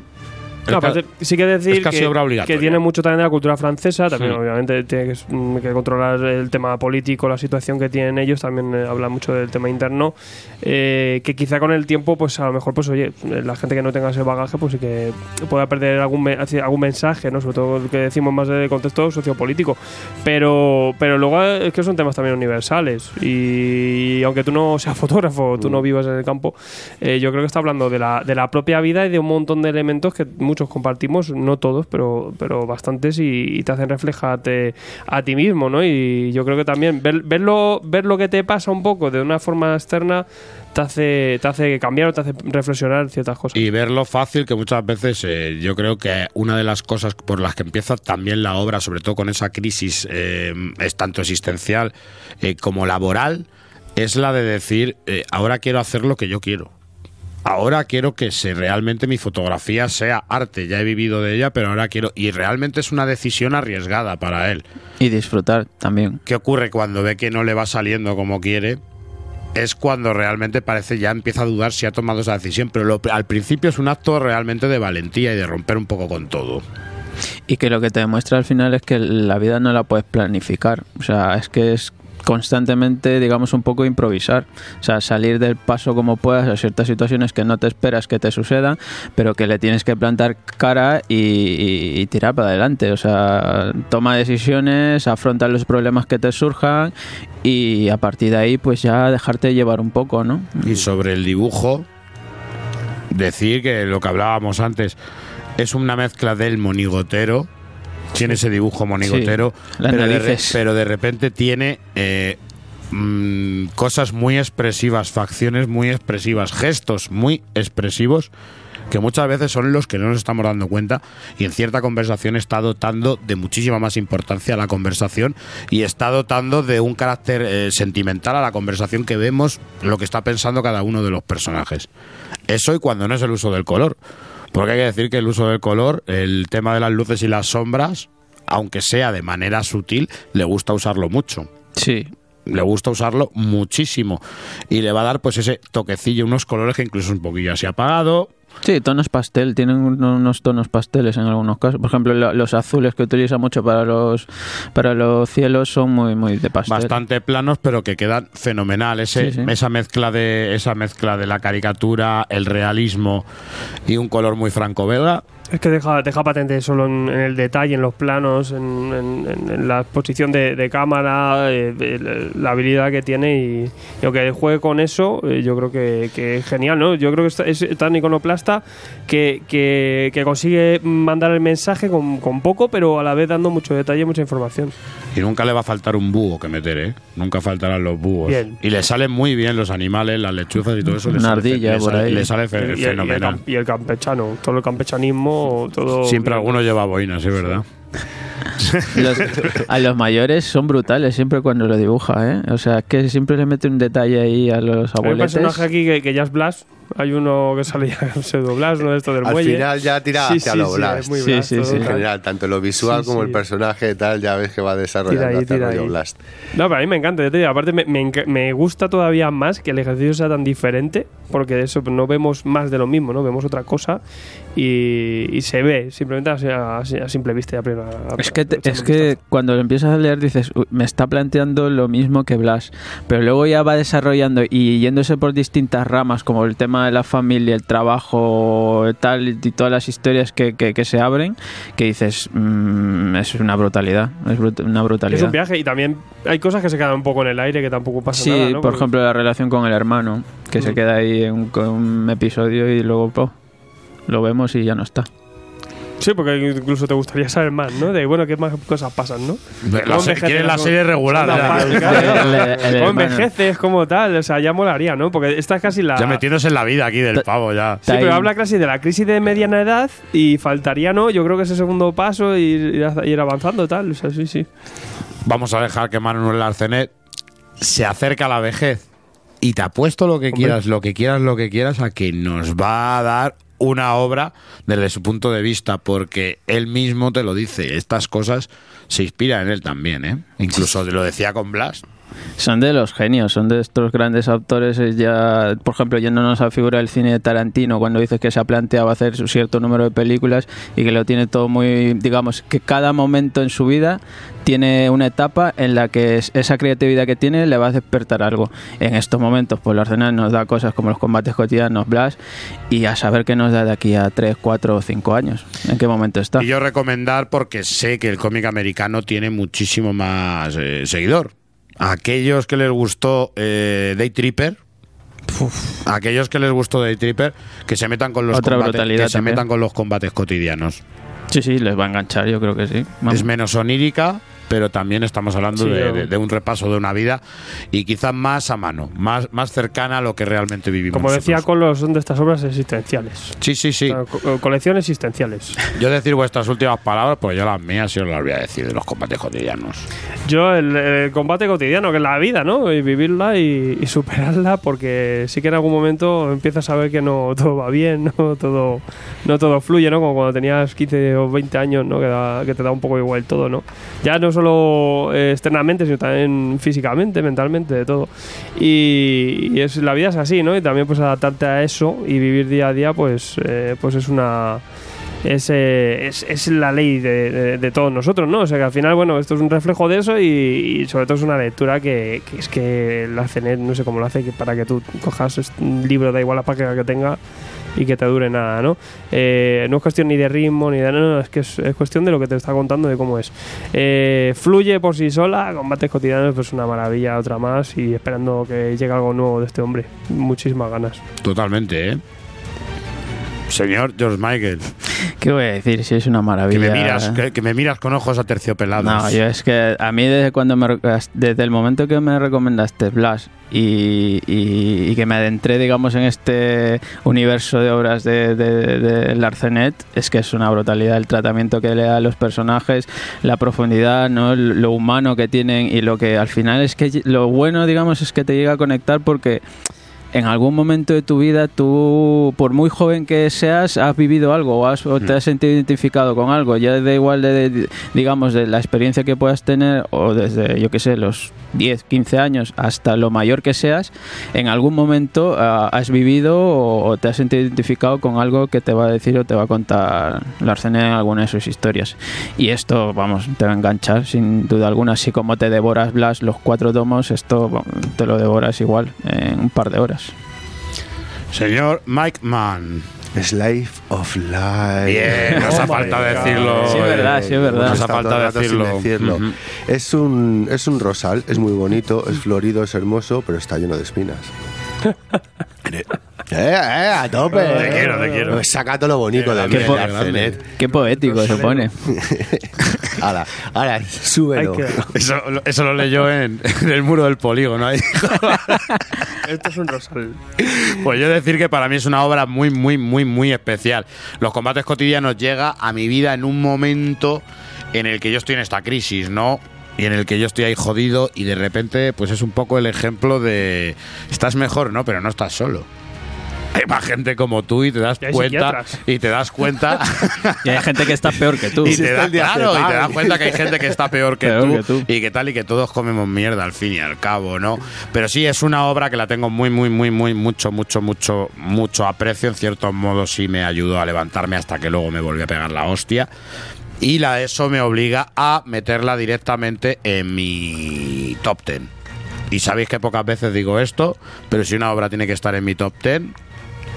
No, aparte, sí que decir es que, obra que tiene mucho también de la cultura francesa, también Sí. obviamente tiene que, mm, que controlar el tema político, la situación que tienen ellos, también eh, habla mucho del tema interno, eh, que quizá con el tiempo, pues a lo mejor, pues oye, la gente que no tenga ese bagaje, pues sí que pueda perder algún, me- algún mensaje, ¿no? sobre todo lo que decimos más del contexto sociopolítico, pero, pero luego es que son temas también universales y aunque tú no seas fotógrafo, tú no vivas en el campo, eh, yo creo que está hablando de la, de la propia vida y de un montón de elementos que muchos compartimos, no todos, pero, pero bastantes y, te hacen reflejarte a ti mismo, ¿no? Y yo creo que también ver, verlo, ver lo que te pasa un poco de una forma externa te hace, te hace cambiar o te hace reflexionar ciertas cosas. y verlo fácil que muchas veces eh, yo creo que una de las cosas por las que empieza también la obra sobre todo con esa crisis eh, es tanto existencial eh, como laboral es la de decir eh, ahora quiero hacer lo que yo quiero ahora quiero que se realmente mi fotografía sea arte ya he vivido de ella pero ahora quiero y realmente es una decisión arriesgada para él Y disfrutar también. ¿Qué ocurre cuando ve que no le va saliendo como quiere? Es cuando realmente parece ya empieza a dudar si ha tomado esa decisión, pero lo- al principio es un acto realmente de valentía y de romper un poco con todo. Y que lo que te demuestra al final es que la vida no la puedes planificar. O sea, es que es constantemente, digamos, un poco improvisar. O sea, salir del paso como puedas a ciertas situaciones que no te esperas que te sucedan, pero que le tienes que plantar cara y, y- y tirar para adelante. O sea, toma decisiones, afronta los problemas que te surjan y a partir de ahí, pues ya dejarte llevar un poco, ¿no? Y sobre el dibujo, decir que lo que hablábamos antes es una mezcla del monigotero. Tiene ese dibujo monigotero, Sí, de pero de repente tiene eh, mm, cosas muy expresivas, facciones muy expresivas, gestos muy expresivos que muchas veces son los que no nos estamos dando cuenta y en cierta conversación está dotando de muchísima más importancia a la conversación y está dotando de un carácter eh, sentimental a la conversación que vemos lo que está pensando cada uno de los personajes. Eso y cuando no es el uso del color. Porque hay que decir que el uso del color, el tema de las luces y las sombras, aunque sea de manera sutil, le gusta usarlo mucho Sí, le gusta usarlo muchísimo y le va a dar pues ese toquecillo, unos colores que incluso un poquillo así apagado. Sí, tonos pastel, tienen un- unos tonos pasteles en algunos casos. Por ejemplo, lo- los azules que utiliza mucho para los para los cielos son muy muy de pastel. Bastante planos, pero que quedan fenomenal. Ese, Sí, sí. Esa mezcla de esa mezcla de la caricatura, el realismo y un color muy franco-belga. Es que deja, deja patente solo en, en el detalle, en los planos, en, en- en- en la exposición de, de cámara, eh, el- la habilidad que tiene y, y aunque juegue con eso, eh, yo creo que, que es genial, ¿no? Yo creo que está- es tan iconoplasta que, que, que consigue mandar el mensaje con, con poco, pero a la vez dando mucho detalle, mucha información. Y nunca le va a faltar un búho que meter, ¿eh? Nunca faltarán los búhos. Bien. Y le salen muy bien los animales, las lechuzas y todo eso. le Una sale fe- ardilla le por sale- ahí. Le sale fe- Y- el- y el, fenomenal. cam- y el campechano, todo el campechanismo, todo... Siempre alguno lleva boinas, es verdad. Los- a los mayores son brutales siempre cuando lo dibuja, ¿eh? O sea, que siempre le mete un detalle ahí a los Hay un abueletes. personaje aquí que, que ya es Blas, Hay uno que salía pseudo Blas, uno de estos del Al muelle. final ya tira Sí, hacia sí, lo sí, Blast. Sí, Blast sí, sí. En general, tanto lo visual Sí, como sí. el personaje y tal, ya ves que va desarrollando Tira ahí, hacia tira rollo ahí. Blast. No, pero a mí me encanta, ya te digo, aparte me, me gusta todavía más que el ejercicio sea tan diferente, porque de eso no vemos más de lo mismo, ¿no? Vemos otra cosa y, y se ve, simplemente a, a simple vista. y a primera- Es que, te- es que cuando lo empiezas a leer dices, "Uy, me está planteando lo mismo que Blas, pero luego ya va desarrollando y yéndose por distintas ramas, como el tema de la familia, el trabajo, tal, y todas las historias que, que- que se abren, que dices, "Mm, es una brutalidad, es brut- una Es brutalidad. un viaje y también hay cosas que se quedan un poco en el aire que tampoco pasa Sí, nada, ¿no? por Porque- ejemplo, la relación con el hermano, que se queda ahí en un, episodio y luego po, lo vemos y ya no está. Sí, porque incluso te gustaría saber más, ¿no? De, bueno, qué más cosas pasan, ¿no? La ¿Cómo se- quieren la serie regular. ¿Cómo envejeces? como tal? O sea, ya molaría, ¿no? Porque esta es casi la... Ya metiéndose en la vida aquí del pavo ya. Sí, pero habla casi de la crisis de mediana edad y faltaría, ¿no? Yo creo que ese segundo paso ir, ir avanzando, tal. O sea, sí, sí. Vamos a dejar que Manuel Arcenet se acerca a la vejez y te apuesto lo que quieras, lo que quieras, lo que quieras a que nos va a dar una obra desde su punto de vista, porque él mismo te lo dice, estas cosas se inspiran en él también, ¿eh? Incluso lo decía con Blas. Son de los genios, son de estos grandes autores. eh, Ya, por ejemplo, yéndonos a figura del cine de Tarantino, cuando dices que se ha planteado hacer un cierto número de películas y que lo tiene todo muy, digamos, que cada momento en su vida tiene una etapa en la que es- esa creatividad que tiene le va a despertar algo. En estos momentos, pues la Arsenal nos da cosas como los combates cotidianos, Blas, y a saber qué nos da de aquí a 3, 4 o 5 años. ¿En qué momento está? Y yo recomendar porque sé que el cómic americano tiene muchísimo más eh, seguidor. Aquellos que les gustó eh, Day Tripper, aquellos que les gustó Day Tripper, que se metan con los Otra combates, que se metan con los combates cotidianos. Sí, sí, les va a enganchar, yo creo que sí. Vamos. Es menos onírica, pero también estamos hablando Sí, de, de- de un repaso de una vida y quizás más a mano, más, más cercana a lo que realmente vivimos. Como decía con los son de estas obras existenciales. Sí, sí, sí. O sea, co- colecciones existenciales. Yo decir vuestras últimas palabras, pues yo las mías sí os las voy a decir de los combates cotidianos. Yo, el, el combate cotidiano, que es la vida, ¿no? Y vivirla y, y superarla, porque sí que en algún momento empiezas a ver que no todo va bien, no todo, no todo fluye, ¿no? Como cuando tenías 15 o 20 años, ¿no? Que, da- que te da un poco igual todo, ¿no? Ya no solo eh, externamente, sino también físicamente, mentalmente, de todo. Y, es, la vida es así, ¿no? Y también pues adaptarte a eso y vivir día a día, pues, eh, pues es una es, eh, es, es la ley de, de- todos nosotros, ¿no? O sea que al final, bueno, esto es un reflejo de eso y, sobre todo es una lectura que, es que la CNET, no sé cómo lo hace, que para que tú cojas un libro, da igual la página que tenga y que te dure nada, ¿no? Eh, no es cuestión ni de ritmo ni de... No, es que es, es cuestión de lo que te está contando, de cómo es. Eh, fluye por sí sola, combates cotidianos, pues una maravilla, otra más y esperando que llegue algo nuevo de este hombre. Muchísimas ganas. Totalmente, ¿eh? Señor George Michael, ¿Qué voy a decir? Si es una que maravilla. me miras, que, que me miras con ojos aterciopelados. No, yo es que a mí desde cuando me desde el momento que me recomendaste Blas y, y- y que me adentré digamos en este universo de obras de, de, de Larcenet es que es una brutalidad el tratamiento que le da a los personajes la profundidad no lo humano que tienen y lo que al final es que lo bueno digamos es que te llega a conectar porque en algún momento de tu vida tú, por muy joven que seas, has vivido algo o, has- o te has sentido identificado con algo. Ya da igual de, de- digamos, de la experiencia que puedas tener o desde, yo qué sé, los 10, 15 años hasta lo mayor que seas, en algún momento ah, has vivido o, o te has sentido identificado con algo que te va a decir o te va a contar Larsen en alguna de sus historias. Y esto, vamos, te va a enganchar sin duda alguna. Así como te devoras Blas los cuatro tomos, esto bueno, te lo devoras igual en un par de horas. Señor Mike Mann. Slave of Life. Bien, nos ha Oh falta God. decirlo. Sí, es verdad, sí, es verdad. Nos ha falta decirlo. Es un es un rosal, es muy bonito, es florido, es hermoso, pero está lleno de espinas. eh, eh, a tope. Te quiero, te quiero. Pues Saca todo lo bonito de Qué po-. Qué poético se pone. Ahora, ahora, súbelo. Eso, lo- eso lo leyó en, en el muro del polígono. ahí. Esto es un rosal. Pues yo decir que para mí es una obra muy, muy, muy, muy especial. Los combates cotidianos llega a mi vida en un momento en el que yo estoy en esta crisis, ¿no? Y en el que yo estoy ahí jodido y de repente pues es un poco el ejemplo de estás mejor, ¿no? Pero no estás solo. hay más gente como tú y te das cuenta psiquiatras. y te das cuenta Y hay gente que está peor que tú. y te, das, el diazepam. claro, y te das cuenta que hay gente que está peor que, Peor tú, que tú. y que tal y que todos comemos mierda al fin y al cabo, ¿no? Pero sí es una obra que la tengo muy muy muy muy mucho mucho mucho mucho aprecio en ciertos modos sí me ayudó a levantarme hasta que luego me volví a pegar la hostia. Y la eso me obliga a meterla directamente en mi top 10. Y sabéis que pocas veces digo esto, pero si una obra tiene que estar en mi top 10,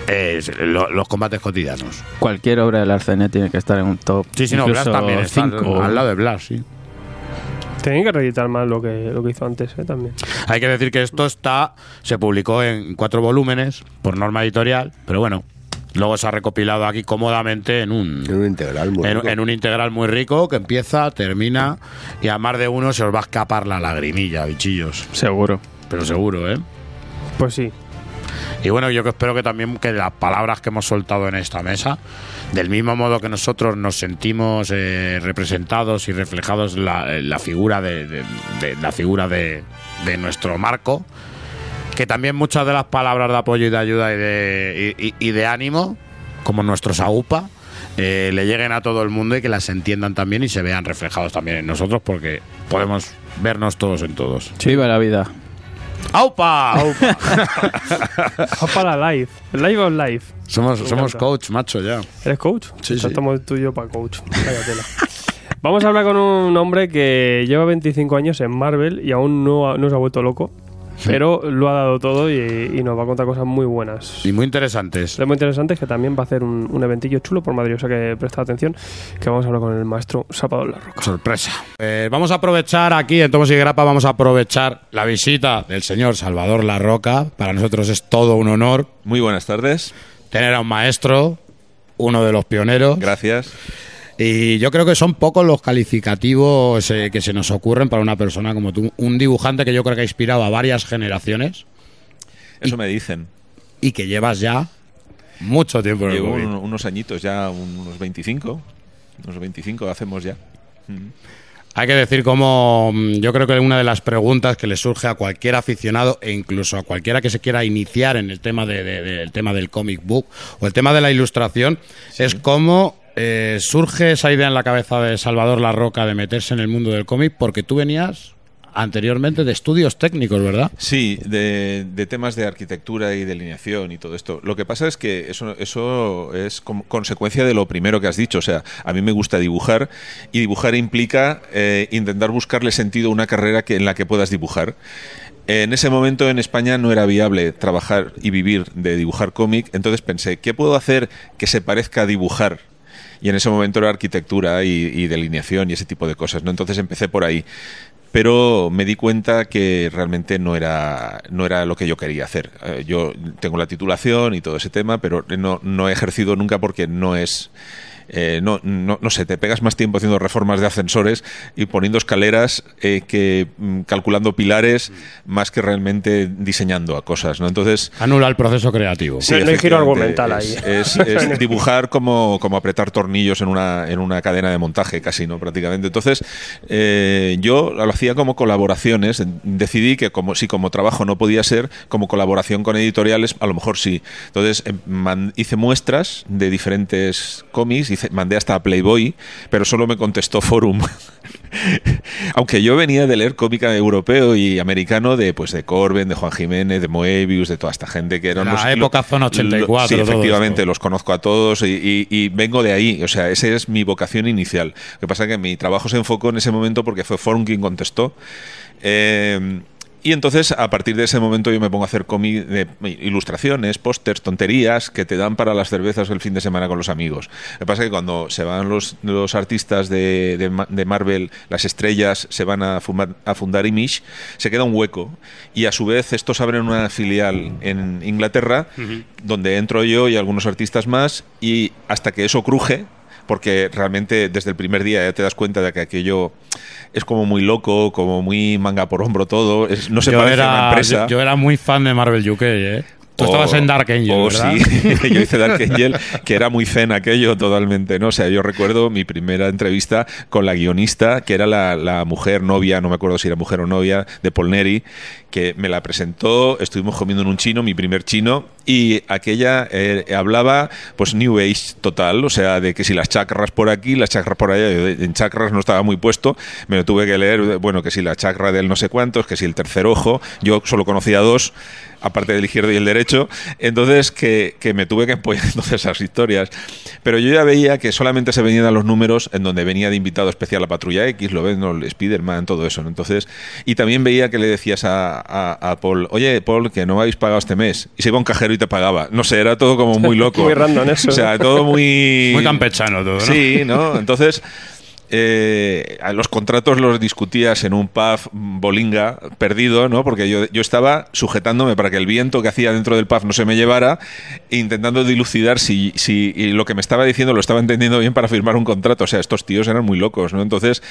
es lo- los combates cotidianos. Cualquier obra del Arcenet tiene que estar en un top. Sí, sí, no, Blas también está cinco. al lado de Blas, sí. Tienen que reeditar más lo que, lo que hizo antes, ¿eh? También. Hay que decir que esto está se publicó en cuatro volúmenes por norma editorial, pero bueno, luego se ha recopilado aquí cómodamente en un En un integral muy en, rico. en un integral muy rico que empieza, termina y a más de uno se os va a escapar la lagrimilla, bichillos. Seguro. Pero seguro, ¿eh? Pues sí. Y bueno, yo que espero que también que las palabras que hemos soltado en esta mesa, del mismo modo que nosotros nos sentimos eh, representados y reflejados la, en la figura de, la figura de, de nuestro marco, que también muchas de las palabras de apoyo y de ayuda y de, y- de ánimo, como nuestros AUPA, eh, le lleguen a todo el mundo y que las entiendan también y se vean reflejados también en nosotros, porque podemos vernos todos en todos. Sí, viva la vida. ¡Aupa! Vamos para la live. Live on live. Somos, Me somos encanta. coach, macho, ya. ¿Eres coach? Sí, Ya sí. Estamos tú y yo para coach. Vaya tela. Vamos a hablar con un hombre que lleva 25 años en Marvel y aún no, no se ha vuelto loco. Pero lo ha dado todo y, y nos va a contar cosas muy buenas. Y muy interesantes. Lo muy interesante es que también va a hacer un, un eventillo chulo por Madrid, o sea que presta atención, que vamos a hablar con el maestro Salvador La Roca. Sorpresa. Eh, vamos a aprovechar aquí en Tomos y Grapa, vamos a aprovechar la visita del señor Salvador La Roca. Para nosotros es todo un honor Muy buenas tardes. tener a un maestro, uno de los pioneros. Gracias. Y yo creo que son pocos los calificativos eh, que se nos ocurren para una persona como tú. Un dibujante que yo creo que ha inspirado a varias generaciones Eso me dicen. y que llevas ya mucho tiempo en el Llevo un- unos añitos ya, un- unos 25. Unos 25 hacemos ya. Hay que decir como mm, yo creo que una de las preguntas que le surge a cualquier aficionado e incluso a cualquiera que se quiera iniciar en el tema de, de- del tema del comic book o el tema de la ilustración es cómo eh, surge esa idea en la cabeza de Salvador La Roca de meterse en el mundo del cómic porque tú venías anteriormente de estudios técnicos, ¿verdad? Sí, de, temas de arquitectura y delineación y todo esto. Lo que pasa es que eso, es como consecuencia de lo primero que has dicho. O sea, a mí me gusta dibujar y dibujar implica eh, intentar buscarle sentido a una carrera en la que puedas dibujar. En ese momento en España no era viable trabajar y vivir de dibujar cómic, entonces pensé, ¿qué puedo hacer que se parezca a dibujar? Y en ese momento era arquitectura y, delineación y ese tipo de cosas, ¿no? Entonces empecé por ahí pero me di cuenta que realmente no era, no era lo que yo quería hacer. Eh, yo tengo la titulación y todo ese tema, pero no, no he ejercido nunca porque no es... eh, no, no, no sé, te pegas más tiempo haciendo reformas de ascensores y poniendo escaleras eh, que mm, calculando pilares más que realmente diseñando a cosas, ¿no? Entonces, Anula el proceso creativo. Sí, No- hay giro argumental es- ahí. Es, es dibujar como, como apretar tornillos en una, en una cadena de montaje, casi, ¿no? Prácticamente. Entonces, eh, yo lo hacía como colaboraciones. Decidí que como si como trabajo no podía ser, como colaboración con editoriales, a lo mejor sí. Entonces, eh, man- hice muestras de diferentes cómics, hice- mandé hasta a Playboy, pero solo me contestó Forum. Aunque yo venía de leer cómica europeo y americano de pues de Corben, de Juan Jiménez, de Moebius, de toda esta gente que eran La los- época Zona 84, Sí, todo efectivamente, los conozco a todos y, y- y vengo de ahí. O sea, esa es mi vocación inicial. Lo que pasa es que mi trabajo se enfocó en ese momento porque fue Forum quien contestó. Eh, y entonces, a partir de ese momento, yo me pongo a hacer cómic de ilustraciones, pósters, tonterías que te dan para las cervezas el fin de semana con los amigos. Lo que pasa es que cuando se van los, los artistas de, de de Marvel, las estrellas, se van a, fumar- a fundar Image, se queda un hueco. Y a su vez, estos abren una filial en Inglaterra, donde entro yo y algunos artistas más, y hasta que eso cruje, porque realmente desde el primer día ya te das cuenta de que aquello es como muy loco, como muy manga por hombro todo, es- no se yo, parece a una era, empresa. yo, yo era muy fan de Marvel UK, ¿eh? Tú Oh, estabas en Dark Angel, oh, ¿verdad? sí, yo hice Dark Angel, que era muy zen aquello totalmente, ¿no? O sea, yo recuerdo mi primera entrevista con la guionista, que era la, la mujer novia, no me acuerdo si era mujer o novia, de Polneri, que me la presentó, estuvimos comiendo en un chino, mi primer chino, y aquella eh, hablaba pues New Age total, o sea, de que si las chakras por aquí, las chakras por allá, yo en chakras no estaba muy puesto, me lo tuve que leer, bueno, que si la chakra del no sé cuántos, que si el tercer ojo, yo solo conocía dos, aparte del izquierdo y el derecho, entonces que, que me tuve que empollar todas esas historias. Pero yo ya veía que solamente se venían los números en donde venía de invitado especial la Patrulla X, lo ven, ¿no? Spider-Man, todo eso. ¿no? Entonces, y también veía que le decías a, a- a Paul, oye, Paul, que no habéis pagado este mes. Y se iba a un cajero y te pagaba. No sé, era todo como muy loco. Muy random eso. O sea, todo muy... Muy campechano todo, ¿no? Sí, ¿no? Entonces, eh, a los contratos los discutías en un pub bolinga perdido, ¿no? Porque yo, yo estaba sujetándome para que el viento que hacía dentro del pub no se me llevara, e intentando dilucidar si, si y lo que me estaba diciendo lo estaba entendiendo bien para firmar un contrato. O sea, estos tíos eran muy locos, ¿no? Entonces.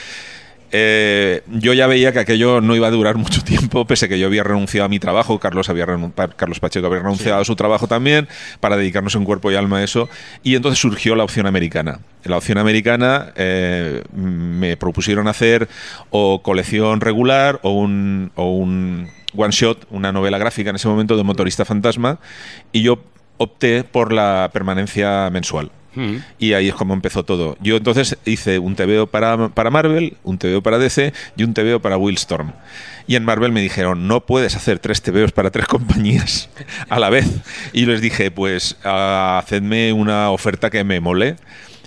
Eh, yo ya veía que aquello no iba a durar mucho tiempo, pese que yo había renunciado a mi trabajo, Carlos, había Carlos Pacheco había renunciado a su trabajo también, para dedicarnos en cuerpo y alma a eso, y entonces surgió la opción americana. La opción americana eh, me propusieron hacer o colección regular o un, o un one shot, una novela gráfica en ese momento de motorista fantasma, y yo opté por la permanencia mensual. Mm. Y ahí es como empezó todo. Yo entonces hice un TVO para, para Marvel, un TVO para DC y un TVO para Willstorm. Y en Marvel me dijeron, no puedes hacer tres TVOs para tres compañías a la vez. Y les dije, pues hacedme una oferta que me mole.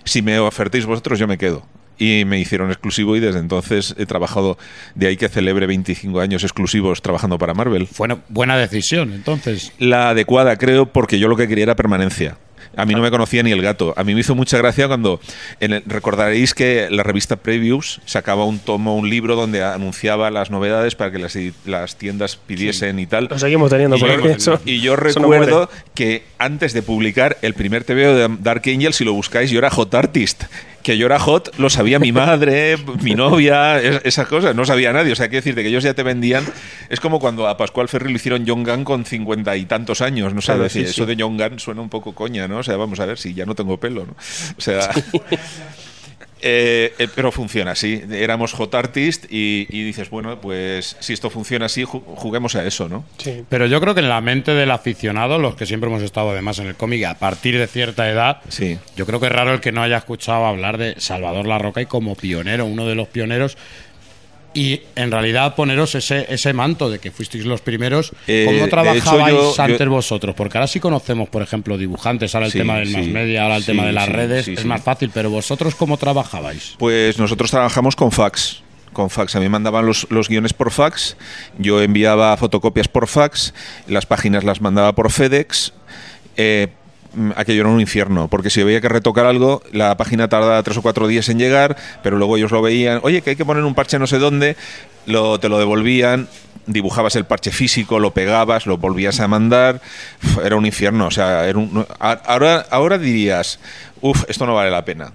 Si me ofertéis vosotros, yo me quedo. Y me hicieron exclusivo y desde entonces he trabajado, de ahí que celebre 25 años exclusivos trabajando para Marvel. Fue una buena decisión, entonces. La adecuada, creo, porque yo lo que quería era permanencia. A mí no me conocía ni el gato. A mí me hizo mucha gracia cuando en el- recordaréis que la revista Previews sacaba un tomo, un libro donde anunciaba las novedades para que las, las tiendas pidiesen y tal. Lo seguimos teniendo y, por yo, eso- y yo no recuerdo que antes de publicar el primer TVO de Dark Angel, si lo buscáis, yo era hot artist. Que yo era hot, lo sabía mi madre, mi novia, es- esas cosas, no sabía nadie. O sea, quiero decirte que ellos ya te vendían. Es como cuando a Pascual Ferri lo hicieron John Gunn con cincuenta y tantos años. No sé, Claro, decir, sí, eso sí. de John Gunn suena un poco coña, ¿no? O sea, vamos a ver si ya no tengo pelo, ¿no? O sea. Eh, eh, pero funciona así. Éramos hot artist y, y dices, bueno, pues si esto funciona así, ju- juguemos a eso, ¿no? Sí. Pero yo creo que en la mente del aficionado, los que siempre hemos estado además en el cómic, a partir de cierta edad, Sí. yo creo que es raro el que no haya escuchado hablar de Salvador Larroca y como pionero, uno de los pioneros. Y en realidad poneros ese, ese manto de que fuisteis los primeros. Eh, ¿Cómo trabajabais hecho, yo- antes yo- vosotros? Porque ahora sí conocemos, por ejemplo, dibujantes, ahora el Sí, tema del sí, más media, ahora el sí, tema de las redes, es más fácil, pero vosotros ¿cómo trabajabais? Pues nosotros trabajamos con fax. Con fax. A mí me mandaban los, los guiones por fax, yo enviaba fotocopias por fax, las páginas las mandaba por FedEx. Eh, aquello era un infierno, porque si había que retocar algo, la página tardaba tres o cuatro días en llegar, pero luego ellos lo veían, oye, que hay que poner un parche no sé dónde, lo, te lo devolvían, dibujabas el parche físico, lo pegabas, lo volvías a mandar, era un infierno, o sea, era un- ahora, ahora dirías, uff, esto no vale la pena.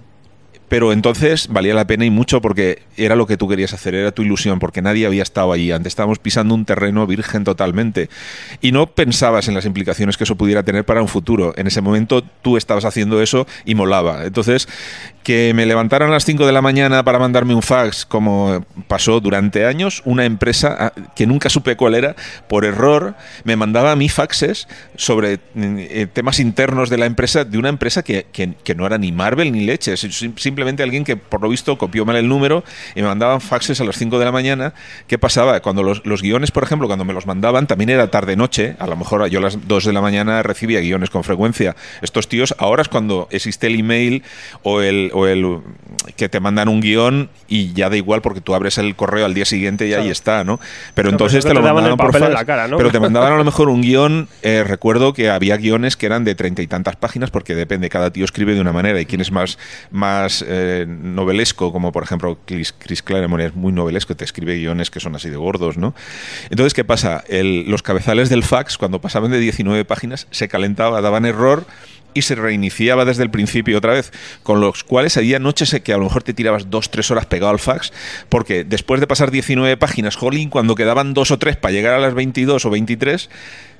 Pero entonces valía la pena y mucho porque era lo que tú querías hacer, era tu ilusión, porque nadie había estado allí. Antes estábamos pisando un terreno virgen totalmente. Y no pensabas en las implicaciones que eso pudiera tener para un futuro. En ese momento tú estabas haciendo eso y molaba. Entonces, que me levantaran a las 5 de la mañana para mandarme un fax, como pasó durante años, una empresa ah, que nunca supe cuál era, por error, me mandaba a mí faxes sobre mm, eh, temas internos de la empresa, de una empresa que, que- no era ni Marvel ni leche, sim- simplemente alguien que por lo visto copió mal el número y me mandaban faxes a las 5 de la mañana. ¿Qué pasaba? Cuando los, los guiones, por ejemplo, cuando me los mandaban, también era tarde-noche, a lo mejor yo a las 2 de la mañana recibía guiones con frecuencia. Estos tíos, ahora es cuando existe el email o el, o el que te mandan un guion y ya da igual porque tú abres el correo al día siguiente y ahí está, ¿no? Pero entonces pero te lo te mandaban por papel en fax, la cara, ¿no? pero te mandaban a lo mejor un guion, eh, recuerdo que había guiones que eran de treinta y tantas páginas porque depende, cada tío escribe de una manera y quien es más, más eh, novelesco, como por ejemplo Chris, Chris Claremont es muy novelesco, te escribe guiones que son así de gordos, ¿no? Entonces, ¿qué pasa? El- los cabezales del fax, cuando pasaban de 19 páginas, se calentaba, daban error y se reiniciaba desde el principio otra vez, con los cuales había noches que a lo mejor te tirabas dos, tres horas pegado al fax, porque después de pasar 19 páginas, jolín, cuando quedaban dos o tres para llegar a las 22 o 23,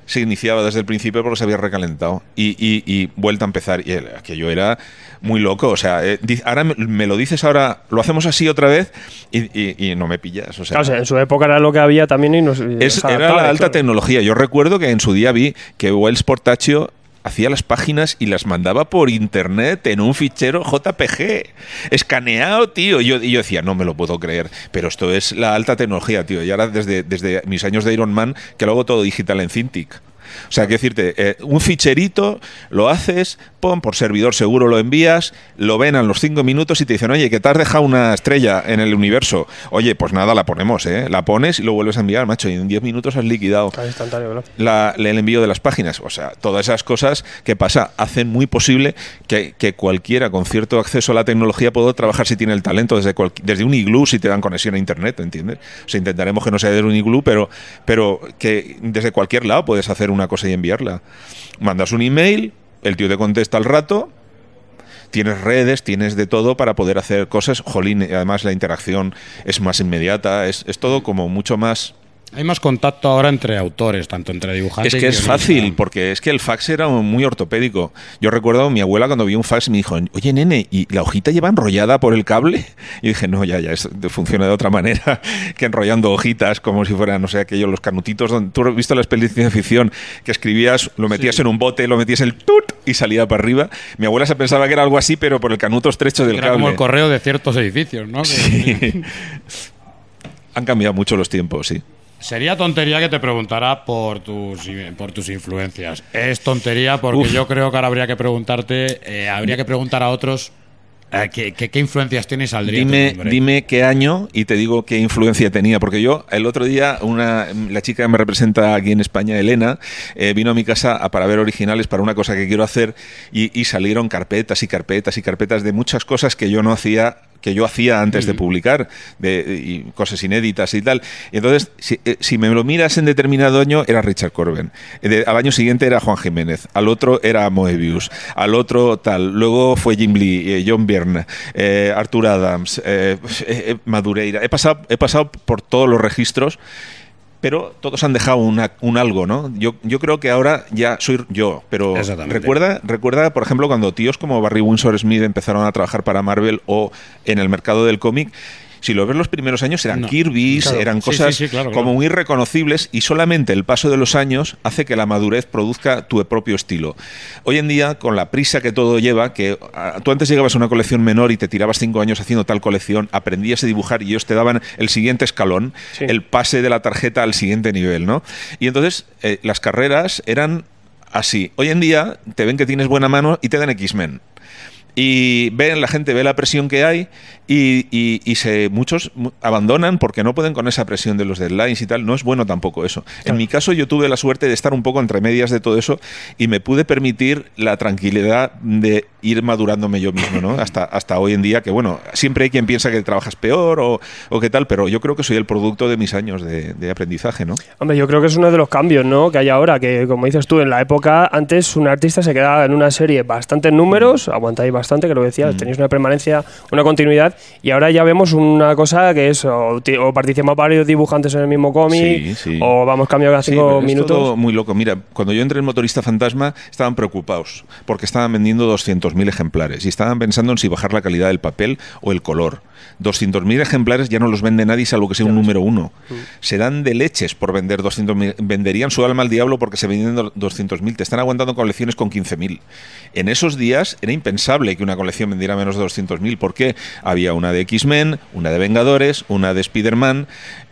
se iniciaba desde el principio porque se había recalentado y, y, y vuelta a empezar. Y el- aquello era muy loco. O sea, eh, ahora me, me lo dices ahora, lo hacemos así otra vez y, y- no me pillas. O sea, Claro, en su época era lo que había también y nos. es- era la alta claro. tecnología. Yo recuerdo que en su día vi que Wells Portaccio hacía las páginas y las mandaba por internet en un fichero JPG. Escaneado, tío. Y yo, yo decía, no me lo puedo creer. Pero esto es la alta tecnología, tío. Y ahora desde, desde mis años de Iron Man, que lo hago todo digital en Cintiq. O sea, que decirte, eh, un ficherito, lo haces, pon por servidor seguro, lo envías, lo ven a los cinco minutos y te dicen, oye, que te has dejado una estrella en el universo. Oye, pues nada, la ponemos, ¿eh? La pones y lo vuelves a enviar, macho, y en 10 minutos has liquidado la- el envío de las páginas. O sea, todas esas cosas que pasa hacen muy posible que, que cualquiera con cierto acceso a la tecnología pueda trabajar si tiene el talento desde, cual- desde un iglú si te dan conexión a internet, ¿entiendes? O sea, intentaremos que no sea desde un iglú, pero, pero que desde cualquier lado puedes hacer una cosa y enviarla. Mandas un email, el tío te contesta al rato. Tienes redes, tienes de todo para poder hacer cosas. Jolín, además la interacción es más inmediata, es, es todo como mucho más Hay más contacto ahora entre autores, tanto entre dibujantes es que y es fácil, porque es que el fax era muy ortopédico. Yo recuerdo a mi abuela cuando vio un fax me dijo, oye nene, ¿y la hojita lleva enrollada por el cable? Y dije, no, ya, ya, es- funciona de otra manera que enrollando hojitas como si fueran, no sé, aquellos los canutitos. Donde, Tú has visto las pelis de ficción que escribías, lo metías en un bote, lo metías en el tut y salía para arriba. Mi abuela se pensaba que era algo así, pero por el canuto estrecho del Era cable. como el correo de ciertos edificios, ¿no? Sí. Han cambiado mucho los tiempos, sí. Sería tontería que te preguntara por tus, por tus influencias. Es tontería porque Uf. yo creo que ahora habría que preguntarte, eh, habría que preguntar a otros eh, ¿qué, qué, qué influencias tiene y saldría tu Dime, dime qué año y te digo qué influencia tenía. Porque yo, el otro día, una, la chica que me representa aquí en España, Elena, eh, vino a mi casa a, para ver originales para una cosa que quiero hacer y, y salieron carpetas y carpetas y carpetas de muchas cosas que yo no hacía que yo hacía antes de publicar de, y cosas inéditas y tal. Y entonces, si, eh, si me lo miras en determinado año, era Richard Corben. Al año siguiente era Juan Jiménez. Al otro era Moebius. Al otro tal. Luego fue Jim Lee, eh, John Byrne, eh, Arthur Adams, eh, eh, Madureira. He pasado, he pasado por todos los registros pero todos han dejado una- un algo, ¿no? Yo, yo creo que ahora ya soy yo, pero recuerda, recuerda, por ejemplo, cuando tíos como Barry Windsor Smith empezaron a trabajar para Marvel o en el mercado del cómic. Si lo ves los primeros años eran No. Kirby's, Claro. eran cosas sí, sí, claro, como claro. muy reconocibles y solamente el paso de los años hace que la madurez produzca tu propio estilo. Hoy en día, con la prisa que todo lleva, que tú antes llegabas a una colección menor y te tirabas cinco años haciendo tal colección, aprendías a dibujar y ellos te daban el siguiente escalón, el pase de la tarjeta al siguiente nivel, ¿no? Y entonces eh, las carreras eran así. Hoy en día te ven que tienes buena mano y te dan X-Men. Y ven, la gente ve la presión que hay y, y- y se muchos mu- abandonan porque no pueden con esa presión de los deadlines y tal. No es bueno tampoco eso. En mi caso yo tuve la suerte de estar un poco entre medias de todo eso y me pude permitir la tranquilidad de ir madurándome yo mismo, ¿no? Hasta, hasta hoy en día, que bueno, siempre hay quien piensa que trabajas peor o, o qué tal, pero yo creo que soy el producto de mis años de, de aprendizaje, ¿no? Hombre, yo creo que es uno de los cambios ¿no? que hay ahora, que como dices tú, en la época antes un artista se quedaba en una serie bastantes números, aguantáis bastante, que lo decías, tenéis una permanencia, una continuidad, y ahora ya vemos una cosa que es o, o participan varios dibujantes en el mismo cómic, Sí, sí. o vamos cambio cada Sí, cinco es minutos. todo muy loco. Mira, cuando yo entré en Motorista Fantasma estaban preocupados porque estaban vendiendo 200.000 ejemplares y estaban pensando en si bajar la calidad del papel o el color. 200.000 ejemplares ya no los vende nadie salvo que sea un número uno. Se dan de leches por vender 200.000. Venderían su alma al diablo porque se venden 200.000. Te están aguantando colecciones con 15.000. En esos días era impensable que una colección vendiera menos de 200.000 porque había una de X-Men, una de Vengadores, una de Spider-Man.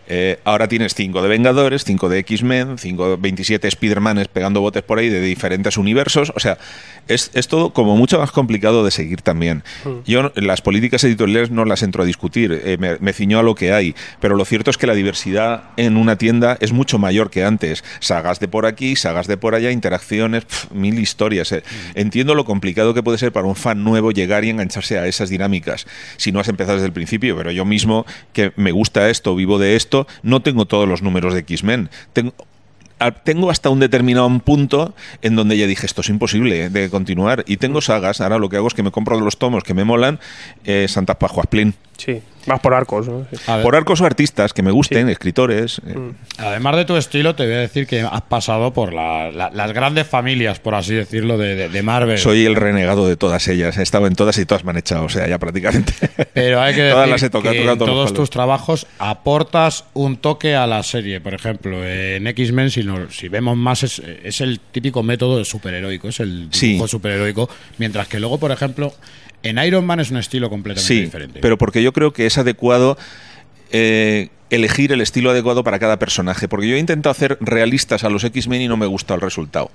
Eh, ahora tienes 5 de Vengadores, 5 de X-Men, 5, 27 Spider-Manes pegando botes por ahí de diferentes universos. O sea, es, es todo como mucho más complicado de seguir también. Yo las políticas editoriales no las entro a discutir, eh, me, me ciño a lo que hay, pero lo cierto es que la diversidad en una tienda es mucho mayor que antes. Sagas de por aquí, sagas de por allá, interacciones, pf, mil historias. eh. Entiendo lo complicado que puede ser para un fan nuevo llegar y engancharse a esas dinámicas si no has empezado desde el principio, pero yo mismo que me gusta esto, vivo de esto, no tengo todos los números de X-Men. Tengo, hasta un determinado punto en donde ya dije, esto es imposible de continuar. Y tengo sagas, ahora lo que hago es que me compro los tomos que me molan, eh, Santa Pascua Splin. Sí, vas por arcos, Por arcos o artistas que me gusten, escritores. eh, Además de tu estilo, te voy a decir que has pasado por la- la- las grandes familias, por así decirlo, de, de- de Marvel. Soy el renegado de todas ellas. He estado en todas y todas me han echado, o sea, ya prácticamente. Pero hay que decir Todas las he tocado, que tocado en todos palos. tus trabajos aportas un toque a la serie. Por ejemplo, en X-Men, si, no- si vemos más, es, es el típico método superheroico, es el Sí. dibujo superheroico. Mientras que luego, por ejemplo, en Iron Man es un estilo completamente Sí, diferente. pero porque yo creo que es adecuado eh, elegir el estilo adecuado para cada personaje. Porque yo he intentado hacer realistas a los X-Men y no me gusta el resultado.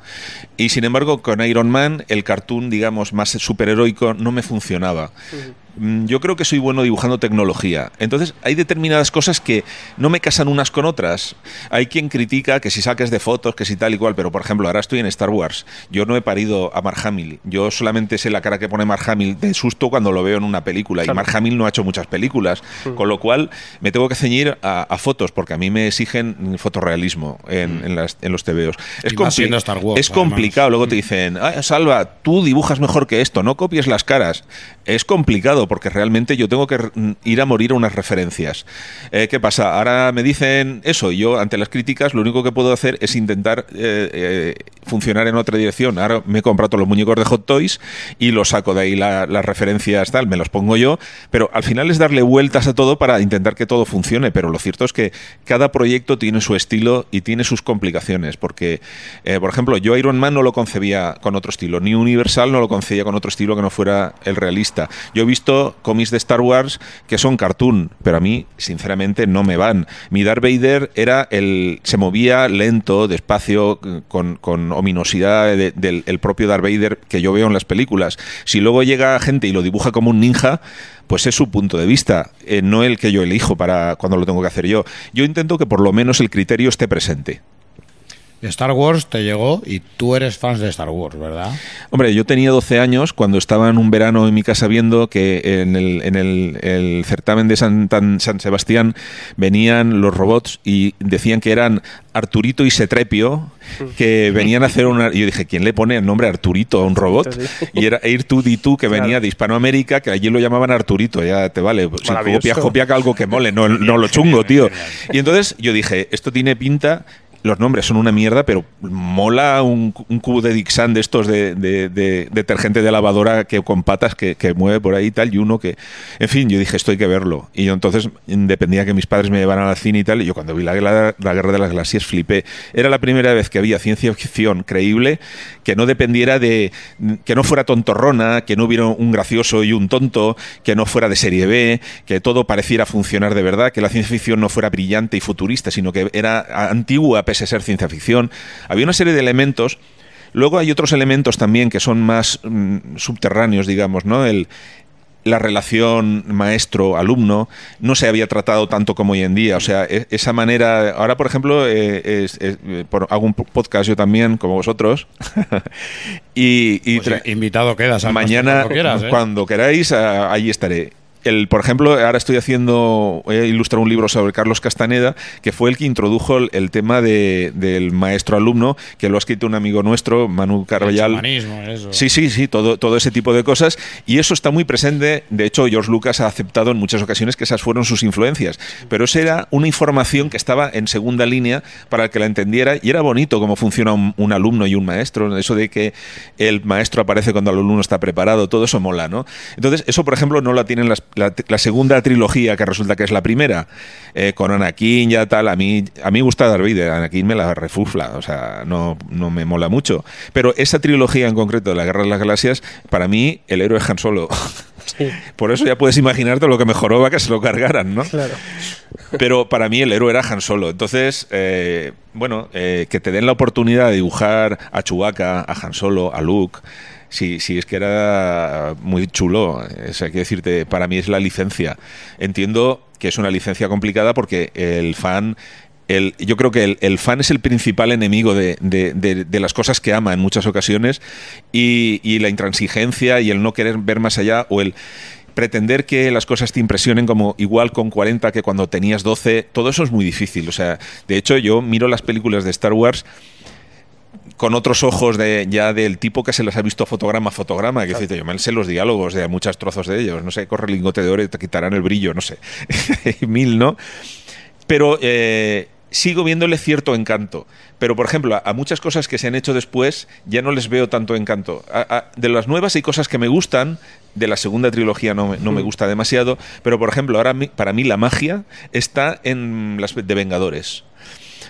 Y sin embargo, con Iron Man, el cartoon, digamos, más superheroico, no me funcionaba. Yo creo que soy bueno dibujando tecnología. Entonces, hay determinadas cosas que no me casan unas con otras. Hay quien critica que si saques de fotos, que si tal y cual, pero por ejemplo, ahora estoy en Star Wars. Yo no he parido a Mark Hamill. Yo solamente sé la cara que pone Mark Hamill de susto cuando lo veo en una película. Y Mark Hamill no ha hecho muchas películas. Con lo cual, me tengo que ceñir a, a fotos, porque a mí me exigen fotorrealismo en, en las- en los TVOs. Es, compli- Star Wars, es complicado. Luego te dicen, "Ay, Salva, tú dibujas mejor que esto, no copies las caras. Es complicado porque realmente yo tengo que mm, ir a morir a unas referencias. Eh, ¿Qué pasa? Ahora me dicen eso y yo ante las críticas lo único que puedo hacer es intentar eh, eh, funcionar en otra dirección. Ahora me he comprado los muñecos de Hot Toys y los saco de ahí la- las referencias tal, me los pongo yo, pero al final es darle vueltas a todo para intentar que todo funcione, pero lo cierto es que cada proyecto tiene su estilo y tiene sus complicaciones, porque, eh, por ejemplo, yo Iron Man no lo concebía con otro estilo, ni Universal no lo concebía con otro estilo que no fuera el realista. Yo he visto cómics de Star Wars que son cartoon, pero a mí, sinceramente, no me van. Mi Darth Vader era el. se movía lento, despacio, con, ominosidad de- del el propio Darth Vader que yo veo en las películas. Si luego llega gente y lo dibuja como un ninja, pues es su punto de vista, eh, no el que yo elijo para cuando lo tengo que hacer yo. Yo intento que por lo menos el criterio esté presente. Star Wars te llegó y tú eres fan de Star Wars, ¿verdad? Hombre, yo tenía 12 años cuando estaba en un verano en mi casa viendo que en el, en el, el certamen de San, tan- San Sebastián venían los robots y decían que eran Arturito y Setrepio, que venían a hacer una... y Yo dije, ¿quién le pone el nombre Arturito a un robot? Y era Air 2 D2 que venía de Hispanoamérica, que allí lo llamaban Arturito, ya te vale. Si copias, copia algo que mole, no, no lo chungo, tío. Y entonces yo dije, esto tiene pinta los nombres son una mierda, pero mola un, cubo de Dixan de estos de, de- de detergente de lavadora que con patas que, que mueve por ahí y tal, y uno que. En fin, yo dije, esto hay que verlo. Y yo entonces dependía que mis padres me llevaran al cine y tal, y yo cuando vi la, la- la Guerra de las Galaxias flipé. Era la primera vez que había ciencia ficción creíble que no dependiera de. que no fuera tontorrona, que no hubiera un gracioso y un tonto, que no fuera de serie B, que todo pareciera funcionar de verdad, que la ciencia ficción no fuera brillante y futurista, sino que era antigua pese a ser ciencia ficción. Había una serie de elementos. Luego hay otros elementos también que son más mm, subterráneos, digamos, ¿no? El, la relación maestro-alumno no se había tratado tanto como hoy en día. O sea, e- esa manera. Ahora, por ejemplo, eh, es- es- eh, por- hago un podcast yo también, como vosotros. y y Pues invitado quedas. Mañana, cuando quieras, ¿eh? cuando queráis, ah, ahí estaré. El, por ejemplo, ahora estoy haciendo, he ilustrado un libro sobre Carlos Castaneda, que fue el que introdujo el, el tema de- del maestro-alumno, que lo ha escrito un amigo nuestro, Manu Carballal. Eso. Sí, sí, sí, todo, todo ese tipo de cosas. Y eso está muy presente. De hecho, George Lucas ha aceptado en muchas ocasiones que esas fueron sus influencias. Pero esa era una información que estaba en segunda línea para el que la entendiera. Y era bonito cómo funciona un, un alumno y un maestro. Eso de que el maestro aparece cuando el alumno está preparado, todo eso mola, ¿no? Entonces, eso, por ejemplo, no la tienen las- la, la segunda trilogía, que resulta que es la primera, eh, con Anakin ya tal. A mí, a mí gusta Darth Vader, Anakin me la refufla, o sea, no, no me mola mucho. Pero esa trilogía en concreto de la Guerra de las Galaxias, para mí, el héroe es Han Solo. Por eso ya puedes imaginarte lo que mejoró va que se lo cargaran, ¿no? Claro. Pero para mí el héroe era Han Solo. Entonces, eh, bueno, eh, que te den la oportunidad de dibujar a Chewbacca, a Han Solo, a Luke. Sí, sí, es que era muy chulo. Sea, hay que decirte, para mí es la licencia. Entiendo que es una licencia complicada porque el fan el- yo creo que el, el fan es el principal enemigo de, de- de- de las cosas que ama en muchas ocasiones y, y la intransigencia y el no querer ver más allá o el pretender que las cosas te impresionen como igual con 40 que cuando tenías 12, todo eso es muy difícil. O sea, de hecho, yo miro las películas de Star Wars con otros ojos de ya del tipo que se las ha visto fotograma a fotograma, que dice, yo me sé los diálogos de muchos trozos de ellos, no sé, corre el lingote de oro y te quitarán el brillo, no sé, mil, ¿no? Pero eh, sigo viéndole cierto encanto. Pero, por ejemplo, a, a muchas cosas que se han hecho después ya no les veo tanto encanto. A- a- de las nuevas hay cosas que me gustan, de la segunda trilogía no, me- no me gusta demasiado, pero, por ejemplo, ahora mi- para mí la magia está en las de Vengadores.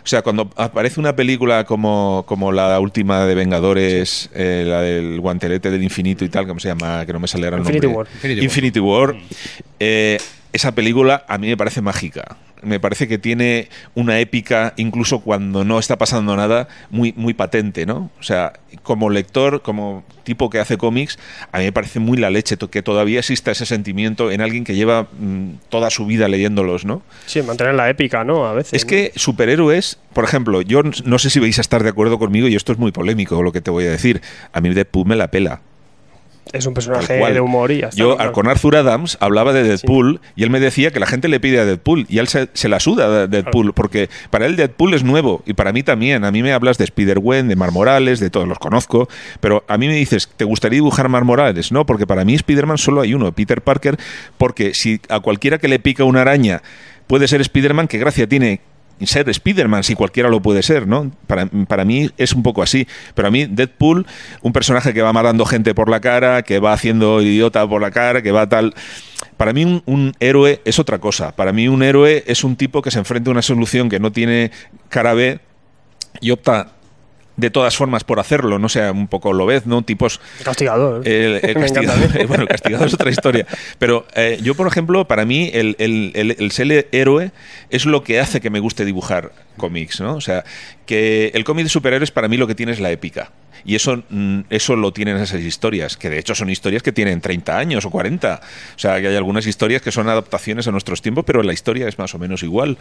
O sea, cuando aparece una película como, como la última de Vengadores, eh, la del guantelete del infinito y tal, ¿cómo se llama? Que no me sale ahora el Infinity nombre. War. Infinity, Infinity War. Eh, esa película a mí me parece mágica. Me parece que tiene una épica, incluso cuando no está pasando nada, muy, muy patente, ¿no? O sea, como lector, como tipo que hace cómics, a mí me parece muy la leche que todavía exista ese sentimiento en alguien que lleva mm, toda su vida leyéndolos, ¿no? Sí, mantener la épica, ¿no? A veces. Es ¿no? que superhéroes, por ejemplo, yo no sé si vais a estar de acuerdo conmigo y esto es muy polémico lo que te voy a decir. A mí Deadpool me la pela. Es un personaje de humor y ya está, Yo, al con Arthur Adams, hablaba de Deadpool y él me decía que la gente le pide a Deadpool y él se, se la suda de Deadpool porque para él Deadpool es nuevo y para mí también. A mí me hablas de Spider-Gwen, de Mar Morales, de todos los conozco, pero a mí me dices, ¿te gustaría dibujar Mar Morales? No, porque para mí Spider-Man solo hay uno, Peter Parker, porque si a cualquiera que le pica una araña puede ser Spider-Man, ¿qué gracia tiene? Ser Spider-Man, si cualquiera lo puede ser, ¿no? Para, para mí es un poco así. Pero a mí, Deadpool, un personaje que va matando gente por la cara, que va haciendo idiota por la cara, que va tal. Para mí, un, un héroe es otra cosa. Para mí, un héroe es un tipo que se enfrenta a una solución que no tiene cara B y opta de todas formas por hacerlo, no sea un poco lo ves, ¿no? Tipos Castigador. castigado, bueno, el castigado es otra historia. Pero eh, yo, por ejemplo, para mí el, el- el- el ser héroe es lo que hace que me guste dibujar cómics, ¿no? O sea, que el cómic de superhéroes para mí lo que tiene es la épica. Y eso, mm, eso lo tienen esas historias, que de hecho son historias que tienen 30 años o 40. O sea, que hay algunas historias que son adaptaciones a nuestros tiempos, pero la historia es más o menos igual.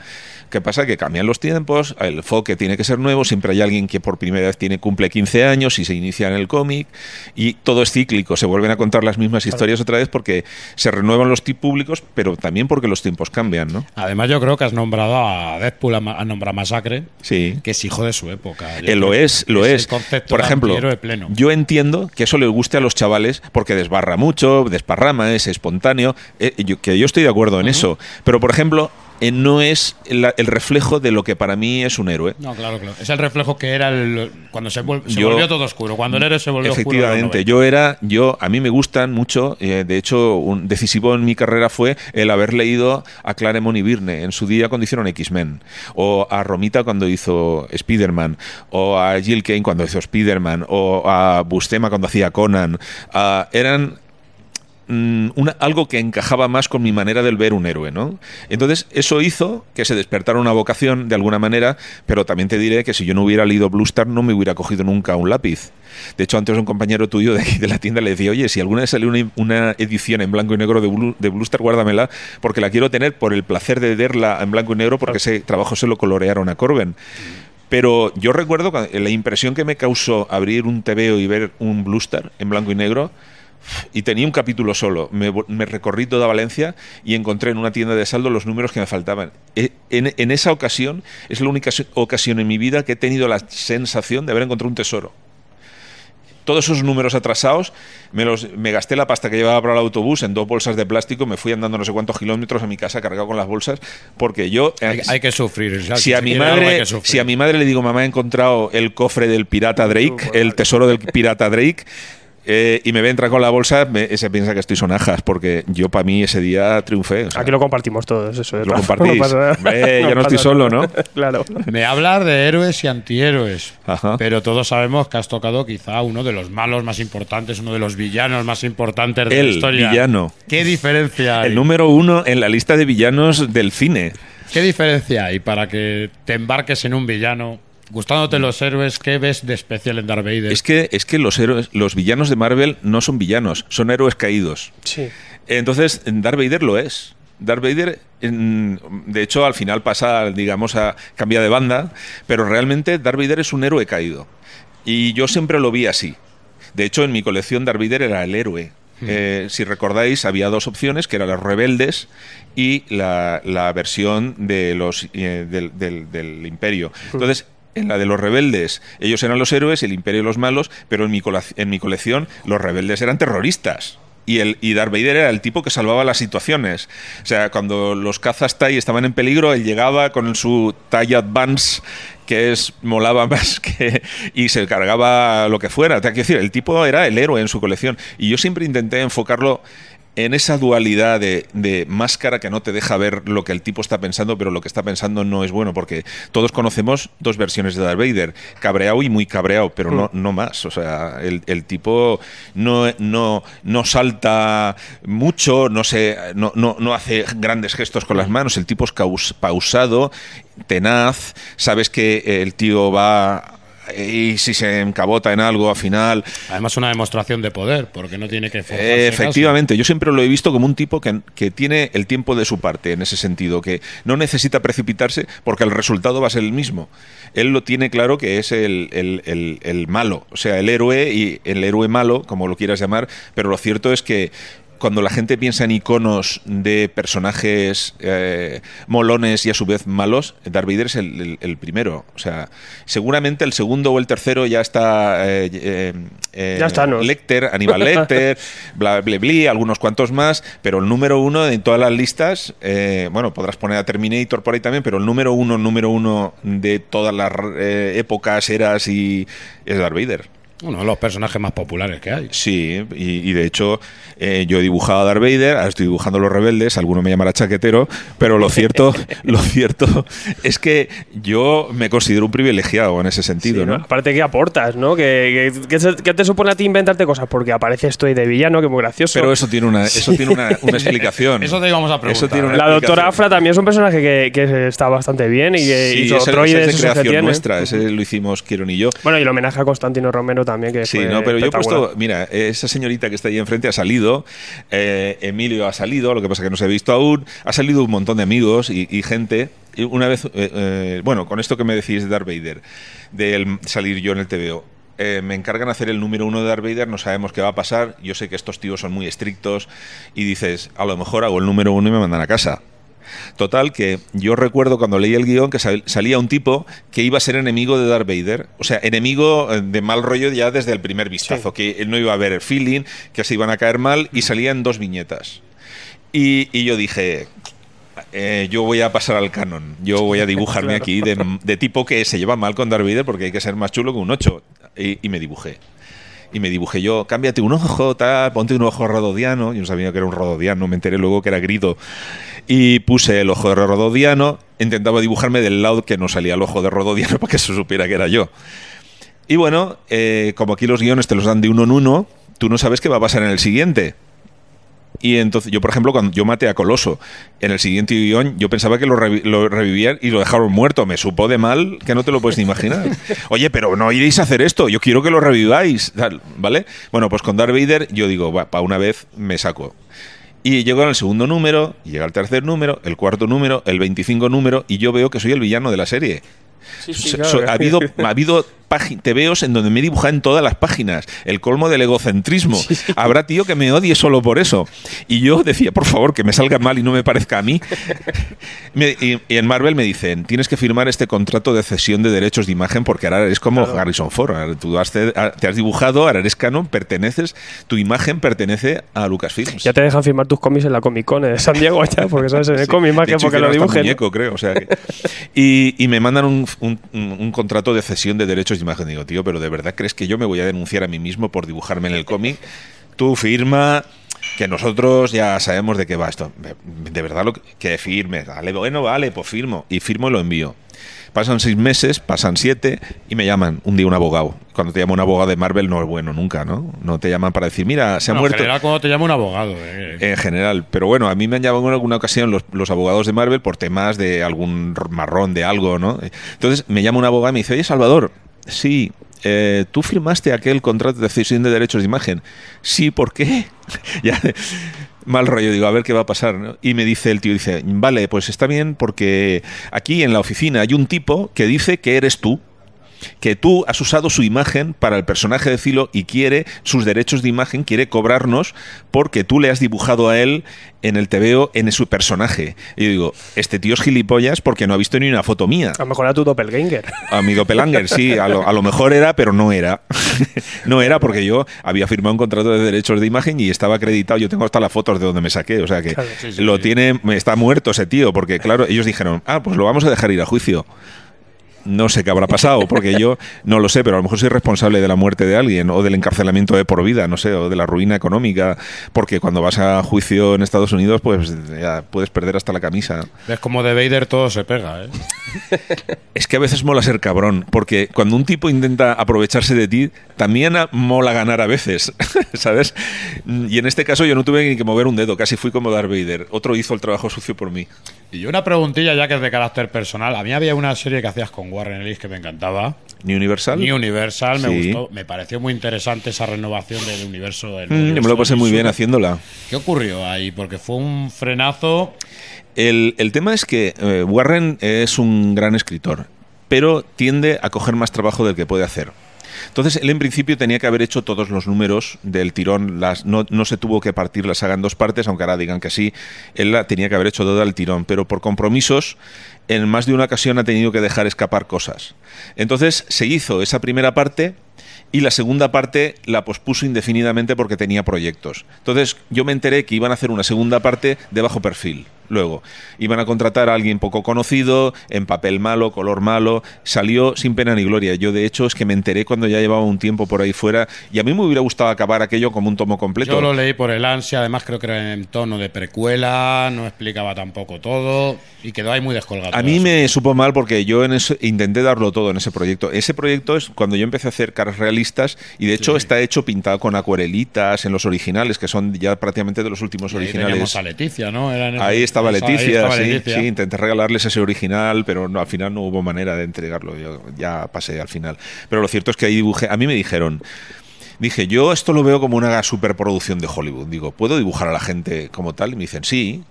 ¿Qué pasa? Que cambian los tiempos, el enfoque tiene que ser nuevo, siempre hay alguien que por primera vez tiene, cumple 15 años y se inicia en el cómic, y todo es cíclico, se vuelven a contar las mismas historias otra vez porque se renuevan los tipos públicos, pero también porque los tiempos cambian, ¿no? Además, yo creo que has nombrado a Deadpool, a, ma- a Masacre, Sí. que es hijo de su época. Eh, lo es, lo es. Por ejemplo, pleno. yo entiendo que eso le guste a los chavales porque desbarra mucho, desparrama, es espontáneo, eh, yo- que yo estoy de acuerdo en eso. Pero, por ejemplo, eh, no es la- el reflejo de lo que para mí es un héroe. No, claro, claro. Es el reflejo que era el- cuando se, vuel- se Yo- volvió todo oscuro. Cuando el héroe se volvió oscuro. en los Efectivamente, 90. yo era, yo, a mí me gustan mucho, eh, de hecho, un decisivo en mi carrera fue el haber leído a Claremont y Birne en su día cuando hicieron X-Men, o a Romita cuando hizo Spider-Man, o a Jill Kane cuando hizo Spider-Man, o a Bustema cuando hacía Conan. Ah, eran una- algo que encajaba más con mi manera de ver un héroe, ¿no? Entonces, eso hizo que se despertara una vocación de alguna manera, pero también te diré que si yo no hubiera leído Blue Star no me hubiera cogido nunca un lápiz. De hecho, antes un compañero tuyo de aquí de la tienda le decía, oye, si alguna vez sale una, una edición en blanco y negro de Blue, de Blue Star, guárdamela, porque la quiero tener por el placer de verla en blanco y negro, porque ese trabajo se lo colorearon a Corben. Pero yo recuerdo la impresión que me causó abrir un TVO y ver un Blue Star en blanco y negro, y tenía un capítulo solo. Me, me recorrí toda Valencia y encontré en una tienda de saldo los números que me faltaban. E- En, en esa ocasión, es la única ocasión en mi vida que he tenido la sensación de haber encontrado un tesoro. Todos esos números atrasados, me, los, me gasté la pasta que llevaba para el autobús en dos bolsas de plástico, me fui andando no sé cuántos kilómetros a mi casa cargado con las bolsas, porque yo... eh, Hay, hay que sufrir. si a mi madre que sufrir. si a mi madre le digo mamá he encontrado el cofre del pirata Drake el tesoro del pirata Drake eh, y me ve entrar con la bolsa me- se piensa que estoy sonajas porque yo para mí ese día triunfé o sea, Aquí lo compartimos todos, eso. Lo compartís. No pasa nada. Hombre, ya no estoy solo. ¿no? claro. Me hablas de héroes y antihéroes. Ajá. Pero todos sabemos que has tocado quizá uno de los malos más importantes, uno de los villanos más importantes de El la historia. villano. ¿Qué diferencia hay? el número uno en la lista de villanos del cine ¿Qué diferencia hay para que te embarques en un villano? Gustándote los héroes, ¿qué ves de especial en Darth Vader? es que es que los héroes los villanos de Marvel no son villanos son héroes caídos Sí. Entonces, Darth Vader lo es. Darth Vader, de hecho, al final pasa, digamos, a cambia de banda, pero realmente Darth Vader es un héroe caído. Y yo siempre lo vi así. De hecho, en mi colección Darth Vader era el héroe. Eh, si recordáis, había dos opciones, que eran los rebeldes y la, la versión de los eh, del, del- del imperio. Entonces, en la de los rebeldes, ellos eran los héroes, el imperio los malos, pero en mi, en mi colección los rebeldes eran terroristas. Y, el, y Darth Vader era el tipo que salvaba las situaciones. O sea, cuando los cazas TIE estaban en peligro, él llegaba con su TIE Advance, que es molaba más que. y se cargaba lo que fuera. Te quiero decir, el tipo era el héroe en su colección. Y yo siempre intenté enfocarlo en esa dualidad de, de máscara que no te deja ver lo que el tipo está pensando, pero lo que está pensando no es bueno, porque todos conocemos dos versiones de Darth Vader, cabreado y muy cabreado, pero no, no más. O sea, el, el tipo no, no, no salta mucho, no, se, no, no, no hace grandes gestos con las manos, el tipo es caus- pausado, tenaz, sabes que el tío va... Y si se encabota en algo al final, Además, una demostración de poder, porque no tiene que efectivamente, yo siempre lo he visto como un tipo que, que tiene el tiempo de su parte en ese sentido, que no necesita precipitarse porque el resultado va a ser el mismo. Él lo tiene claro que es el, el- el- el malo, o sea, el héroe y el héroe malo, como lo quieras llamar, pero lo cierto es que cuando la gente piensa en iconos de personajes eh, molones y a su vez malos, Darth Vader es el, el- el primero. O sea, seguramente el segundo o el tercero ya está. eh, eh, Ya está, ¿no? Lecter, Aníbal Lecter, bla, bla, bla, algunos cuantos más, pero el número uno en todas las listas, eh, bueno, podrás poner a Terminator por ahí también, pero el número uno, número uno de todas las épocas, eras y es Darth Vader. Uno de los personajes más populares que hay. Sí, y, y de hecho eh, yo he dibujado a Darth Vader, ahora estoy dibujando a los rebeldes, alguno me llamará chaquetero, pero lo cierto, lo cierto es que yo me considero un privilegiado en ese sentido, Sí, ¿no? ¿no? Aparte que aportas, ¿no? Que, que- que se- que te supone a ti inventarte cosas porque aparece esto de villano, que muy gracioso. Pero eso tiene una, eso tiene una, una explicación. Eso te íbamos a preguntar. Eso tiene una la doctora. Afra también es un personaje que, que está bastante bien y que Sí, hizo es de que creación nuestra, ese lo hicimos Kieron y yo. Bueno, y el homenaje a Constantino Romero también, que Sí, fue no, pero yo he puesto, mira, esa señorita que está ahí enfrente ha salido, eh, Emilio ha salido, lo que pasa que no se ha visto aún, ha salido un montón de amigos y, y gente. Y una vez, eh, eh, bueno, con esto que me decís de Darth Vader, de salir yo en el TVO, eh, me encargan hacer el número uno de Darth Vader, no sabemos qué va a pasar, yo sé que estos tíos son muy estrictos y dices, a lo mejor hago el número uno y me mandan a casa. Total, que yo recuerdo cuando leí el guion que sal- salía un tipo que iba a ser enemigo de Darth Vader. O sea, enemigo eh, de mal rollo ya desde el primer vistazo, que él no iba a el feeling, que se iban a caer mal y salían dos viñetas. Y, y yo dije, eh, yo voy a pasar al canon. Yo voy a dibujarme Claro. aquí de, de tipo que se lleva mal con Darth Vader porque hay que ser más chulo que un 8. Y, y me dibujé. Y me dibujé yo, cámbiate un ojo, tal, ponte un ojo rododiano. Yo no sabía que era un rododiano, me enteré luego que era grito. Y puse el ojo de rododiano, intentaba dibujarme del lado que no salía el ojo de rododiano para que se supiera que era yo. Y bueno, eh, como aquí los guiones te los dan de uno en uno, tú no sabes qué va a pasar en el siguiente. Y entonces, yo, por ejemplo, cuando yo maté a Coloso, en el siguiente guion, yo pensaba que lo, revi- lo revivían y lo dejaron muerto. Me supo de mal que no te lo puedes ni imaginar. Oye, pero no iréis a hacer esto, yo quiero que lo reviváis, ¿vale? Bueno, pues con Darth Vader, yo digo, para una vez me saco. Y llego al segundo número, y llega el tercer número, el cuarto número, el 25 número, y yo veo que soy el villano de la serie. Sí, sí, So- claro. so- ha habido, ha habido tebeos en donde me he dibujado en todas las páginas. El colmo del egocentrismo. Habrá tío que me odie solo por eso. Y yo decía, por favor, que me salga mal y no me parezca a mí. Me- y, y en Marvel me dicen, tienes que firmar este contrato de cesión de derechos de imagen porque ahora eres como Harrison Ford. Ahora Tú has- te, has dibujado, ahora eres canon, perteneces, tu imagen pertenece a Lucasfilms. Ya te dejan firmar tus cómics en la Comic Con de San Diego ya, porque sabes en el Sí. cómic más De que hecho, porque lo dibujen. muñeco, creo. O sea que- y, y me mandan un, un- un contrato de cesión de derechos imagen. Digo, tío, pero ¿de verdad crees que yo me voy a denunciar a mí mismo por dibujarme en el cómic? Tú firma que nosotros ya sabemos de qué va esto. De verdad lo que, firme. Vale, bueno, vale, pues firmo. Y firmo y lo envío. Pasan seis meses, pasan siete y me llaman un día un abogado. Cuando te llama un abogado de Marvel no es bueno nunca, ¿no? No te llaman para decir, mira, se ha Bueno, muerto. En general, cuando te llama un abogado. eh. En general, pero bueno, a mí me han llamado en alguna ocasión los, los abogados de Marvel por temas de algún marrón, de algo, ¿no? Entonces me llama un abogado y me dice, oye Salvador, sí, eh, ¿tú firmaste aquel contrato de cesión de derechos de imagen? Sí, ¿por qué? ya, mal rollo, digo, a ver qué va a pasar. Y me dice el tío, dice, vale, pues está bien porque aquí en la oficina hay un tipo que dice que eres tú. Que tú has usado su imagen para el personaje de Filo y quiere sus derechos de imagen, quiere cobrarnos porque tú le has dibujado a él en el TVO en su personaje. Y yo digo, este tío es gilipollas porque no ha visto ni una foto mía. A lo mejor era tu doppelganger. A mi doppelganger, sí, a lo, a lo mejor era, pero no era. no era porque yo había firmado un contrato de derechos de imagen y estaba acreditado. Yo tengo hasta las fotos de donde me saqué. O sea que Claro. Sí, sí, lo sí. tiene, está muerto ese tío. Porque claro, ellos dijeron, ah, pues lo vamos a dejar ir a juicio. No sé qué habrá pasado, porque yo no lo sé, pero a lo mejor soy responsable de la muerte de alguien o del encarcelamiento de por vida, no sé, o de la ruina económica, porque cuando vas a juicio en Estados Unidos, pues ya puedes perder hasta la camisa. Es como de Vader todo se pega, ¿eh? Es que a veces mola ser cabrón, porque cuando un tipo intenta aprovecharse de ti, también mola ganar a veces, ¿sabes? Y en este caso yo no tuve ni que mover un dedo, casi fui como Darth Vader. Otro hizo el trabajo sucio por mí. Y una preguntilla ya que es de carácter personal. A mí había una serie que hacías con Warren Ellis que me encantaba. ¿Ni Universal? Ni Universal, me Sí. gustó. Me pareció muy interesante esa renovación del universo. del Mm, yo me universo lo pasé muy bien haciéndola. ¿Qué ocurrió ahí? Porque fue un frenazo. El, el tema es que eh, Warren es un gran escritor, pero tiende a coger más trabajo del que puede hacer. Entonces, él en principio tenía que haber hecho todos los números del tirón, las, no, no se tuvo que partir la saga en dos partes, aunque ahora digan que sí, él la tenía que haber hecho toda al tirón, pero por compromisos, en más de una ocasión ha tenido que dejar escapar cosas. Entonces, se hizo esa primera parte y la segunda parte la pospuso indefinidamente porque tenía proyectos. Entonces yo me enteré que iban a hacer una segunda parte de bajo perfil. Luego iban a contratar a alguien poco conocido, en papel malo, color malo. Salió sin pena ni gloria. Yo de hecho es que me enteré cuando ya llevaba un tiempo por ahí fuera y a mí me hubiera gustado acabar aquello como un tomo completo. Yo lo leí por el ansia, además creo que era en tono de precuela, no explicaba tampoco todo y quedó ahí muy descolgado. A mí me supo mal porque yo en ese- intenté darlo todo en ese proyecto. Ese proyecto es cuando yo empecé a hacer caras realistas y de hecho está hecho pintado con acuarelitas en los originales, que son ya prácticamente de los últimos Ahí originales. a Leticia, ¿no? En el- Estaba Ahí Leticia, estaba sí, Leticia. sí, intenté regalarles ese original, pero no, al final no hubo manera de entregarlo, yo ya pasé al final. Pero lo cierto es que ahí dibujé, a mí me dijeron, dije, yo esto lo veo como una superproducción de Hollywood, digo, ¿puedo dibujar a la gente como tal? Y me dicen, sí,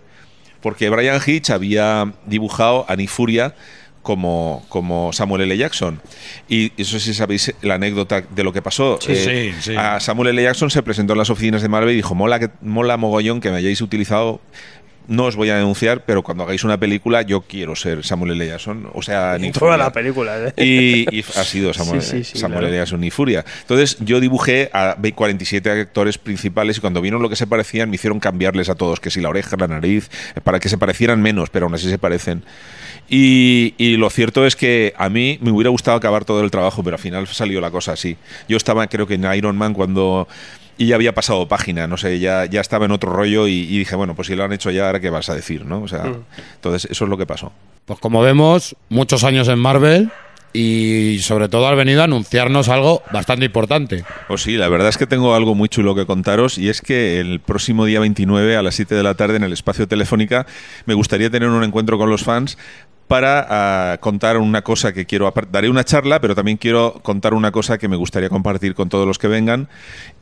porque Brian Hitch había dibujado a Nifuria como, como Samuel L. Jackson. Y eso sí sabéis la anécdota de lo que pasó. Sí, sí, sí. A Samuel L. Jackson se presentó en las oficinas de Marvel y dijo, mola, que, mola mogollón que me hayáis utilizado no os voy a denunciar, pero cuando hagáis una película yo quiero ser Samuel L. Jackson, o sea, Nick Toda la película, ¿eh? Y, y ha sido Samuel, Sí, sí, sí, Samuel claro. L. Jackson y Furia. Entonces yo dibujé a 47 actores principales y cuando vieron lo que se parecían me hicieron cambiarles a todos, que si la oreja, la nariz, para que se parecieran menos, pero aún así se parecen. Y, y lo cierto es que a mí me hubiera gustado acabar todo el trabajo, pero al final salió la cosa así. Yo estaba creo que en Iron Man cuando... Y ya había pasado página, no sé, ya, ya estaba en otro rollo y, y dije, bueno, pues si lo han hecho ya, ahora qué vas a decir, ¿no? O sea, Mm. entonces eso es lo que pasó. Pues como vemos, muchos años en Marvel y sobre todo has venido a anunciarnos algo bastante importante. Pues sí, la verdad es que tengo algo muy chulo que contaros y es que el próximo día 29 a las 7 de la tarde en el espacio Telefónica me gustaría tener un encuentro con los fans para ah, contar una cosa que quiero. apar- Daré una charla, pero también quiero contar una cosa que me gustaría compartir con todos los que vengan.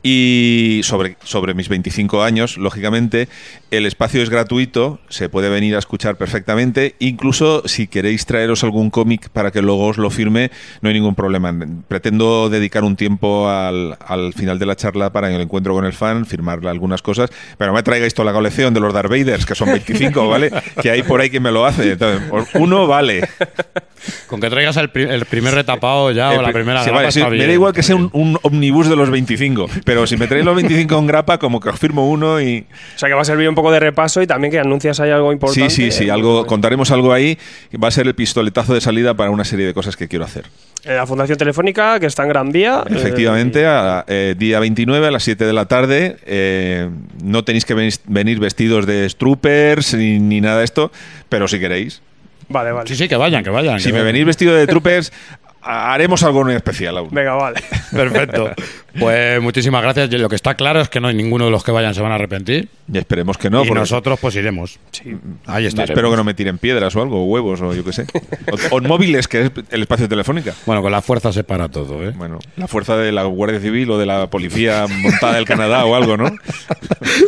Y sobre, sobre mis 25 años, lógicamente, el espacio es gratuito, se puede venir a escuchar perfectamente. Incluso si queréis traeros algún cómic para que luego os lo firme, no hay ningún problema. Pretendo dedicar un tiempo al, al final de la charla para el encuentro con el fan, firmarle algunas cosas, pero no me traigáis toda la colección de los Darth Vaders, que son 25, ¿vale? Que hay por ahí que me lo hace. Entonces, uno vale. Con que traigas el, pri- el primer retapado ya o la Eh, primera sí, grapa vale, sí, está me da igual que sea un, un omnibus de los 25, pero si me traéis los 25 en grapa, como que os firmo uno y... O sea que va a servir un poco de repaso y también que anuncias ahí algo importante. Sí, sí, sí, Eh, algo, contaremos algo ahí. Va a ser el pistoletazo de salida para una serie de cosas que quiero hacer. En la Fundación Telefónica, que está en Gran Vía. eh, Efectivamente, a- eh, día 29 a las 7 de la tarde. eh, no tenéis que ven- venir vestidos de troopers ni, ni nada de esto, pero si queréis. Vale, vale. Sí, sí, que vayan, que vayan. Si que me vayan. venís vestido de troopers, haremos algo muy especial aún. Venga, vale. Perfecto. Pues muchísimas gracias. Y Lo que está claro es que no hay ninndo de los que vayan se van a arrepentir. Y esperemos que no. y porque- nosotros pues iremos. Ahí está. Espero que no me tiren piedras o algo, o huevos o yo qué sé. O, o móviles, que es el espacio telefónica. Bueno, con la fuerza se para todo, ¿eh? Bueno, la fuerza de la Guardia Civil o de la Policía montada del Canadá o algo, ¿no?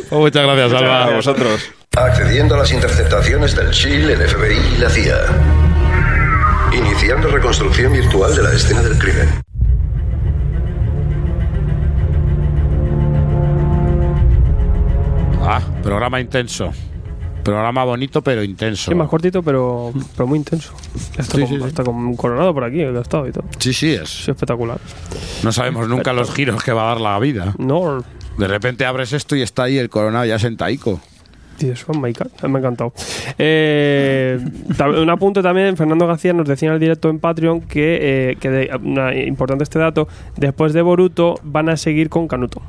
Pues muchas gracias, Alba. A vosotros. Accediendo a las interceptaciones del SHIELD, el FBI y la CIA. Iniciando reconstrucción virtual de la escena del crimen. Ah, programa intenso. Programa bonito pero intenso. Sí, más cortito, pero, pero muy intenso. Está, Sí, con, sí, sí. está con coronado por aquí, el estado y todo. Sí, sí, es. Sí, espectacular. No sabemos nunca los giros que va a dar la vida. No, De repente abres esto y está ahí el coronado ya sentaico. Me ha enca- me ha encantado. Eh, un apunte también, Fernando García nos decía en el directo en Patreon que, eh, que una- importante este dato, después de Boruto van a seguir con Canuto.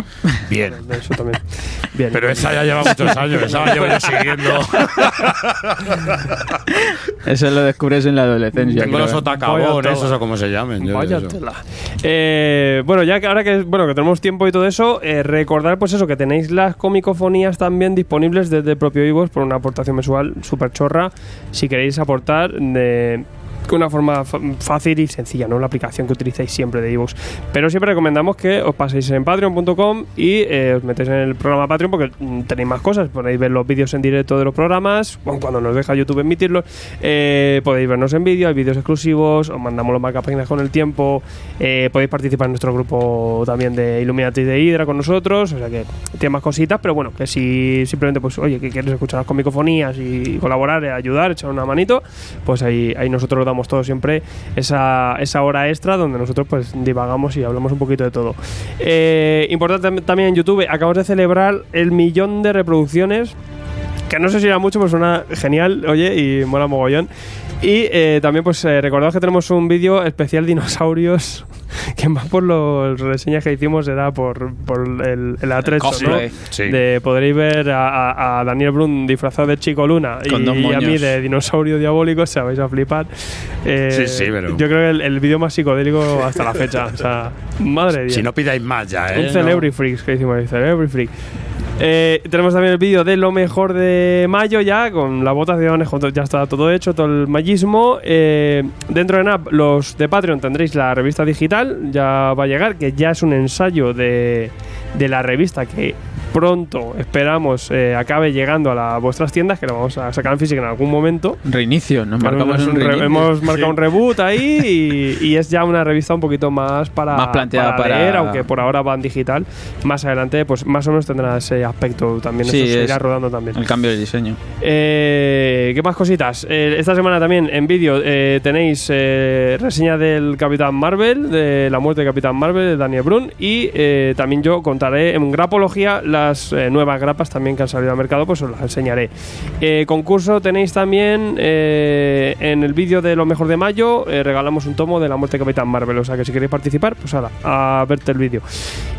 Bien. Eso también. Bien. Pero esa ya lleva muchos años, esa la llevo yo siguiendo. Eso lo descubres en la adolescencia. Tengo los ¿eh? esos o como se llamen. yo Vaya tela. Eh, bueno, ya que ahora que bueno que tenemos tiempo y todo eso, eh, recordar pues eso que tenéis las comicofonías también disponibles desde el propio Ivos por una aportación mensual súper chorra. Si queréis aportar de una forma fácil y sencilla, no la aplicación que utilizáis siempre de Ivos. Pero siempre recomendamos que os paséis en patreon.com y eh, os metéis en el programa Patreon porque mm, tenéis más cosas. Podéis ver los vídeos en directo de los programas, cuando nos deja YouTube emitirlos. eh, podéis vernos en vídeo, hay vídeos exclusivos, os mandamos los marcapáginas con el tiempo. eh, podéis participar en nuestro grupo también de Illuminati de Hydra con nosotros. O sea que tiene más cositas, pero bueno, que si simplemente, pues, oye, que quieres escuchar las comicofonías y colaborar, ayudar, echar una manito, pues ahí, ahí nosotros lo damos todo siempre esa, esa hora extra donde nosotros pues divagamos y hablamos un poquito de todo. Eh, importante tam- también en YouTube, acabamos de celebrar el millón de reproducciones que no sé si era mucho, pues suena genial, oye, y mola mogollón. Y eh, también, pues eh, recordad que tenemos un vídeo especial dinosaurios, que más por las reseñas que hicimos era por, por el, el atrecho, ¿no? cosplay. Sí. De podréis ver a, a- Daniel Brun disfrazado de Chico Luna Con y, a mí de dinosaurio diabólico, se vais a flipar. Eh, Sí, sí, pero- Yo creo que el, el vídeo más psicodélico hasta la fecha. O sea, madre de Dios. Si no pidáis más ya, ¿eh? Un Celebrity Freaks que hicimos Celebrity Freak. Eh, tenemos también el vídeo de lo mejor de mayo ya, con las votaciones, ya está todo hecho, todo el mallismo. Eh, dentro de NAP, los de Patreon tendréis la revista digital, ya va a llegar, que ya es un ensayo de, de la revista que pronto esperamos eh, acabe llegando a vuestras tiendas, que lo vamos a sacar en física en algún momento. Reinicio, nos marcamos un reinicio. hemos marcado un reboot ahí y, y es ya una revista un poquito más para, Más planteada para- leer, aunque por ahora va en digital. Más adelante, pues más o menos tendrá ese aspecto también. Sí, eso se es irá rodando también. El cambio de diseño. Eh, ¿Qué más cositas? Eh, esta semana también en vídeo eh, tenéis eh, reseña del Capitán Marvel, de la muerte de Capitán Marvel, de Daniel Brun, y eh, también yo contaré en grapología eh, nuevas grapas también que han salido al mercado, pues os las enseñaré. Eh, concurso tenéis también eh, en el vídeo de lo mejor de mayo, regalamos un tomo de la muerte de Capitán Marvel, o sea que si queréis participar, pues ahora, a verte el vídeo.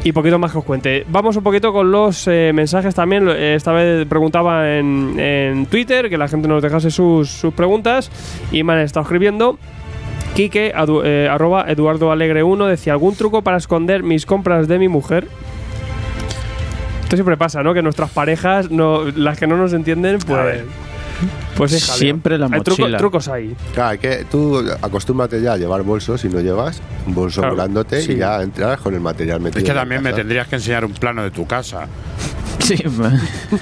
Y poquito más que os cuente. Vamos un poquito con los mensajes también. Esta vez preguntaba en, en Twitter que la gente nos dejase sus, sus preguntas y me han estado escribiendo. Quique, adu- eh, arroba Eduardo Alegre 1, decía, ¿algún truco para esconder mis compras de mi mujer? Esto siempre pasa, ¿no? Que nuestras parejas, no, las que no nos entienden, pues... Pues es. Siempre la Hay truco- mochila. trucos ahí. Claro, que tú acostúmbrate ya a llevar bolsos si no llevas un bolso Claro, sí. y ya entras con el material metido. Es que también me tendrías que enseñar un plano de tu casa. Sí,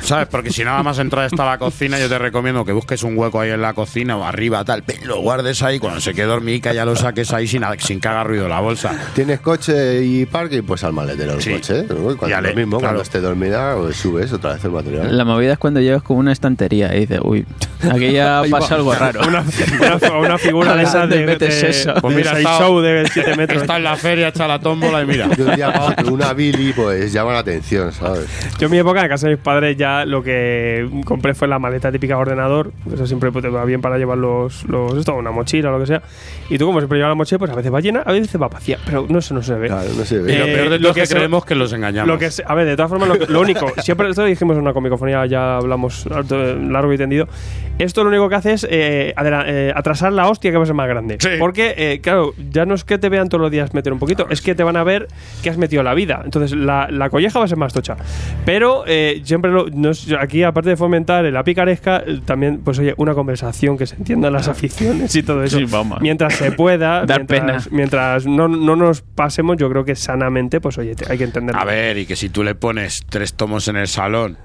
¿Sabes? Porque si nada más entrar hasta la cocina, yo te recomiendo que busques un hueco ahí en la cocina o arriba, tal, lo guardes ahí, cuando se quede dormica ya lo saques ahí sin, sin que haga ruido la bolsa. ¿Tienes coche y parking? Pues al maletero del Sí. coche. Y Cuando, Ya le- lo mismo, claro. cuando esté dormida, pues subes otra vez el material. La movida es cuando llegas con una estantería y dices, uy, aquí ya pasa algo raro. Una, una, una figura de esa de, ¿Dónde metes de- eso? Pues mira, está- show de 7 metros. Está en la feria, echa la tómbola y mira. De un día para otro, una Billy, pues llama la atención, ¿sabes? Yo mi época, en casa de mis padres, ya lo que compré fue la maleta típica de ordenador. Eso siempre pues, te va bien para llevar los, los esto, una mochila o lo que sea. Y tú, como siempre llevas la mochila, pues a veces va llena, a veces va vacía. Pero no, eso no se ve. Claro, no se ve. lo Eh, peor de lo todo es que que se- creemos que los engañamos. Lo que se- a ver, de todas formas, lo, que- lo único, siempre esto dijimos en una comicofonía, ya hablamos largo y tendido. Esto lo único que hace es eh, adela- eh, atrasar la hostia que va a ser más grande. Sí. Porque, eh, claro, ya no es que te vean todos los días meter un poquito, es que te van a ver que has metido la vida. Entonces, la, la colleja va a ser más tocha. Pero eh, siempre lo, no es- aquí, aparte de fomentar la picaresca, eh, también, pues oye, una conversación que se entiendan las aficiones y todo eso. Sí, vamos. Mientras se pueda, Dar mientras, pena. mientras no, no nos pasemos, yo creo que sanamente, pues oye, te- hay que entenderlo. A ver, y que si tú le pones tres tomos en el salón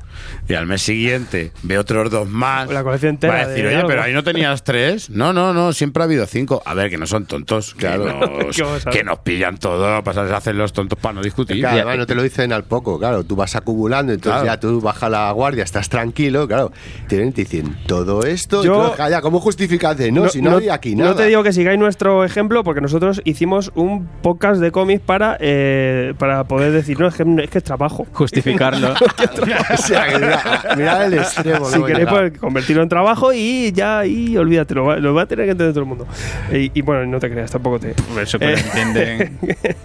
y al mes siguiente ve otros dos más, La colección entera va a decir, de oye, algo". pero ahí no tenías tres. No, no, no, siempre ha habido cinco. A ver, que no son tontos, claro. ¿Qué vamos a que nos pillan todo, pasar, hacen los tontos para no discutir. Claro, además no te lo dicen al poco, claro, tú vas acumulando, entonces Claro. ya tú bajas la guardia, estás tranquilo, claro, y te dicen todo esto, y Yo- tú, ya, ¿cómo justificas de no, si no, hay aquí nada? no te digo que sigáis nuestro ejemplo porque nosotros hicimos un podcast de cómics para, eh, para poder decir, no, es que es, que es trabajo. Justificarlo. o sea, que mira, mira el extremo. Si queréis, pues, convertirlo en trabajo y ya, y olvídate, lo va, lo va a tener que entender todo el mundo. Y, y bueno, no te creas, tampoco te. Eso que lo Eh, entienden.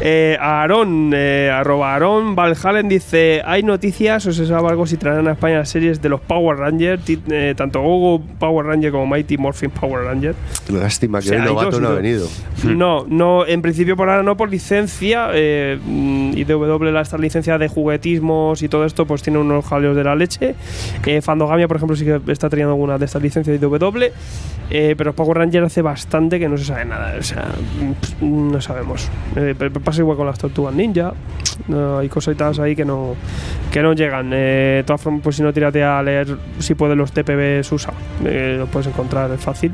Eh, Aarón, eh, arroba Aarón Valhalen dice: ¿Hay noticias o se sabe algo si traerán a España las series de los Power Rangers? Eh, tanto Gogo Power Ranger como Mighty Morphin Power Ranger. Lástima que O sea, el novato dos no ha venido. No, no, en principio por ahora no por licencia. Eh, mm, IDW, la- esta licencia de juguetismos y todo esto, pues tiene unos jaleos de la leche. Eh, Fandogamia, por ejemplo, sí que está teniendo alguna de estas licencias de IDW. Eh, pero Power Ranger hace bastante que no se sabe nada. O sea, no sabemos. Eh, pasa igual con las tortugas ninja. No, hay cositas ahí que no, que no llegan. Eh, de todas formas, pues si no, tírate a leer si puedes los TPB USA. Eh, lo puedes encontrar fácil.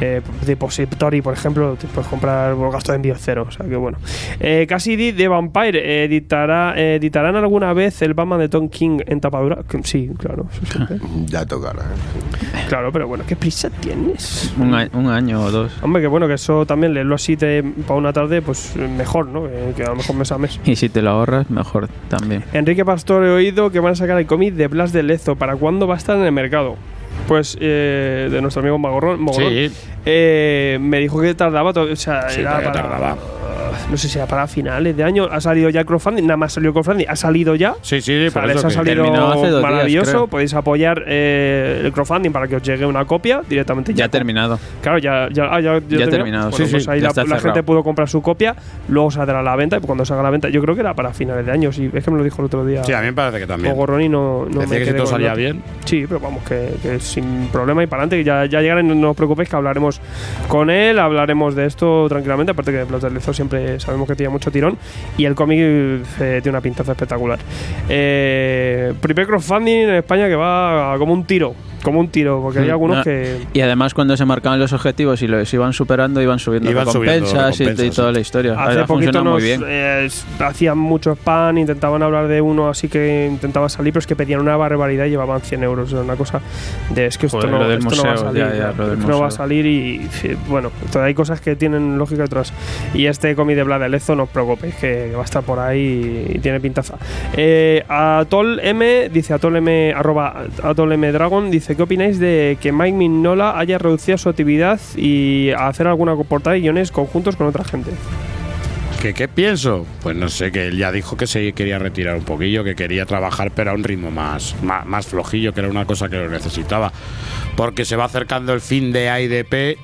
Eh, Depository, por ejemplo, te puedes comprar por gasto de envío cero. O sea que bueno. Eh, Cassidy de Vampire editará, editarán alguna vez el Batman de Tom King en tapadura. Que- Sí, claro. siempre. Ya tocará. ¿eh? claro, pero bueno, ¿qué prisa tienes? un, a- un año o dos. Hombre, que bueno, que eso también leerlo así de, para una tarde, pues eh, mejor, ¿no? Que, que a lo mejor mes a mes. Y si te lo ahorras, mejor también. Enrique Pastor, he oído que van a sacar el cómic de Blas de Lezo. ¿Para cuándo va a estar en el mercado? Pues eh, de nuestro amigo Mogorrón, Sí. eh, me dijo que tardaba, o sea, Sí, era todavía para, tardaba. no sé si era para finales de año, ha salido ya el crowdfunding, nada más salió el crowdfunding, ha salido ya. Sí, sí, por Vale, eso eso ha salido días, maravilloso. creo. Podéis apoyar eh, el crowdfunding para que os llegue una copia directamente. Ya ha terminado. Claro, ya, ya, ah, ya, Ya ha terminado, Bueno, sí, pues sí, ahí ya la, gente pudo comprar su copia, luego saldrá a la venta. Y cuando salga a la venta, yo creo que era para finales de año. Sí, es que me lo dijo el otro día. Sí, a mí me parece que también. Mogorrón y no, no Decía me que si todo salía bien. Sí, pero vamos, que, que sin problema y para adelante, ya, ya llegará, no, os preocupéis, que hablaremos con él, hablaremos de esto tranquilamente. Aparte que Blas del siempre sabemos que tiene mucho tirón y el cómic eh, tiene una pintaza espectacular. Eh, primer crowdfunding en España que va como un tiro, como un tiro, porque Mm, algunos no, que. Y además cuando se marcaban los objetivos y los iban superando, iban subiendo Iban subiendo recompensas, y- y, recompensas, toda la historia. Hace ha poquito nos, muy bien. eh, hacían mucho spam, intentaban hablar de uno así que intentaba salir, pero es que pedían una barbaridad y llevaban 100 euros. Era una cosa de es que esto, Joder, no, lo del esto no va a museo, salir. ya, ya, ¿no? lo del Esto no va a museo. salir y, sí, bueno, todavía hay cosas que tienen lógica y otras. Y este cómic de Vlad de Lezo, no os preocupéis, que va a estar por ahí y tiene pintaza. Eh, Atol M, dice Atol M, arroba Atol M Dragon, dice: ¿Qué opináis de que Mike Mignola haya reducido su actividad y hacer alguna portada y guiones conjuntos con otra gente? ¿Qué, ¿Qué pienso? Pues no sé, que él ya dijo que se quería retirar un poquillo, que quería trabajar, pero a un ritmo más, más, flojillo, que era una cosa que lo necesitaba. Porque se va acercando el fin de AIDP.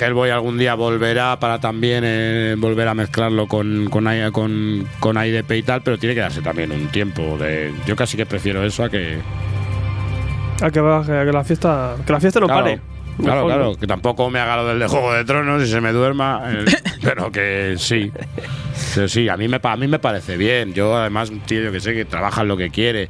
Hellboy algún día volverá para también eh, volver a mezclarlo con, con, con, con AIDP y tal, pero tiene que darse también un tiempo. de Yo casi que prefiero eso a que. A que, va- que la fiesta que la fiesta no Claro, pare. Claro, Mejor, claro, ¿no? que tampoco me haga lo del de Juego de Tronos y se me duerma, eh, pero que sí. Pero sí, a mí, me, a mí me parece bien. Yo, además, un tío yo que sé que trabaja en lo que quiere.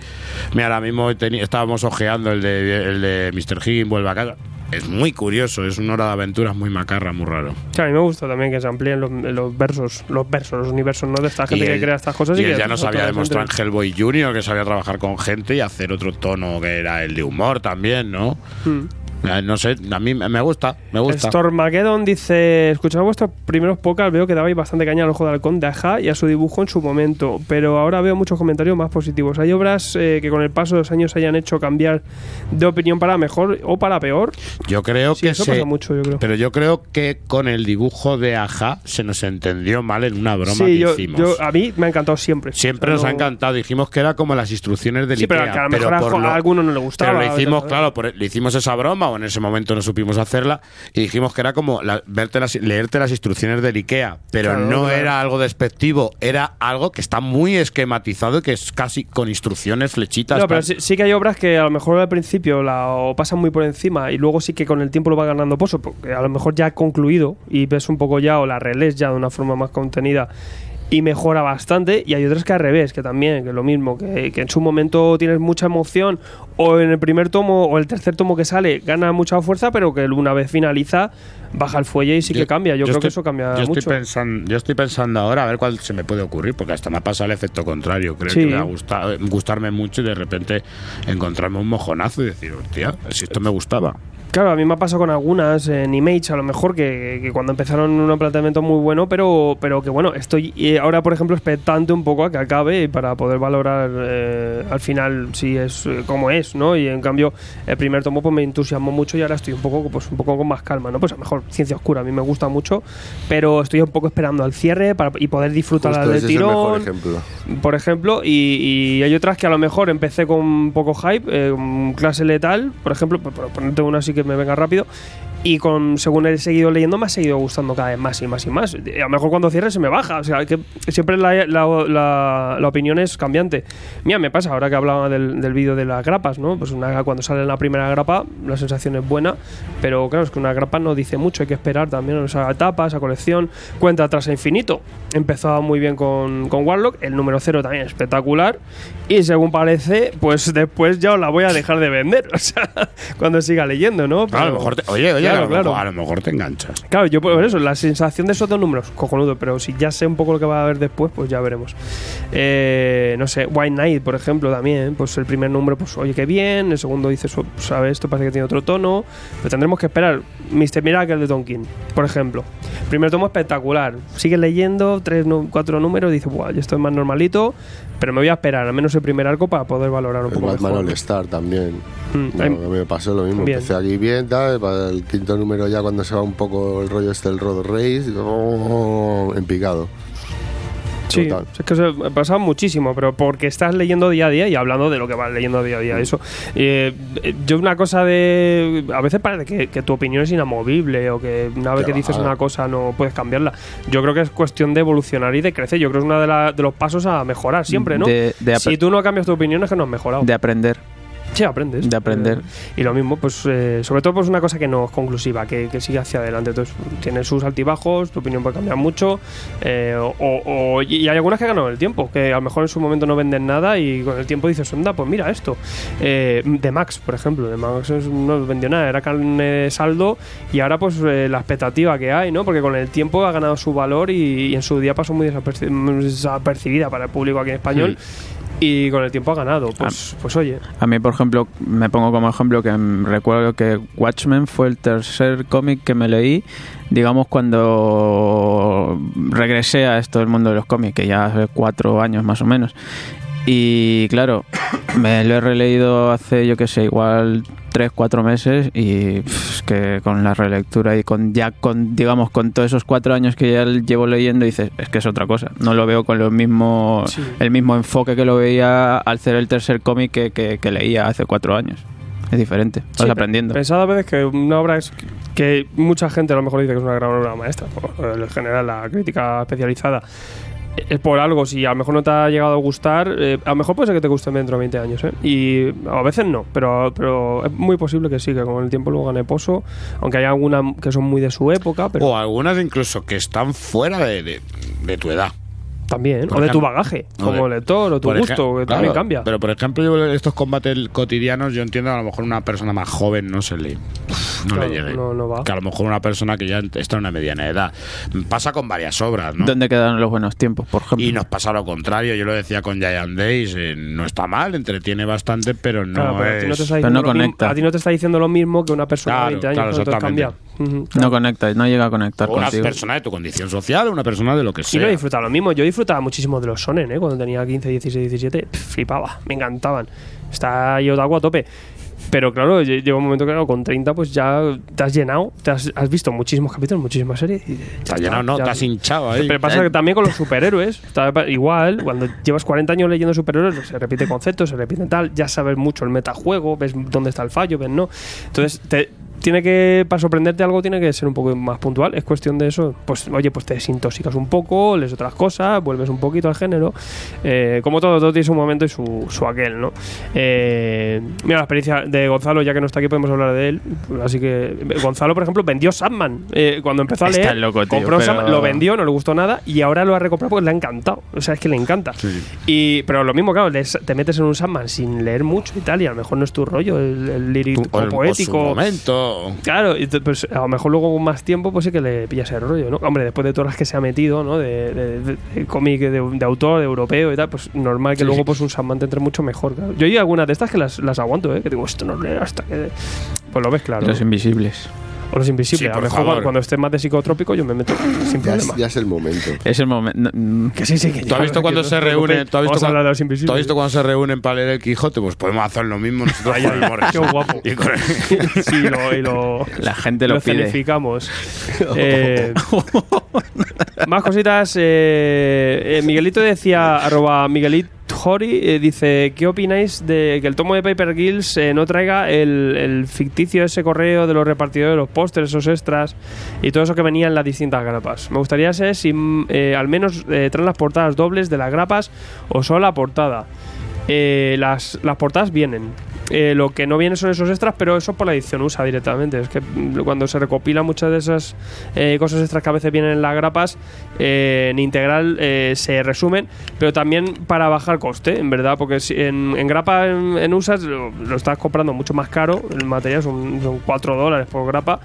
Mira, ahora mismo estábamos ojeando el de, el de Mr. Higgins, vuelve a casa. Es muy curioso, es una hora de aventuras muy macarra, muy raro. Sí, a mí me gusta también que se amplíen los, los versos, los versos, los universos, ¿no? De esta gente Y que él- crea estas cosas. y Y, él ya nos había demostrado en Hellboy Jr. que sabía trabajar con gente y hacer otro tono que era el de humor también, ¿no? Hmm. Eh, No sé, a mí me gusta, me gusta. Stormageddon dice: Escuchando vuestros primeros podcasts, veo que dabais bastante caña al ojo de halcón de Aja y a su dibujo en su momento, pero ahora veo muchos comentarios más positivos. ¿Hay obras eh, que con el paso de los años hayan hecho cambiar de opinión para mejor o para peor? Yo creo Sí, que eso se- pasa mucho, yo creo. Pero yo creo que con el dibujo de Aja se nos entendió mal en una broma sí, que yo, hicimos. yo- a mí me ha encantado siempre. Siempre nos No- ha encantado. Dijimos que era como las instrucciones del Sí, pero Ikea, a lo mejor a, lo- a alguno no le gustaba. Pero lo hicimos, ¿sabes? claro, por- le hicimos esa broma o en ese momento no supimos hacerla y dijimos que era como la- verte las, leerte las instrucciones del IKEA, pero Claro, no claro. era algo despectivo, era algo que está muy esquematizado y que es casi con instrucciones, flechitas. No, pero sí, sí que hay obras que a lo mejor al principio la o pasan muy por encima y luego sí que con el tiempo lo va ganando pozo, porque a lo mejor ya ha concluido y ves un poco ya o la relés ya de una forma más contenida y mejora bastante. Y hay otras que al revés, que también, que es lo mismo, que, que en su momento tienes mucha emoción, o en el primer tomo o el tercer tomo que sale gana mucha fuerza, pero que una vez finaliza baja el fuelle y sí que cambia. Yo, creo estoy- que eso cambia yo mucho. Estoy pensando, yo estoy pensando ahora a ver cuál se me puede ocurrir, porque hasta me ha pasado el efecto contrario. Creo Sí. que me va a gustar, gustarme mucho y de repente encontrarme un mojonazo y decir, hostia, si esto me gustaba. Claro, a mí me ha pasado con algunas en Image, a lo mejor, que, que cuando empezaron un planteamiento muy bueno, pero, pero que bueno, estoy eh, ahora, por ejemplo, expectante un poco a que acabe para poder valorar eh, al final si es eh, como es, ¿no? Y en cambio, el primer tomo pues me entusiasmó mucho y ahora estoy un poco, pues, un poco con más calma, ¿no? Pues a lo mejor Ciencia Oscura a mí me gusta mucho, pero estoy un poco esperando al cierre para, y poder disfrutar del tirón ejemplo. por ejemplo, y, y hay otras que a lo mejor empecé con poco hype, eh, clase letal, por ejemplo, por, por ponerte una así que me venga rápido, y con según he seguido leyendo me ha seguido gustando cada vez más y más y más. A lo mejor cuando cierre se me baja, o sea, que siempre la, la- la- la opinión es cambiante. Mira, me pasa ahora que hablaba del, del vídeo de las grapas, ¿no? Pues una, cuando sale la primera grapa, la sensación es buena, pero claro, es que una grapa no dice mucho, hay que esperar también, esa etapa, esa colección, cuenta atrás a infinito. Empezaba muy bien con, con Warlock, el número cero también espectacular, y según parece, pues después ya os la voy a dejar de vender, o sea, cuando siga leyendo, ¿no? a lo Pero- mejor te, oye, oye, Claro, a, lo claro. mejor, a lo mejor te enganchas. Claro, yo por eso, la sensación de esos dos números, cojonudo, pero si ya sé un poco lo que va a haber después, pues ya veremos. Eh, no sé, White Knight, por ejemplo, también, pues el primer número, pues oye, qué bien, el segundo dices, "Oh, sabes, esto parece que tiene otro tono, pero tendremos que esperar. Mr. Miracle de Tonkin, por ejemplo. Primer tomo espectacular, sigues leyendo, tres, cuatro números, dices, guau, esto es más normalito, pero me voy a esperar, al menos el primer arco, para poder valorar un El poco Batman mejor. All Star también. Mm, No, hay- me pasó lo mismo. Bien. Empecé aquí bien, tal, para el quinto número ya cuando se va un poco el rollo este del Road Race, digo, oh, en picado. Sí, Total. es que se ha pasado muchísimo, pero porque estás leyendo día a día y hablando de lo que vas leyendo día a Mm. día. Eso. Eh, eh, yo una cosa de... A veces parece que, que tu opinión es inamovible o que una vez Que que dices una cosa no puedes cambiarla. Yo creo que es cuestión de evolucionar y de crecer. Yo creo que es uno de, de los pasos a mejorar siempre, ¿no? De- de si tú no cambias tu opinión es que no has mejorado. De aprender. Sí, aprendes. De aprender. Eh, y lo mismo, pues, eh, sobre todo, pues una cosa que no es conclusiva, que, que sigue hacia adelante. Entonces, tiene sus altibajos, tu opinión puede cambiar mucho. eh, o, o- y hay algunas que ganan el tiempo, que a lo mejor en su momento no venden nada y con el tiempo dices, onda, pues mira esto. Eh, de Max, por ejemplo, de Max no vendió nada, era carne de saldo y ahora, pues, eh, la expectativa que hay, ¿no? Porque con el tiempo ha ganado su valor y, y en su día pasó muy desaperci- desapercibida para el público aquí en español. Y con el tiempo ha ganado. Pues, pues oye, A mí, por ejemplo, me pongo como ejemplo que recuerdo que Watchmen fue el tercer cómic que me leí, digamos, cuando regresé a esto del mundo de los cómics, que ya hace cuatro años más o menos. Y claro, me lo he releído hace, yo qué sé, igual tres, cuatro meses y pff, que con la relectura y con ya con, digamos, con todos esos cuatro años que ya llevo leyendo, dices, es que es otra cosa. No lo veo con los mismos, Sí. el mismo enfoque que lo veía al ser el tercer cómic que, que- que leía hace cuatro años. Es diferente, vas Sí, aprendiendo. Pensad a veces que una obra es que mucha gente a lo mejor dice que es una gran obra maestra, por- en general la crítica especializada. Es por algo, si a lo mejor no te ha llegado a gustar, eh, a lo mejor puede ser que te guste dentro de 20 años, ¿eh? Y a veces no, pero, pero es muy posible que sí, que con el tiempo luego gane pozo, aunque hay algunas que son muy de su época, pero O algunas incluso que están fuera de- de tu edad. También, por o de tu bagaje, o como de- lector, o tu gusto, que también claro, cambia. Pero por ejemplo, yo estos combates cotidianos, yo entiendo que a lo mejor una persona más joven no se le, no Claro, le llegue. no- no va. Que a lo mejor una persona que ya está en una mediana edad. Pasa con varias obras, ¿no? ¿Dónde quedaron los buenos tiempos, por ejemplo? Y nos pasa lo contrario, yo lo decía con Giant Days, eh, no está mal, entretiene bastante, pero no Claro, pero a ti no te es... está Pero diciendo no lo mismo- conecta. a ti no te está diciendo lo mismo que una persona Claro, de 20 años, claro, entonces exactamente. cambia. Ujú, No claro. conecta, no llega a conectar O una contigo. persona de tu condición social, una persona de lo que Y sea. no disfruta lo mismo. Yo disfrutaba muchísimo de los sonen, ¿eh? Cuando tenía 15, 16, 17. pf, flipaba, me encantaban. Está yo otaku a tope. Pero claro, lle- llega un momento que claro, con 30 pues ya te has llenado, te has, has visto muchísimos capítulos, muchísimas series. Y Te has llenado, no, ya- te has hinchado ahí. Pero pasa que también con los superhéroes, igual, cuando llevas 40 años leyendo superhéroes, se repite conceptos, se repite tal, ya sabes mucho el metajuego, ves dónde está el fallo, ves no. Entonces te, tiene que, para sorprenderte algo, tiene que ser un poco más puntual. Es cuestión de eso. Pues, oye, pues te desintoxicas un poco, lees otras cosas, vuelves un poquito al género. Eh, como todo, todo tiene su momento y su, su aquel, ¿no? Eh, mira, la experiencia de Gonzalo, ya que no está aquí, podemos hablar de él. Así que Gonzalo, por ejemplo, vendió Sandman. Eh, cuando empezó a leer, Está loco, tío, compró pero- Sandman, lo vendió, no le gustó nada y ahora lo ha recomprado porque le ha encantado. O sea, es que le encanta. Y, pero lo mismo, claro, te metes en un Sandman sin leer mucho y tal, y a lo mejor no es tu rollo, el, el lírico O el- o su poético. momento. Claro, y pues, a lo mejor luego con más tiempo pues sí que le pillas el rollo, ¿no? Hombre, después de todas las que se ha metido, ¿no? De, de- de- de cómic de, autor, de europeo y tal, pues normal que Sí, luego sí. pues un Sandman te entre mucho mejor, claro. Yo hay algunas de estas que las, las aguanto, ¿eh? Que digo, esto no leo hasta que... Pues lo ves claro. Los invisibles. O los invisibles. Sí, a lo mejor favor. cuando, esté más de psicotrópico yo me meto sin Ya es, ya es el momento. Es el momento. Que sí, sí, que ¿Tú has ya, visto cuando se reúnen? ¿Tú has visto cuando, invisibles. ¿tú has visto cuando se reúnen para leer el Quijote? Pues podemos hacer lo mismo nosotros Ay, con el qué guapo. Y con el- sí, lo, y lo, La gente lo, lo pide. Eh, más cositas. eh, eh, Miguelito decía, arroba Miguelito Hori, eh, dice, ¿qué opináis de que el tomo de Paper Girls eh, no traiga el, ficticio ese correo de los repartidores, los pósters, esos extras y todo eso que venía en las distintas grapas? Me gustaría saber si mm, eh, al menos eh, traen las portadas dobles de las grapas o solo la portada. Las, las portadas vienen. Eh, lo que no viene son esos extras, pero eso por la edición USA directamente. Es que mm, cuando se recopilan muchas de esas eh, cosas extras que a veces vienen en las grapas, eh, en integral eh, se resumen, pero también para bajar coste, en verdad, porque si en, en grapa en, en USA lo, lo estás comprando mucho más caro, el material son, son 4 dólares por grapa,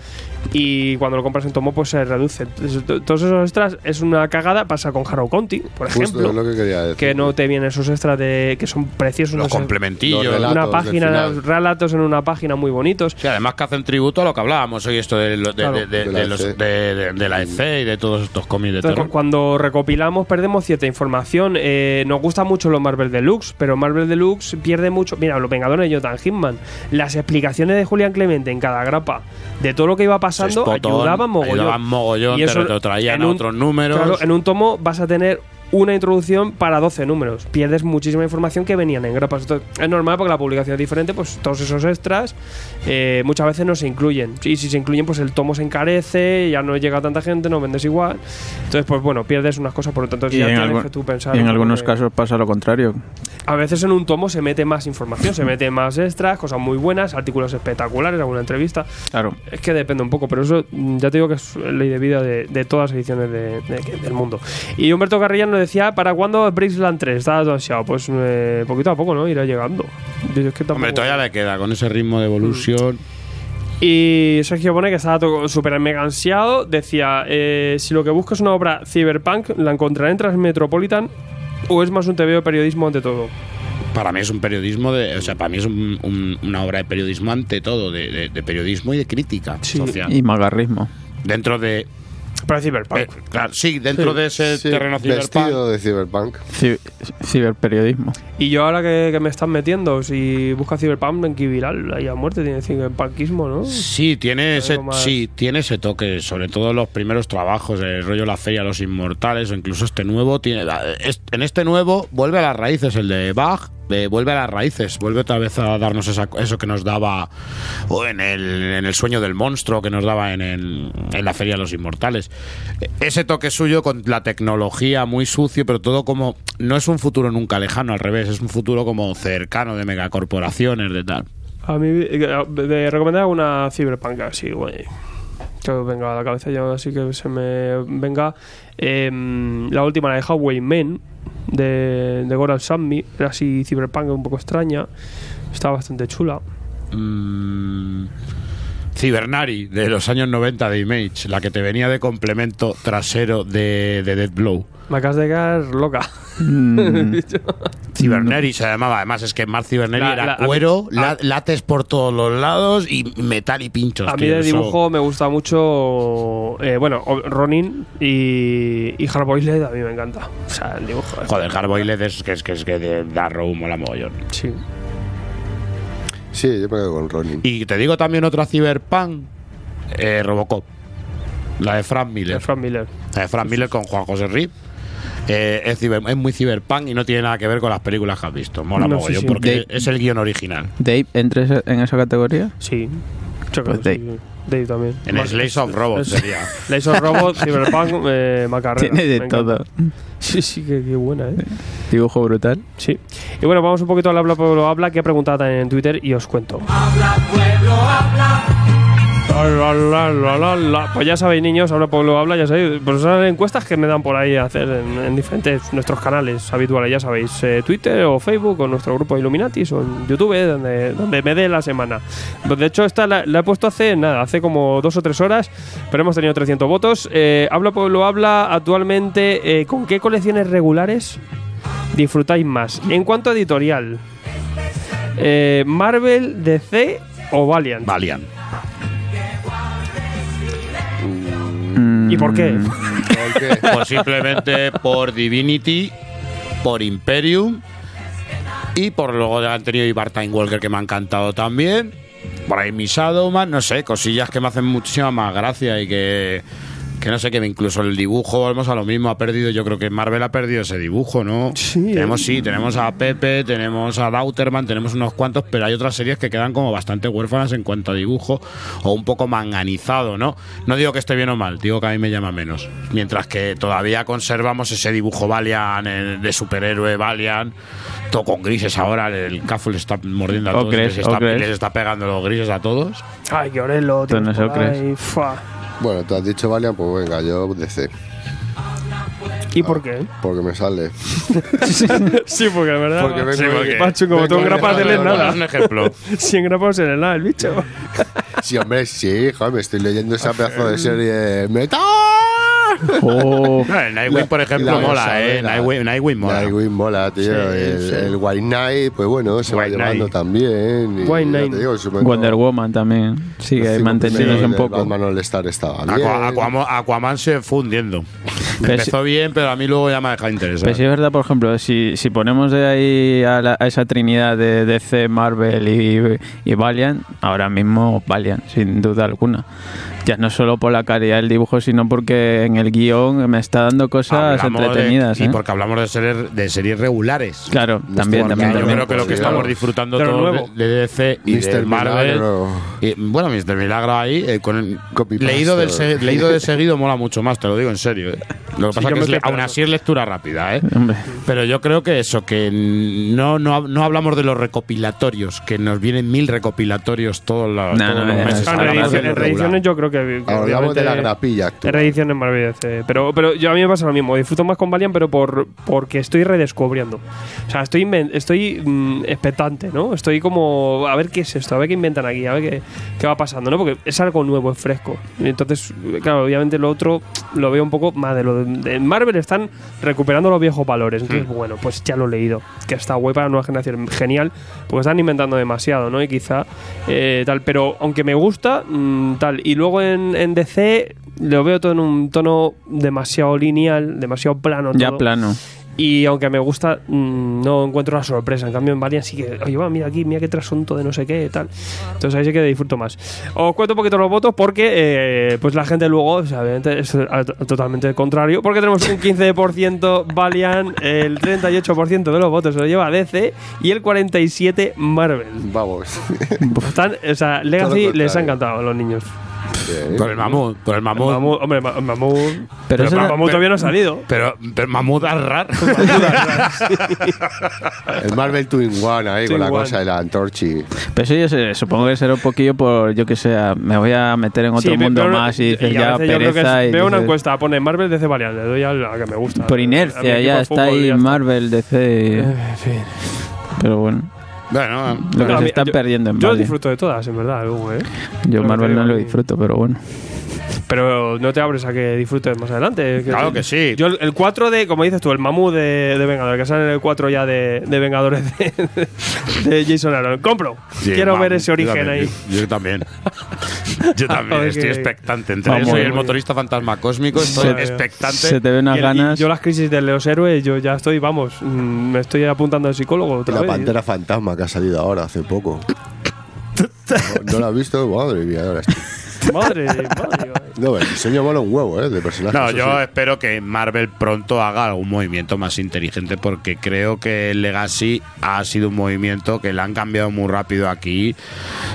y cuando lo compras en tomo, pues se reduce. Entonces, todos esos extras es una cagada, pasa con Harrow Conti, por Justo ejemplo es lo que quería decir. que no te vienen esos extras de que son preciosos Los no sé, complementillos. Los relatos una página relatos en una página muy bonitos Sí, además que hacen tributo a lo que hablábamos hoy, esto de, lo- de, Claro. de- de- De la EC. EC y de todos estos cómics de Entonces, terror. cu- cuando recopilamos perdemos cierta información. Eh, nos gusta mucho los Marvel Deluxe, pero Marvel Deluxe pierde mucho. Mira, los Vengadores de Jonathan Hickman. Las explicaciones de Julián Clemente en cada grapa de todo lo que iba pasando Spot on, ayudaban mogollón. ayudaban mogollón, te retrotraían a otros números. Claro, en un tomo vas a tener una introducción para 12 números. Pierdes muchísima información que venían en grapas. Es normal porque la publicación es diferente, pues todos esos extras eh, muchas veces no se incluyen. Y si se incluyen, pues el tomo se encarece, ya no llega a tanta gente, no vendes igual. Entonces, pues bueno, pierdes unas cosas, por lo tanto, Y ya en, tienes algún- que tú pensar. y en un poco algunos casos pasa lo contrario. A veces en un tomo se mete más información, se mete más extras, cosas muy buenas, artículos espectaculares, alguna entrevista. Claro. Es que depende un poco, pero eso ya te digo que es ley de vida de, de todas las ediciones de- de- del mundo. Y Humberto Carrilla nos decía, ¿para cuándo Brisland 3? Estaba todo ansiado. Pues eh, poquito a poco, ¿no? Irá llegando. Yo es que tampoco- Hombre, todavía le queda con ese ritmo de evolución. Y Sergio Bone, que estaba todo súper mega ansiado, decía, eh, si lo que buscas es una obra cyberpunk, ¿la encontraré en Transmetropolitan o es más un TV periodismo ante todo? Para mí es un periodismo de. O sea, para mí es un- un- una obra de periodismo ante todo, de, de- de periodismo y de crítica social. Y magarrismo. Dentro de. Para cyberpunk. eh, claro, sí, dentro Sí. de ese Sí, terreno cyberpunk. vestido de cyberpunk. Ci- ciberperiodismo. Y yo ahora que, que me están metiendo, si busca Cyberpunk en Kiviral, ahí a muerte tiene cyberpunkismo, ¿no? Sí, tiene ese, más- sí, tiene ese toque, sobre todo los primeros trabajos, el rollo La Feria los Inmortales, o incluso este nuevo, tiene, en este nuevo vuelve a las raíces, el de Bach, eh, vuelve a las raíces, vuelve otra vez a darnos esa- eso que nos daba o en, el, en el sueño del monstruo que nos daba en, el- en La Feria de los Inmortales. Eh, Ese toque suyo con la tecnología muy sucio, pero todo como, no es un futuro nunca lejano, al revés, es un futuro como cercano de megacorporaciones, de tal. A mí, eh, de recomendar una Cyberpunk así, güey. Que venga la cabeza ya, así que se me venga. Em, la última, la de Highway Men, de, de Goran Sammy, era así Cyberpunk un poco extraña. Está bastante chula. Mm, Cibernari de los años 90 de Image, la que te venía de complemento trasero de, de Dead Blow. Me acabas de quedar loca. Mm, Cibernari se llamaba, además es que más Cibernari La- era la- a mí- cuero, la- lates por todos los lados y metal y pinchos. A mí de dibujo me gusta mucho. eh, bueno, Ronin y, y Hardboiled a mí me encanta. O sea, el dibujo. es- Joder, Hardboiled es que es que es que de Darrow mola mogollón. Sí. Sí, yo me quedo con Ronin. Y te digo también otra Cyberpunk, eh, Robocop. La de Frank Miller. De Frank Miller. La de Frank Miller con Juan José Rip. Eh, es, ciber- es muy cyberpunk y no tiene nada que ver con las películas que has visto. Mola No, mogollón sí. porque es el guion original. Dave, ¿entres en esa categoría? Sí. Yo creo Pues que Dave también. En Mac- Slaves of Robots sería. Slaves of Robots, Cyberpunk, eh, Macarena. Tiene de todo. Sí, sí, qué, qué buena, ¿eh? Dibujo brutal. Sí. Y bueno, vamos un poquito al Habla Pueblo Habla, que he preguntado también en Twitter y os cuento. La, la, Pues ya sabéis, niños, Habla Pueblo Habla, ya sabéis. Pues son encuestas que me dan por ahí a hacer en, en diferentes nuestros canales habituales, ya sabéis, eh, Twitter o Facebook o nuestro grupo Illuminatis o YouTube, eh, donde, donde me dé la semana. Pues de hecho, esta la, he puesto hace nada, hace como dos o tres horas, pero hemos tenido 300 votos. Eh, Habla Pueblo Habla actualmente, eh, ¿con qué colecciones regulares disfrutáis más? En cuanto a editorial, Marvel, DC o Valiant. Valiant. ¿Y por qué? ¿Por qué? Pues simplemente por Divinity, por Imperium y por luego han tenido Ibar Time Walker que me ha encantado también. Por ahí mi Shadowman, no sé, cosillas que me hacen muchísima más gracia y que, que no sé, que incluso el dibujo, volvemos a lo mismo, ha perdido, yo creo que Marvel ha perdido ese dibujo, ¿no? Sí, tenemos, eh. sí, tenemos a Pepe, tenemos a Dauterman, tenemos unos cuantos, pero hay otras series que quedan como bastante huérfanas en cuanto a dibujo o un poco manganizado, ¿no? No digo que esté bien o mal, digo que a mí me llama menos. Mientras que todavía conservamos ese dibujo Valiant eh, de superhéroe Valiant, todo con grises ahora, el Cafu le está mordiendo a todos, les, está, les está pegando los grises a todos. Ay, que Orelo, tío. Bueno, tú has dicho Valiant, pues venga, yo DC. ¿Y por qué? Porque me sale. sí, porque de verdad. Porque vengo sí, porque, macho, como tú en de- grapas de leer no, no, nada. Es un ejemplo. Si en grapas en el nada, el bicho. Sí, hombre, sí, joder, me estoy leyendo esa pedazo de serie. ¡Metal! Oh, El Nightwing, por ejemplo, La mola, Rosa, ¿eh? la- Nightwing, Nightwing mola. Nightwing mola, tío. Sí, el, sí. el White Knight, pues bueno, se va White llevando Knight. también. y White Knight. te digo, Wonder Woman también. Sigue manteniéndose un poco. Batman All Star estaba bien. Aqua- Aquaman, Aquaman se fue hundiendo. Empezó bien, pero a mí luego ya me ha dejado interesar. Pero sí es verdad, por ejemplo, si, si ponemos de ahí a, la- a esa trinidad de DC, Marvel y, y Valiant, ahora mismo Valiant, sin duda alguna. Ya no solo por la calidad del dibujo, sino porque en el guion me está dando cosas Hablamos de- entretenidas. y ¿eh? porque hablamos de series, de series regulares. Claro, también, también. Yo Milagro, creo que lo que sí, estamos claro. disfrutando De lo todos nuevo. de, de DC y de Mr. Marvel. Y, bueno, Mr. Milagro ahí, eh, con el- leído, del se- leído de seguido mola mucho más, te lo digo en serio. eh. Lo que pasa que es estoy aún así es lectura rápida, ¿eh? Hombre, Pero yo creo que eso, que no, no, no hablamos de los recopilatorios, que nos vienen mil recopilatorios todos los, No, todos no, los no, meses. de reediciones yo creo que. Que Hablamos de la grapilla actual. En reediciones Marvel DC. Pero, pero yo a mí me pasa lo mismo. Disfruto más con Valiant, pero por, porque estoy redescubriendo. O sea, estoy, estoy mm, expectante, ¿no? Estoy como. A ver qué es esto, a ver qué inventan aquí, a ver qué, qué va pasando, ¿no? Porque es algo nuevo, es fresco. Entonces, claro, obviamente lo otro lo veo un poco más de lo de, Marvel están recuperando los viejos valores. Entonces, bueno, pues ya lo he leído. Que está guay para la nueva generación. Genial, porque están inventando demasiado, ¿no? Y quizá eh, tal. Pero aunque me gusta, mm, tal. Y luego en, en DC lo veo todo en un tono demasiado lineal, demasiado plano. ya todo. plano. Y aunque me gusta, mm, no encuentro la sorpresa. En cambio, en Valiant sí que, oye, va, mira aquí, mira qué trasunto de no sé qué, tal. Entonces ahí sí que disfruto más. Os cuento un poquito los votos porque, eh, pues la gente luego, o sea, obviamente es totalmente contrario. Porque tenemos un 15% Valiant, el 38% de los votos se lo lleva DC y el 47% Marvel. Vamos. Están, o sea, Legacy les ha encantado a los niños. Bien. Por el mamut, por el El mamut. Hombre, Ma- Mamut. Pero Pero, eso- Mamut todavía no ha salido. Pero, pero mamut arrar. El Marvel Twin One ahí Twin con la One. cosa de la antorchi. Pero eso yo sé, supongo que será un poquillo por, yo que sé, me voy a meter en otro Sí, mundo pero más y dices ya pereza. es- y veo una dices- encuesta, pone Marvel DC Valiant, le doy a la que me gusta. Por inercia, ya está ahí. Marvel, DC. En fin. Pero bueno, bueno, lo que se están perdiendo en Yo Valiant. disfruto de todas, en verdad, luego, ¿eh? Yo Marvel no lo disfruto, pero bueno. Pero no te abres a que disfrutes más adelante. Claro que sí. Yo el- el 4 de, como dices tú, el mamú de, de Vengadores, que sale en el 4 ya de, de Vengadores de, de Jason Aaron. Compro. Sí, Quiero ver ese yo origen también, ahí. Yo, yo también. Yo también estoy expectante. Entre Vamos. eso y el motorista fantasma cósmico estoy Se- expectante. Se te ven unas ganas. yo las crisis de los héroes, yo ya estoy, vamos, mm, me estoy apuntando al psicólogo otra la vez. pantera fantasma que ha salido ahora hace poco. No, no la has visto, madre mía. ahora estoy- Madre, madre. No, el diseño mola un huevo, ¿eh? De personaje. No, yo sí. espero que Marvel pronto haga algún movimiento más inteligente porque creo que el Legacy ha sido un movimiento que le han cambiado muy rápido aquí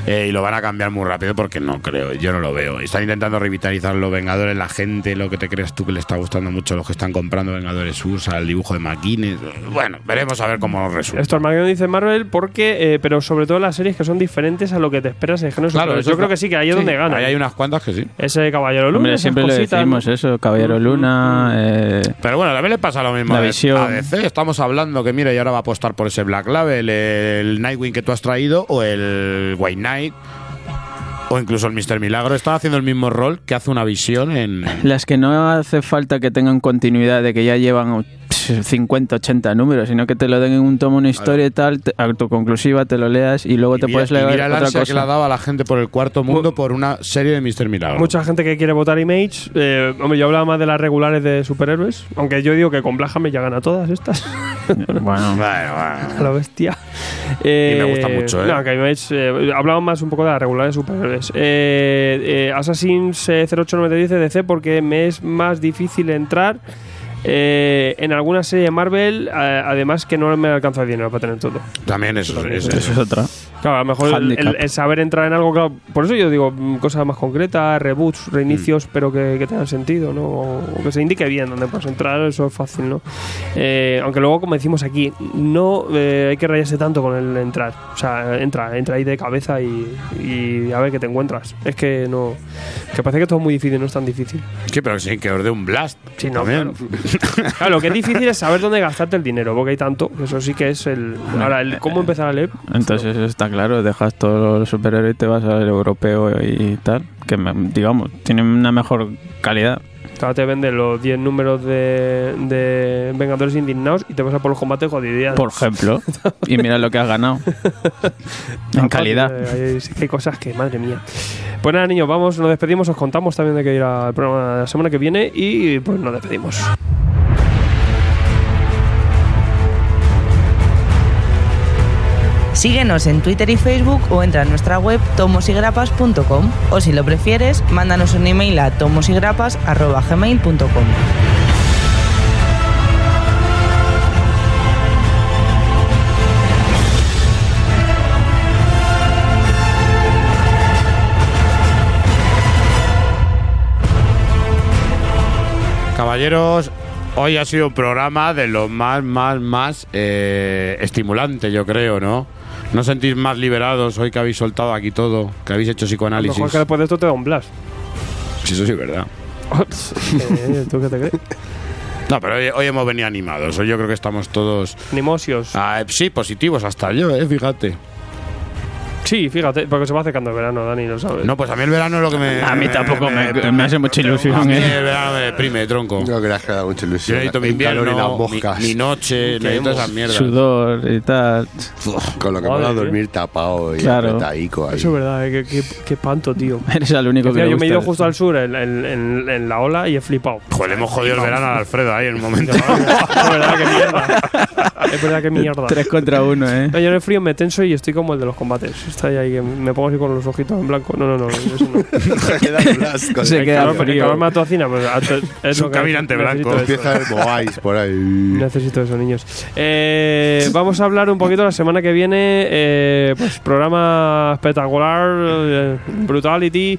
eh, y lo van a cambiar muy rápido porque no creo, yo no lo veo. Están intentando revitalizar los Vengadores, la gente, lo que te crees tú que le está gustando mucho, los que están comprando Vengadores USA, el dibujo de Maquines. Bueno, veremos a ver cómo resulta. Esto Armageddon dice Marvel porque, eh, pero sobre todo las series que son diferentes a lo que te esperas en género Claro, Yo creo que sí, que ahí es sí, donde gana. ahí hay unas cuantas que sí. Ese Caballero Luna, Hombre, siempre le decimos ¿no? eso, Caballero Luna. eh, Pero bueno, también le pasa lo mismo La a visión. a DC. Estamos hablando que, mira, y ahora va a apostar por ese Black Label, el Nightwing que tú has traído, o el White Knight, o incluso el Mr. Milagro. Están haciendo el mismo rol que hace una visión en. Las que no hace falta que tengan continuidad, de que ya llevan 50, 80 números, sino que te lo den en un tomo, una historia y tal, te- autoconclusiva, te lo leas y luego te mira- puedes y leer mira el otra ansia que le ha cosa. dado a la gente por el cuarto mundo por una serie de Mr. Milagro. Mucha gente que quiere votar Image. Eh, hombre, yo hablaba más de las regulares de superhéroes. Aunque yo digo que con Hammer ya gana todas estas. Bueno, A la bestia. Eh, Y me gusta mucho, ¿eh? No, que Image. Eh, hablamos más un poco de las regulares de superhéroes. Eh, eh, Assassin's eh, 0890 dice DC porque me es más difícil entrar. Eh, en alguna serie de Marvel, eh, además que no me alcanza el dinero para tener todo. También eso, es- Eso es otra. Claro, a lo mejor el, Handicap. el- el saber entrar en algo, claro, por eso yo digo mm, cosas más concretas, reboots, reinicios, Mm. pero que, que tengan sentido, ¿no? O, o que se indique bien dónde puedes entrar, eso es fácil, ¿no? Eh, aunque luego, como decimos aquí, no eh, hay que rayarse tanto con el entrar. O sea, entra, entra ahí de cabeza y, y a ver qué te encuentras. Es que no. Que parece que todo es muy difícil, no es tan difícil. Sí, pero sí, que os dé un blast. Sí, no, también. Claro, lo que es difícil es saber dónde gastarte el dinero, porque hay tanto, eso sí que es el. Ahora, el cómo empezar a leer. Entonces está claro, dejas todos los superhéroes y te vas al europeo y tal, que digamos, tienen una mejor calidad. Claro, te venden los 10 números de, de Vengadores Indignados y te vas a por los combates jodidos. Por ejemplo. y mira lo que has ganado. en calidad. Hay cosas que, madre mía. Pues nada, niños, vamos, nos despedimos, os contamos también de que ir al programa de la semana que viene y pues nos despedimos. Síguenos en Twitter y Facebook o entra en nuestra web tomosigrapas.com o si lo prefieres, mándanos un email a tomosigrapas.gmail.com. Caballeros, hoy ha sido un programa de lo más, más, más eh, estimulante, yo creo, ¿no? ¿No sentís más liberados hoy que habéis soltado aquí todo, que habéis hecho A lo psicoanálisis? mejor que después de esto te da un blast. Sí, eso sí es verdad. Eh, ¿Tú qué te crees? No, pero hoy, hoy hemos venido animados. Hoy yo creo que estamos todos. Animosios. Ah, sí, positivos hasta yo, eh, fíjate. Sí, fíjate, porque se va acercando el verano, Dani, lo sabes. No, pues a mí el verano es lo que me. A mí tampoco me, me hace mucha A ilusión. mí ¿eh? el verano me deprime, tronco. No creas que da mucha Yo ilusión. necesito mi y las invierno, mi, moscas. mi noche, necesito esas mierdas. Sudor y tal. Con lo que me va a dormir tapado y Claro. apretadico ahí. Eso es verdad, eh, que, que, que panto, tío. Eres el único que le yo me he ido justo al sur en, en- en- en la ola y he flipado. Joder, le hemos jodido el verano al Alfredo ahí en un momento. es verdad que mierda. Es verdad que mierda. Tres contra uno, ¿eh? No, yo en el frío me tenso y estoy como el de los combates. Está ahí, ahí que me pongo así con los ojitos en blanco. No, no, no. Eso no. Queda el blasco. Se queda calor, frío. calor pues, es Es un caminante blanco. Empieza el Moais por ahí. Necesito eso, niños. Eh, vamos a hablar un poquito la semana que viene. eh, pues programa espectacular, eh, Brutality,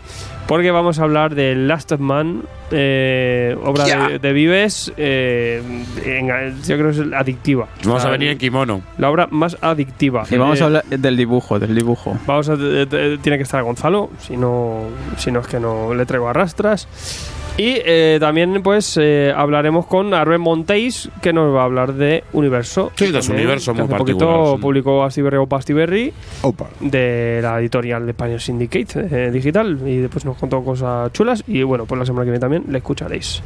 porque vamos a hablar de Last of Man, eh, obra de, de Vives. eh, enga- yo creo que es adictiva. Vamos O sea, a venir en kimono. La obra más adictiva. Y vamos Eh, a hablar del dibujo, del dibujo. Vamos a, de- de- tiene que estar Gonzalo, si no, si no es que no le traigo a rastras. Y eh, también pues eh, hablaremos con Arben Montéis, que nos va a hablar de Universo. Sí, de su universo muy poquito sí. publicó Astiberri o Pastiberri Opa. de la editorial de España Syndicate eh, Digital y después nos contó cosas chulas y bueno, pues la semana que viene también le escucharéis.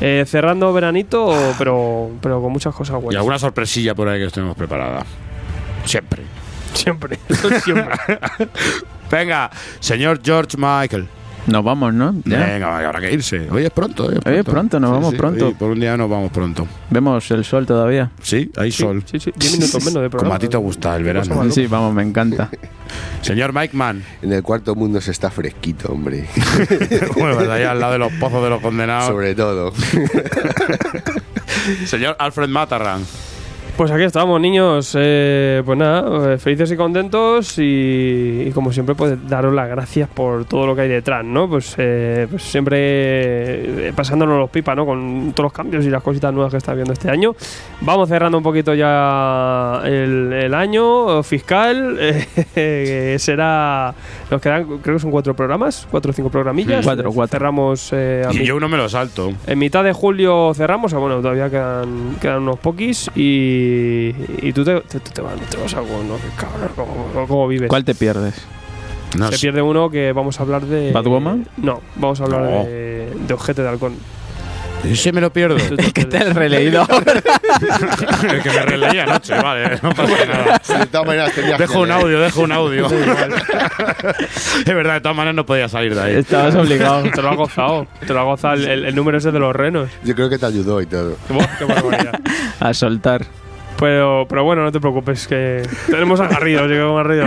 Eh, cerrando veranito, pero, pero con muchas cosas Y buenas. alguna sorpresilla por ahí que os tenemos preparada. Siempre. Siempre, siempre. Venga, señor George Michael. Nos vamos, ¿no? Ya. Venga, habrá que irse. Hoy es pronto, ¿eh? Hoy es pronto, nos vamos pronto. hoy por un día nos vamos pronto. Vemos el sol todavía. Sí, hay sol. Sí, sí, 10 minutos menos de Como programa. a ti te gusta el verano. Sí, vamos, me encanta. Señor Mike Mann. En el cuarto mundo se está fresquito, hombre. bueno, pues ahí al lado de los pozos de los condenados. Sobre todo. Señor Alfred Matarran. Pues aquí estamos, niños. Eh, pues nada, eh, felices y contentos y, y como siempre, pues daros las gracias por todo lo que hay detrás, ¿no? Pues, eh, pues siempre eh, pasándonos los pipas, ¿no? Con todos los cambios y las cositas nuevas que está viendo este año. Vamos cerrando un poquito ya el, el año fiscal. eh, será... Nos quedan, creo que son cuatro programas, cuatro o cinco programillas. Cuatro, cuatro. Cerramos... eh, a Y yo uno me lo salto. en mitad de julio cerramos, bueno, todavía quedan, quedan unos poquis y, y tú te, te, te vas, te vas a algo, ¿no? Qué Cabrón, ¿cómo, cómo vives? ¿Cuál te pierdes? No Se sé. pierde uno que vamos a hablar de... ¿Batwoman? No, vamos a hablar No. de, de Ojete de Halcón. Ese me lo pierdo. ¿Qué te has releído? el que me releí anoche, vale, no pasa nada. De todas maneras, tenías Dejo un audio, dejo un audio. es verdad, de todas maneras no podía salir de ahí. Estabas obligado. Te lo ha gozado, te lo ha gozado el, el- el número ese de los renos. Yo creo que te ayudó y todo. Qué barbaridad. A soltar. Pero, pero bueno, no te preocupes, que tenemos a Garrido, llegó Garrido.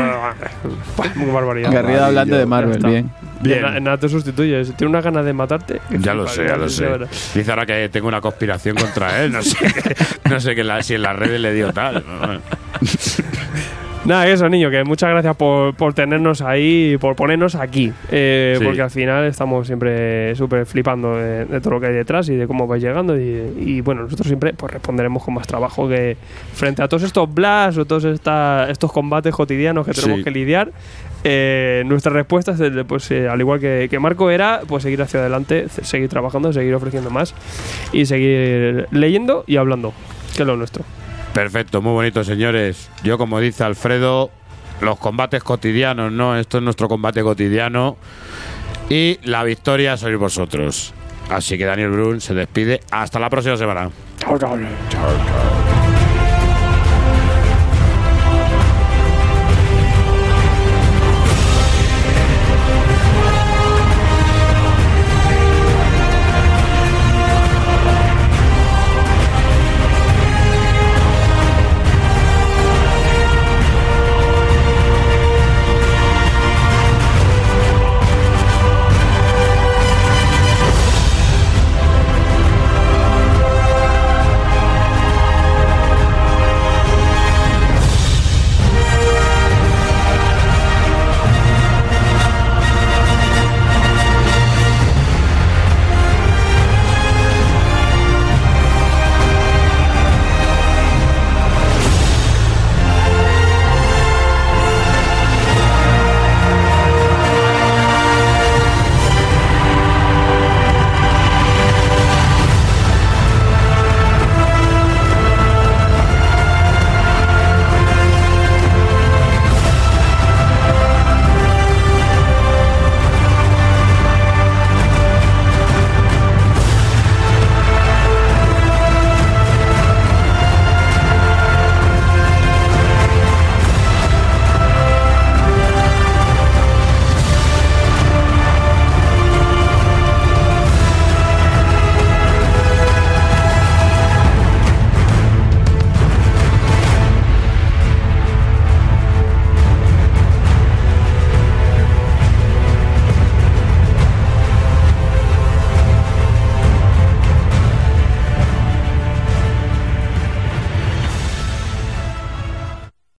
Buah, Muy barbaridad. Garrido hablando de Marvel, bien. Bien. En, en nada te sustituyes. Tiene unas ganas de matarte. Ya lo sé, ya lo sé. Dice ahora que tengo una conspiración contra él. No sé, no sé que la- si en las redes le dio tal. Nada, eso, niño, que muchas gracias por, por tenernos ahí, por ponernos aquí. Eh, Sí. Porque al final estamos siempre súper flipando de, de todo lo que hay detrás y de cómo vais llegando. Y, y, bueno, nosotros siempre pues responderemos con más trabajo que frente a todos estos blasts o todos esta- estos combates cotidianos que tenemos Sí. que lidiar. Eh, nuestra respuesta es, de, pues, eh, al igual que, que Marco era, pues seguir hacia adelante, seguir trabajando, seguir ofreciendo más y seguir leyendo y hablando, que es lo nuestro. Perfecto, muy bonito, señores. Yo, como dice Alfredo, los combates cotidianos, ¿no? Esto es nuestro combate cotidiano. Y la victoria sois vosotros. Así que Daniel Brun se despide. Hasta la próxima semana. Chao, chao. Chao, chao.